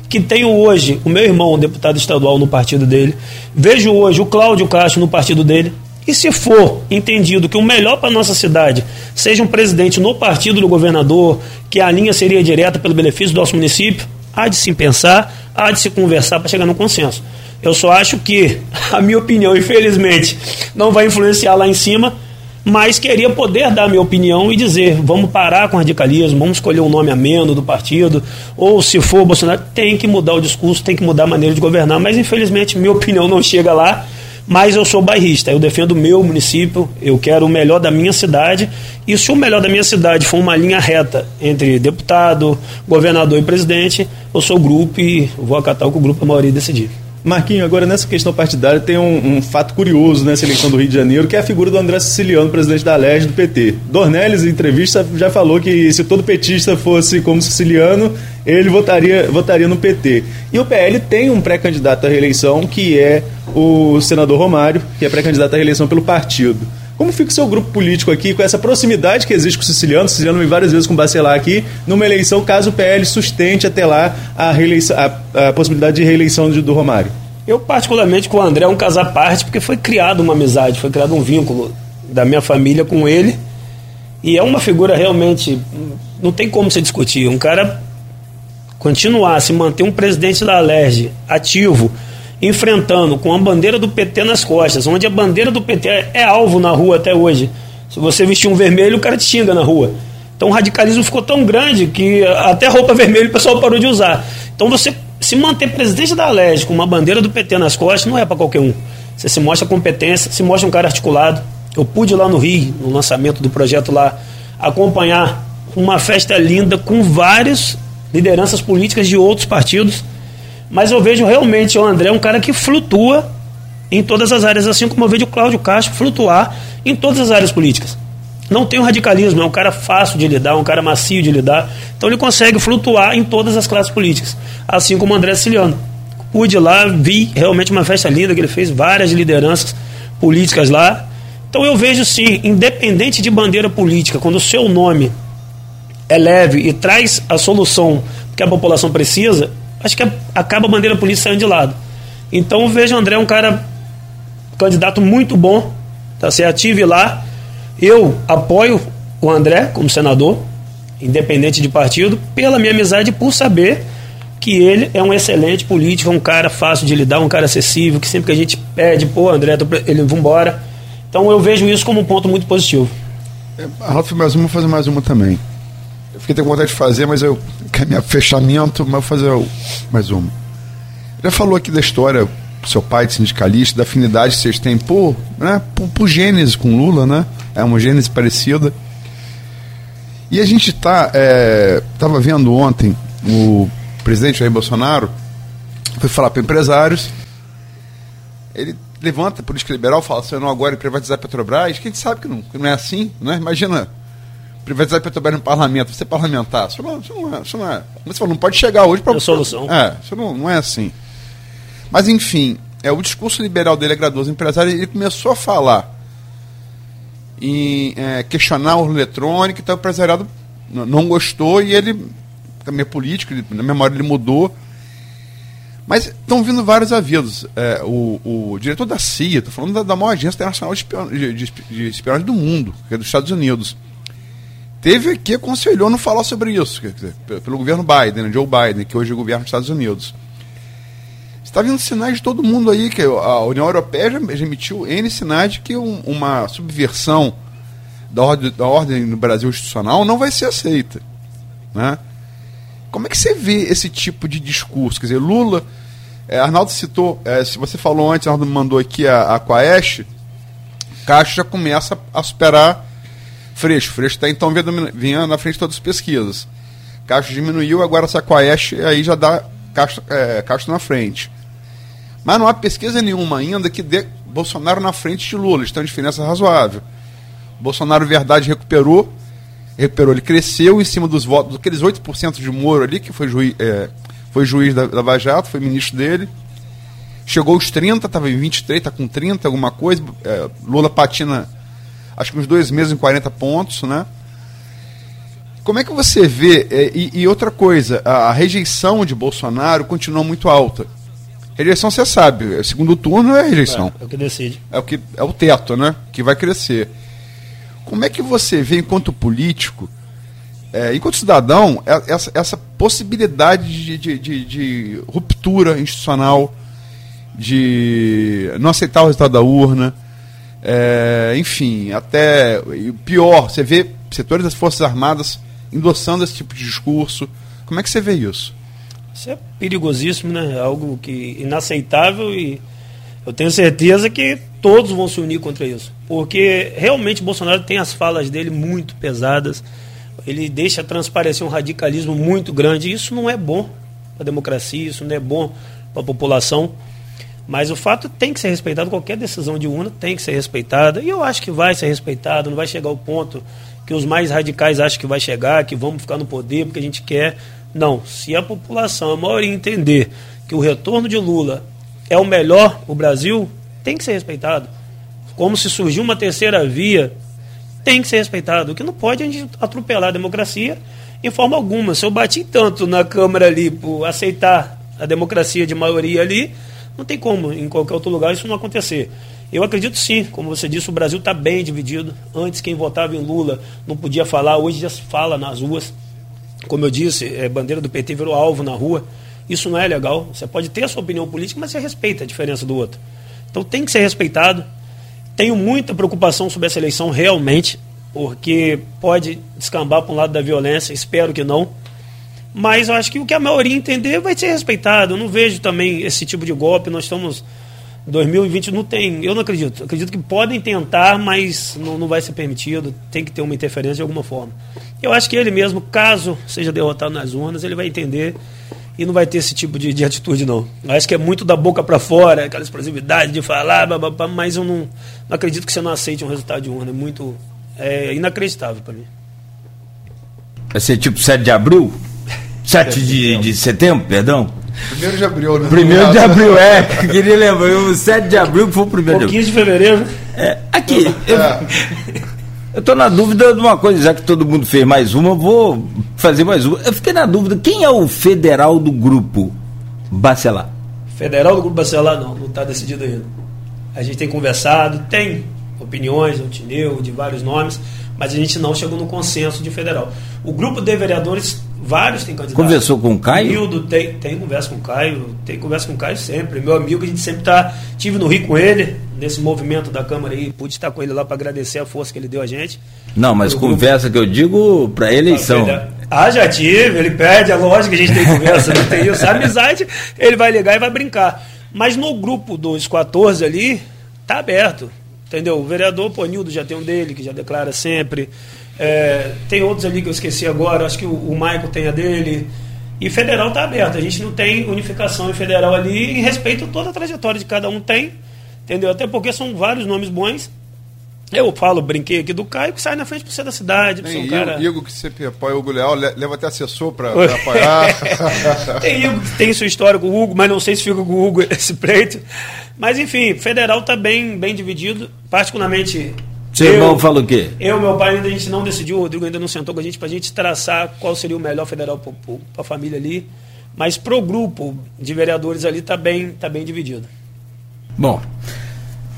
S3: que tenho hoje o meu irmão, deputado estadual, no partido dele. Vejo hoje o Cláudio Castro no partido dele. E se for entendido que o melhor para nossa cidade seja um presidente no partido do governador, que a linha seria direta pelo benefício do nosso município, há de se pensar, há de se conversar para chegar no consenso. Eu só acho que a minha opinião, infelizmente, não vai influenciar lá em cima, mas queria poder dar minha opinião e dizer: vamos parar com o radicalismo, vamos escolher um nome ameno do partido, ou se for Bolsonaro, tem que mudar o discurso, tem que mudar a maneira de governar, mas infelizmente minha opinião não chega lá mas eu sou bairrista, eu defendo o meu município, eu quero o melhor da minha cidade, e se o melhor da minha cidade for uma linha reta entre deputado, governador e presidente, eu sou grupo e vou acatar o que o grupo a maioria decidir.
S4: Marquinho, agora nessa questão partidária tem um, um, fato curioso nessa eleição do Rio de Janeiro, que é a figura do André Siciliano, presidente da LERJ do PT. Dornelles, em entrevista, já falou que se todo petista fosse como Siciliano, ele votaria, votaria no PT. E o PL tem um pré-candidato à reeleição, que é o senador Romário, que é pré-candidato à reeleição pelo partido. Como fica o seu grupo político aqui com essa proximidade que existe com o Siciliano? O Siciliano vem várias vezes com o Bacelar aqui, numa eleição, caso o PL sustente até lá a, a, a possibilidade de reeleição de, do Romário.
S3: Eu, particularmente, com o André, é um caso à parte, porque foi criado uma amizade, foi criado um vínculo da minha família com ele. E é uma figura realmente. Não tem como se discutir. Um cara continuar, se manter um presidente da Alerj ativo, enfrentando com a bandeira do PT nas costas, onde a bandeira do PT é, alvo na rua até hoje. Se você vestir um vermelho, o cara te xinga na rua. Então o radicalismo ficou tão grande que até roupa vermelha o pessoal parou de usar. Então você se manter presidente da Alerj com uma bandeira do PT nas costas não é para qualquer um. Você se mostra competência, se mostra um cara articulado. Eu pude lá no Rio, no lançamento do projeto lá, acompanhar uma festa linda com várias lideranças políticas de outros partidos mas eu vejo realmente o André um cara que flutua em todas as áreas, assim como eu vejo o Cláudio Castro flutuar em todas as áreas políticas. Não tem um radicalismo, é um cara fácil de lidar, um cara macio de lidar. Então ele consegue flutuar em todas as classes políticas, assim como o André Siciliano. Pude lá, vi realmente uma festa linda que ele fez, várias lideranças políticas lá. Então eu vejo sim, independente de bandeira política, quando o seu nome é leve e traz a solução que a população precisa, acho que acaba a bandeira política saindo de lado. Então vejo o André um cara candidato muito bom, tá certo? Lá. Eu apoio o André como senador, independente de partido, pela minha amizade por saber que ele é um excelente político, um cara fácil de lidar, um cara acessível, que sempre que a gente pede, pô, André, ele vambora. Então eu vejo isso como um ponto muito positivo.
S5: É, Rafa, mais uma, fazer mais uma também. Eu fiquei com vontade de fazer, mas eu caminhar fechamento, mas vou fazer mais uma. Já falou aqui da história, seu pai de sindicalista, da afinidade que vocês têm por, né, por, por Gênesis com Lula, né? É uma Gênesis parecida. E a gente tá, é, vendo ontem o presidente Jair Bolsonaro foi falar para empresários. Ele levanta a política liberal, fala assim, não agora privatizar a Petrobras, que a gente sabe que não, que não é assim, né? Imagina privatizar Petrobras no parlamento, você parlamentar, isso não, isso não é. Isso não é. Como você falou, não pode chegar hoje para. É
S3: solução.
S5: É, isso não, não é assim. Mas, enfim, é, o discurso liberal dele agradou os empresários ele começou a falar em é, questionar o eletrônico, então o empresariado não gostou e ele, também é político, ele, na memória ele mudou. Mas estão vindo vários avisos. É, o, o, diretor da CIA, estou falando da, da maior agência internacional de, de, de espionagem do mundo, que é dos Estados Unidos teve que aconselhou não falar sobre isso, pelo governo Biden, Joe Biden, que hoje é o governo dos Estados Unidos. Está vindo sinais de todo mundo aí, que a União Europeia já, emitiu N sinais de que um, uma subversão da ordem, da ordem no Brasil institucional não vai ser aceita. Né? Como é que você vê esse tipo de discurso? Quer dizer, Lula, é, Arnaldo citou, é, se você falou antes, Arnaldo mandou aqui a, a Quaest, Caixa já começa a superar Freixo. Freixo está então vinha na frente de todas as pesquisas. Cacho diminuiu, agora essa Quaest aí já dá Castro, é, Castro na frente. Mas não há pesquisa nenhuma ainda que dê Bolsonaro na frente de Lula. Têm uma diferença razoável. Bolsonaro, verdade, recuperou. Recuperou, ele cresceu em cima dos votos, daqueles 8% de Moro ali, que foi juiz, é, foi juiz da, da Vajato, foi ministro dele. Chegou aos 30, estava em 23, está com 30, alguma coisa. É, Lula patina, acho que uns dois meses em 40 pontos, né? Como é que você vê? É, e, e, outra coisa, a, rejeição de Bolsonaro continua muito alta. Rejeição, você sabe, o segundo turno é rejeição.
S3: É, é o que decide.
S5: É o, que, é o teto, né? Que vai crescer. Como é que você vê, enquanto político, é, enquanto cidadão, é, essa, essa possibilidade de, de, de, de, ruptura institucional, de não aceitar o resultado da urna, é, enfim, até pior, você vê setores das Forças Armadas endossando esse tipo de discurso. Como é que você vê isso?
S3: Isso é perigosíssimo, né? Algo que inaceitável e eu tenho certeza que todos vão se unir contra isso. Porque realmente Bolsonaro tem as falas dele muito pesadas. Ele deixa transparecer um radicalismo muito grande. Isso não é bom para a democracia, isso não é bom para a população. Mas o fato tem que ser respeitado, qualquer decisão de urna tem que ser respeitada. E eu acho que vai ser respeitado, não vai chegar ao ponto que os mais radicais acham que vai chegar, que vamos ficar no poder porque a gente quer. Não, se a população, a maioria entender que o retorno de Lula é o melhor para o Brasil, tem que ser respeitado. Como se surgiu uma terceira via, tem que ser respeitado. O que não pode é a gente atropelar a democracia em forma alguma. Se eu bati tanto na Câmara ali por aceitar a democracia de maioria ali, não tem como em qualquer outro lugar isso não acontecer. Eu acredito sim, como você disse, o Brasil está bem dividido. Antes quem votava em Lula não podia falar, hoje já se fala nas ruas. Como eu disse, é, bandeira do PT virou alvo na rua. Isso não é legal. Você pode ter a sua opinião política, mas você respeita a diferença do outro. Então tem que ser respeitado. Tenho muita preocupação sobre essa eleição, realmente, porque pode descambar para um lado da violência, espero que não. Mas eu acho que o que a maioria entender vai ser respeitado. Eu não vejo também esse tipo de golpe. Nós estamos. 2020 não tem, eu não acredito. Acredito que podem tentar, mas não, não vai ser permitido. Tem que ter uma interferência de alguma forma. Eu acho que ele mesmo, caso seja derrotado nas urnas, ele vai entender e não vai ter esse tipo de, de atitude, não. Eu acho que é muito da boca para fora, aquela explosividade de falar, babá, mas eu não, não acredito que você não aceite um resultado de urna. É muito é inacreditável para mim.
S2: Vai ser tipo 7 de abril? 7 de, de setembro, perdão?
S5: Primeiro de abril, né?
S2: Primeiro de abril, é. Queria lembrar, o 7 de abril que foi o primeiro
S3: de abril. de fevereiro.
S2: É, aqui, eu, é. Eu estou na dúvida de uma coisa, já que todo mundo fez mais uma, vou fazer mais uma. Eu fiquei na dúvida, quem é o federal do grupo Bacelar?
S3: Federal do grupo Bacelar não, não está decidido ainda. A gente tem conversado, tem opiniões, o Tineu, de vários nomes, mas a gente não chegou no consenso de federal. O grupo de vereadores, vários têm candidatos.
S2: Conversou com o Caio?
S3: Hildo tem, tem conversa com o Caio, tem conversa com o Caio sempre. Meu amigo, a gente sempre tá. Tive no Rio com ele, nesse movimento da Câmara aí, pude estar com ele lá para agradecer a força que ele deu a gente.
S2: Não, mas conversa grupo... que eu digo para eleição.
S3: Ah, já tive, ele pede, é lógico que a gente tem conversa, não tem isso. A amizade, ele vai ligar e vai brincar. Mas no grupo dos 14 ali, tá aberto. Entendeu? O vereador Ponildo já tem um dele, que já declara sempre. É, tem outros ali que eu esqueci agora, acho que o, o Maico tem a dele. E federal está aberto. A gente não tem unificação em federal ali em respeito a toda a trajetória de cada um tem. Entendeu? Até porque são vários nomes bons. Eu falo, brinquei aqui do Caio, que sai na frente por ser da cidade.
S5: Tem um cara... Igor que sempre apoia o Hugo Leal, leva até assessor para apoiar.
S3: tem Igor que tem sua história com o Hugo, mas não sei se fica com o Hugo esse pleito. Mas enfim, federal está bem, bem dividido. Particularmente.
S2: Seu eu, irmão fala o quê?
S3: Eu meu pai ainda a gente não decidiu, o Rodrigo ainda não sentou com a gente para a gente traçar qual seria o melhor federal para a família ali. Mas pro grupo de vereadores ali está bem, tá bem dividido.
S2: Bom,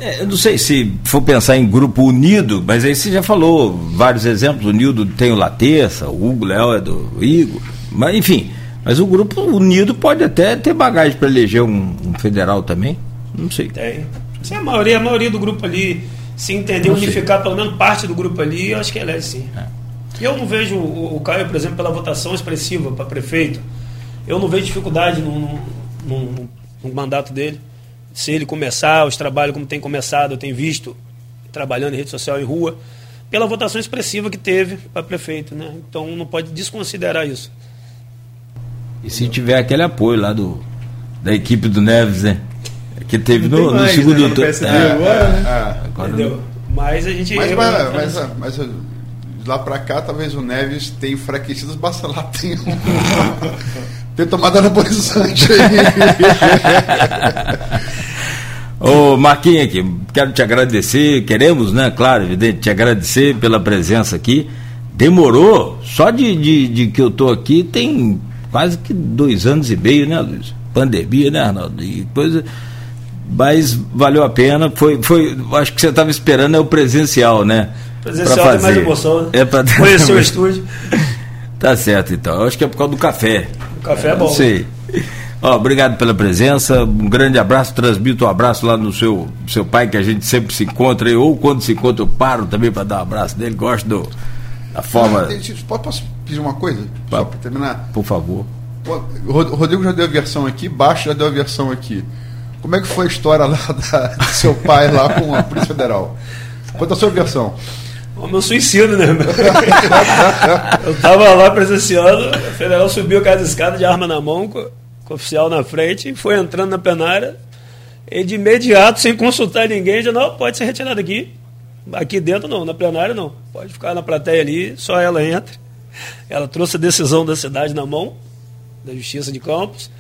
S2: é, eu não sei se for pensar em grupo unido, mas aí você já falou vários exemplos. O Nildo tem o Laterça, o Hugo Léo é do Igor, mas enfim. Mas o grupo unido pode até ter bagagem para eleger um, um, federal também. Não sei.
S3: Tem. Se a maioria, a maioria do grupo ali se entender, não unificar sei. pelo menos parte do grupo ali, eu acho que elege sim. É. Eu não vejo o, o Caio, por exemplo, pela votação expressiva para prefeito. Eu não vejo dificuldade no, no, no, no mandato dele se ele começar os trabalhos como tem começado, eu tenho visto trabalhando em rede social em rua, pela votação expressiva que teve para prefeito, né? Então não pode desconsiderar isso.
S2: E se tiver aquele apoio lá do, da equipe do Neves, né? Que teve no,
S4: tem
S2: no
S4: mais,
S2: segundo
S4: né? No
S2: turno.
S4: PSD agora, né?
S2: agora
S3: Entendeu? Mas a gente.
S5: Mas,
S3: eu-
S5: mas, mas, mas, de lá pra cá, talvez o Neves tenha enfraquecido, os Bacelar tenham, tenham tomado anabolizante aí.
S2: Ô Marquinhos aqui, quero te agradecer, queremos, né, claro, evidente, te agradecer pela presença aqui. Demorou, só de, de, de que eu tô aqui tem quase que dois anos e meio, né, Luiz? Pandemia, né, Arnaldo? E coisa. Mas valeu a pena. Foi, foi, acho que você estava esperando é o presencial, né?
S3: Presencial
S2: Pra
S3: tem mais emoção, né?
S2: É pra
S3: Conhecer o estúdio.
S2: Tá certo, então. Eu acho que é por causa do café.
S3: O café é bom.
S2: Não sei. Ó, obrigado pela presença. Um grande abraço. Transmito um abraço lá no seu, seu pai, que a gente sempre se encontra. aí, Ou quando se encontra, eu paro também para dar um abraço dele. Gosto do, da forma.
S5: Tem- Posso pedir uma coisa? Só pra terminar.
S2: Por favor.
S5: O Rod- o Rodrigo já deu a versão aqui, Baixo já deu a versão aqui. Como é que foi a história lá da, do seu pai lá com a Polícia Federal? Conta a sua versão.
S3: O meu suicídio, né? eu tava lá presenciando, o federal subiu as escadas de arma na mão, com, o oficial na frente, e foi entrando na plenária. E de imediato, sem consultar ninguém, já não, pode ser retirado aqui. Aqui dentro não, na plenária não. Pode ficar na plateia ali, só ela entra. Ela trouxe a decisão da cidade na mão, da Justiça de Campos,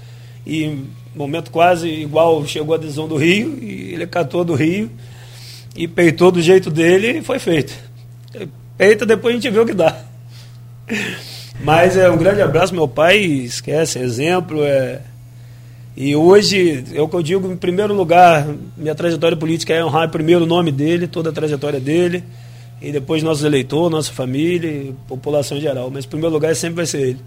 S3: e momento quase igual chegou a decisão do Rio, e ele catou do Rio e peitou do jeito dele e foi feito. Peita, depois a gente vê o que dá. Mas é um grande abraço, meu pai, esquece, exemplo. É... E hoje, é o que eu digo, em primeiro lugar, minha trajetória política é honrar primeiro o nome dele, toda a trajetória dele, e depois nossos eleitores, nossa família, população em geral. Mas em primeiro lugar sempre vai ser ele.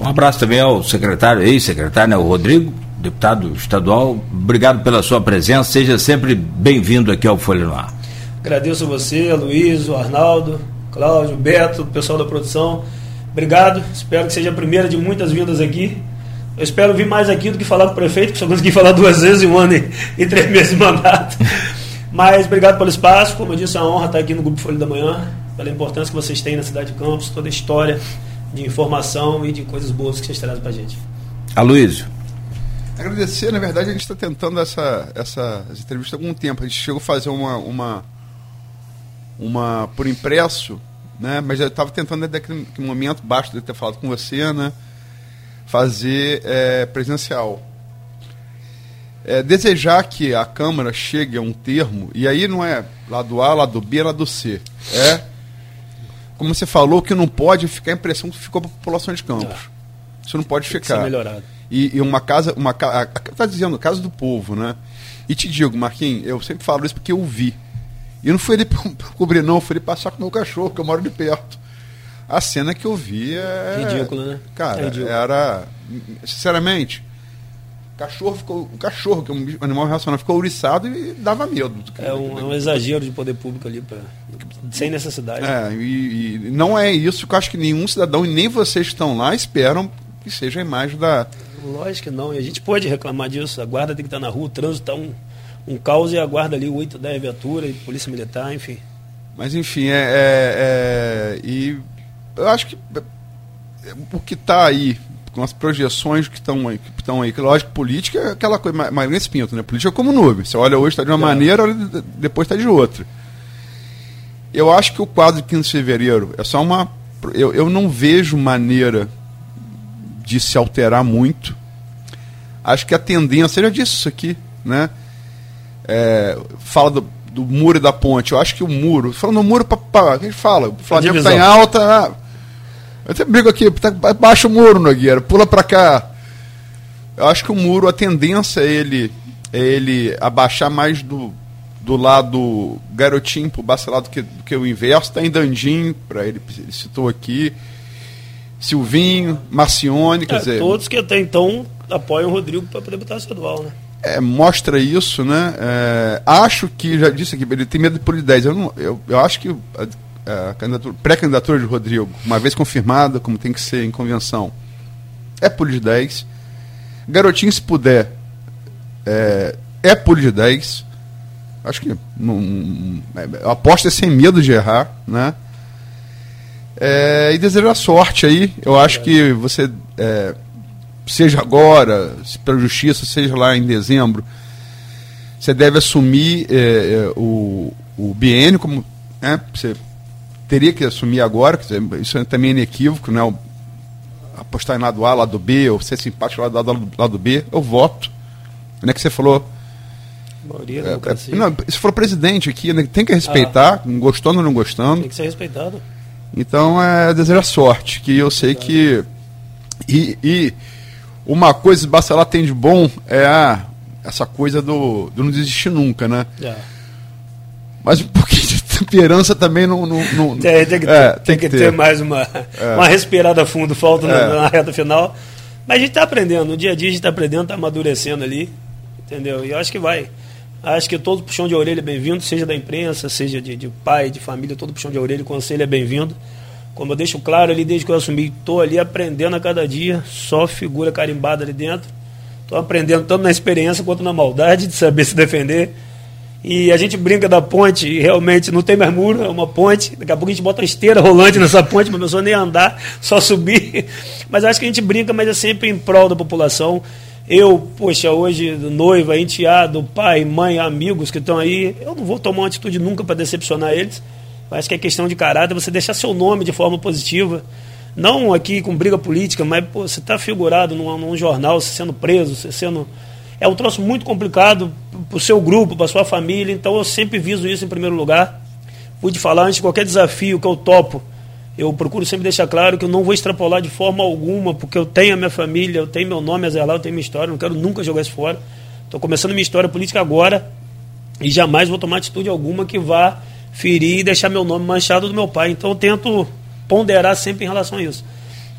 S2: Um abraço também ao secretário, ex-secretário, né, o Rodrigo, deputado estadual. Obrigado pela sua presença. Seja sempre bem-vindo aqui ao Folha no Ar.
S3: Agradeço a você, a Luiz, o Arnaldo, Cláudio, Beto, o pessoal da produção. Obrigado. Espero que seja a primeira de muitas vindas aqui. Eu espero vir mais aqui do que falar com o prefeito, porque só consegui falar duas vezes em um ano e, e três meses de mandato. Mas obrigado pelo espaço. Como eu disse, é uma honra estar aqui no Grupo Folha da Manhã, pela importância que vocês têm na cidade de Campos, toda a história de informação e de coisas boas que vocês trazem para a gente.
S2: Aloysio.
S5: Agradecer, na verdade, a gente está tentando essa, essa, essa entrevista há algum tempo. A gente chegou a fazer uma, uma, uma por impresso, né? mas eu estava tentando, desde aquele momento, basta de ter falado com você, né? fazer é, presencial. É, desejar que a Câmara chegue a um termo, e aí não é lado A, lado B, lado C. É, como você falou, que não pode ficar a impressão que ficou para a população de Campos. Isso não pode
S3: Tem
S5: ficar.
S3: melhorado.
S5: E, e uma casa, uma casa, tá dizendo, casa do povo, né? E te digo, Marquinhos, eu sempre falo isso porque eu vi. E não foi ele cobrir, não, foi ele passar com o meu cachorro, que eu moro de perto. A cena que eu vi é.
S3: Ridículo, né?
S5: Cara,
S3: É ridículo.
S5: era. Sinceramente, cachorro ficou. O cachorro, que é um animal racional, ficou ouriçado e dava medo.
S3: É um, é um exagero de poder público ali, pra, sem necessidade.
S5: É, e, e não é isso que eu acho que nenhum cidadão e nem vocês que estão lá esperam que seja a imagem da.
S3: Lógico que não. E a gente pode reclamar disso. A guarda tem que estar na rua, o trânsito está um, um caos e a guarda ali, 8, 10 viaturas, e polícia militar, enfim.
S5: Mas enfim, é, é- é- e eu acho que é, o que está aí, com as projeções que estão aí, que estão aí, que lógico, política é aquela coisa, Ma- Marinha Pinto, né? Política é como nuvem. Você olha hoje está de uma
S3: Claro.
S5: maneira, olha de- depois está de outra. Eu acho que o quadro de 15 de fevereiro é só uma. Eu, eu não vejo maneira de se alterar muito. Acho que a tendência, eu já disse isso aqui, né? É, fala do, do muro e da ponte. Eu acho que o muro, falando do muro, pra, pra, a gente fala, o Flamengo está em alta. ah, eu até brigo aqui, tá, baixa o muro, Nogueira, pula para cá. Eu acho que o muro, a tendência é ele, é ele abaixar mais do, do lado garotinho pro Bacelar do que, do que o inverso. Tá em Dandim, para ele, ele citou aqui. Silvinho, Marcione, quer
S3: É,
S5: dizer,
S3: todos que até então apoiam o Rodrigo para deputado estadual, né?
S5: É, mostra isso, né? É, acho que, já disse aqui, ele tem medo de poli 10. Eu, eu, eu acho que a, a candidatura- pré-candidatura de Rodrigo, uma vez confirmada, como tem que ser em convenção, é poli 10. Garotinho, se puder, é, é poli 10. Acho que não, não- é, eu aposto é sem medo de errar, né? É, e desejar sorte aí. Eu acho que você é, seja agora, pela justiça, seja lá em dezembro, você deve assumir é, é, o, o biênio como. Né, você teria que assumir agora, isso é também inequívoco, né? apostar em lado A, lado B, ou ser simpático lado A, lado, lado B, eu voto. Né, que você falou.
S3: Maioria
S5: é, é, não, se for presidente aqui, né, tem que respeitar, ah. gostando ou não gostando.
S3: Tem que ser respeitado.
S5: Então é desejar sorte, que eu sei que. E, e uma coisa que Bacelar tem de bom é a, essa coisa do, do não desistir nunca, né? É. Mas um pouquinho de temperança também não. não, não
S3: tem, tem, que, é, ter, tem, que, ter. ter mais uma, é. uma respirada fundo, falta na, é. na, reta final. Mas a gente está aprendendo, no dia a dia a gente está aprendendo, está amadurecendo ali, entendeu? E eu acho que vai. Acho que todo puxão de orelha é bem-vindo, seja da imprensa, seja de, de, pai, de família, todo puxão de orelha, conselho é bem-vindo. Como eu deixo claro ali desde que eu assumi, estou ali aprendendo a cada dia, só figura carimbada ali dentro. Estou aprendendo tanto na experiência quanto na maldade de saber se defender. E a gente brinca da ponte e realmente não tem mais muro, é uma ponte. Daqui a pouco a gente bota esteira rolante nessa ponte para a pessoa nem andar, só subir. Mas acho que a gente brinca, mas é sempre em prol da população. Eu, poxa, hoje, noiva, enteado, pai, mãe, amigos que estão aí, eu não vou tomar uma atitude nunca para decepcionar eles. Acho que é questão de caráter, você deixar seu nome de forma positiva. Não aqui com briga política, mas pô, você está figurado num, num, jornal, você sendo preso, você sendo. É um troço muito complicado para o seu grupo, para sua família, então eu sempre viso isso em primeiro lugar. Pude falar antes de qualquer desafio que eu topo eu procuro sempre deixar claro que eu não vou extrapolar de forma alguma, porque eu tenho a minha família, eu tenho meu nome a zelar, eu tenho minha história, não quero nunca jogar isso fora. Estou começando minha história política agora e jamais vou tomar atitude alguma que vá ferir e deixar meu nome manchado do meu pai. Então eu tento ponderar sempre em relação a isso.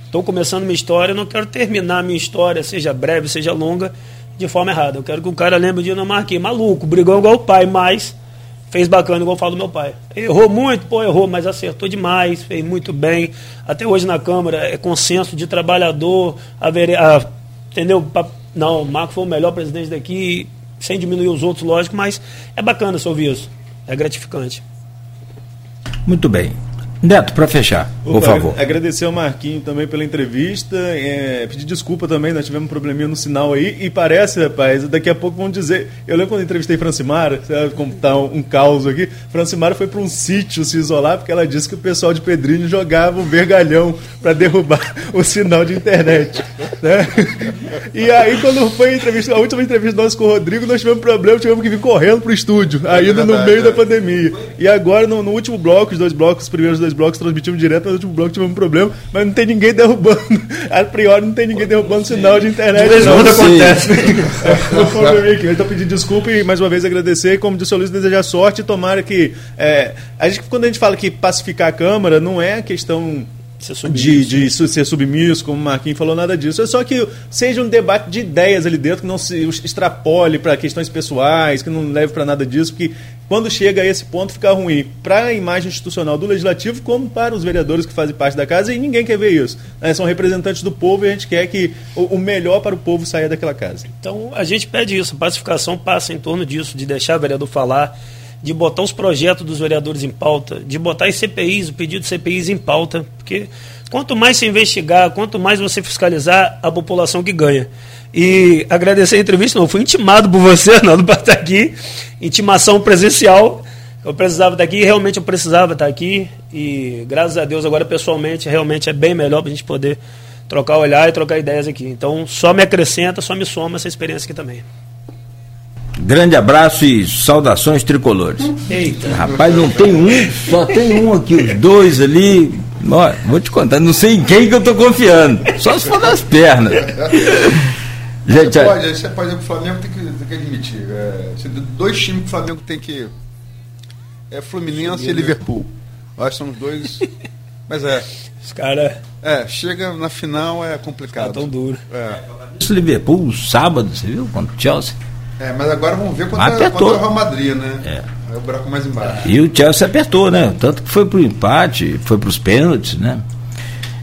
S3: Estou começando minha história, não quero terminar minha história, seja breve, seja longa, de forma errada. Eu quero que o cara lembre de não marquei maluco, brigou igual o pai, mas fez bacana, igual eu falo do meu pai. Errou muito, pô, errou, mas acertou demais, fez muito bem. Até hoje na Câmara é consenso de trabalhador, a, a, entendeu? Não, o Marco foi o melhor presidente daqui, sem diminuir os outros, lógico, mas é bacana se ouvir isso. É gratificante.
S2: Muito bem. Neto, para fechar, Opa, por favor.
S4: Agradecer ao Marquinho também pela entrevista, é, pedir desculpa também, nós tivemos um probleminha no sinal aí, e parece, rapaz, daqui a pouco vão dizer. Eu lembro quando eu entrevistei Francimara, sabe como tá um, um caos aqui? Francimara foi para um sítio se isolar, porque ela disse que o pessoal de Pedrinho jogava um vergalhão para derrubar o sinal de internet. Né? E aí, quando foi a entrevista, a última entrevista nossa com o Rodrigo, nós tivemos problema, tivemos que vir correndo pro estúdio, ainda no meio da pandemia. E agora, no, no último bloco, os dois blocos, os primeiros dois dois blocos transmitimos direto, no último bloco tivemos um problema, mas não tem ninguém derrubando. A priori não tem ninguém derrubando sinal de internet. De
S3: não acontece.
S4: é, aqui. Então pedir desculpa e mais uma vez agradecer. Como disse o Luiz, desejar sorte e tomara que. É, a gente, quando a gente fala que pacificar a Câmara, não é questão de, de ser submisso, como o Marquinhos falou, nada disso. É só que seja um debate de ideias ali dentro, que não se extrapole para questões pessoais, que não leve para nada disso, porque quando chega a esse ponto fica ruim para a imagem institucional do Legislativo, como para os vereadores que fazem parte da casa, e ninguém quer ver isso. Né? São representantes do povo e a gente quer que o, melhor para o povo saia daquela casa.
S3: Então a gente pede isso, a pacificação passa em torno disso, de deixar o vereador falar de botar os projetos dos vereadores em pauta, de botar as CPIs, o pedido de CPIs em pauta, porque quanto mais se investigar, quanto mais você fiscalizar, a população que ganha. E agradecer a entrevista, não, fui intimado por você, Arnaldo, para estar aqui, intimação presencial, eu precisava estar aqui, realmente eu precisava estar aqui, e graças a Deus agora pessoalmente, realmente é bem melhor para a gente poder trocar olhar e trocar ideias aqui. Então só me acrescenta, só me soma essa experiência aqui também.
S2: Grande abraço e saudações tricolores. Eita. Rapaz, não tem um, só tem um aqui, os dois ali. Olha, vou te contar, não sei em quem que eu tô confiando. Só se for das pernas.
S5: Gente, você, pode, você pode dizer que o Flamengo tem que, tem que admitir. É, dois times que o Flamengo tem que. É Fluminense e Liverpool. Eu acho que são os dois. Mas é.
S3: Os caras.
S5: É, chega na final é complicado. Tá
S3: tão duro.
S2: É. Esse Liverpool, sábado, você viu? Contra o Chelsea.
S5: É, mas agora vamos ver quanto é o Real Madrid, né? É. Aí o buraco mais embaixo.
S2: E o Chelsea apertou, né? Tanto que foi pro empate, foi para os pênaltis, né?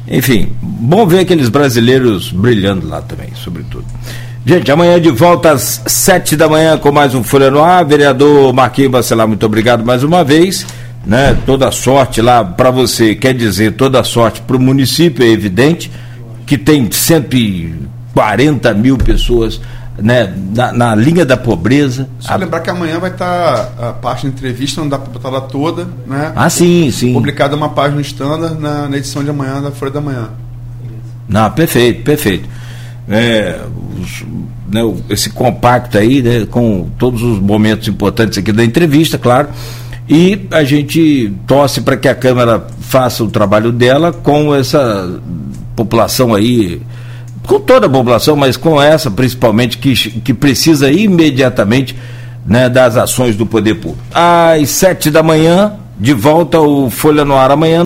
S2: Enfim, bom ver aqueles brasileiros brilhando lá também, sobretudo. Gente, amanhã de volta às sete da manhã com mais um Folha no Ar. Vereador Marquinhos Bacelar, muito obrigado mais uma vez. Né? Toda sorte lá para você, quer dizer, toda sorte para o município, é evidente, que tem cento 40 mil pessoas né, na, na linha da pobreza.
S5: Só lembrar que amanhã vai estar a parte da entrevista, não dá para botar lá toda, né?
S2: Ah, sim, sim.
S5: Publicada uma página standard na, na edição de amanhã da Folha da Manhã.
S2: Não, perfeito, perfeito. É, os, né, esse compacto aí, né, com todos os momentos importantes aqui da entrevista, claro. E a gente torce para que a Câmara faça o trabalho dela com essa população aí com toda a população, mas com essa principalmente que, que precisa imediatamente né, das ações do poder público. Às sete da manhã, de volta o Folha no Ar amanhã.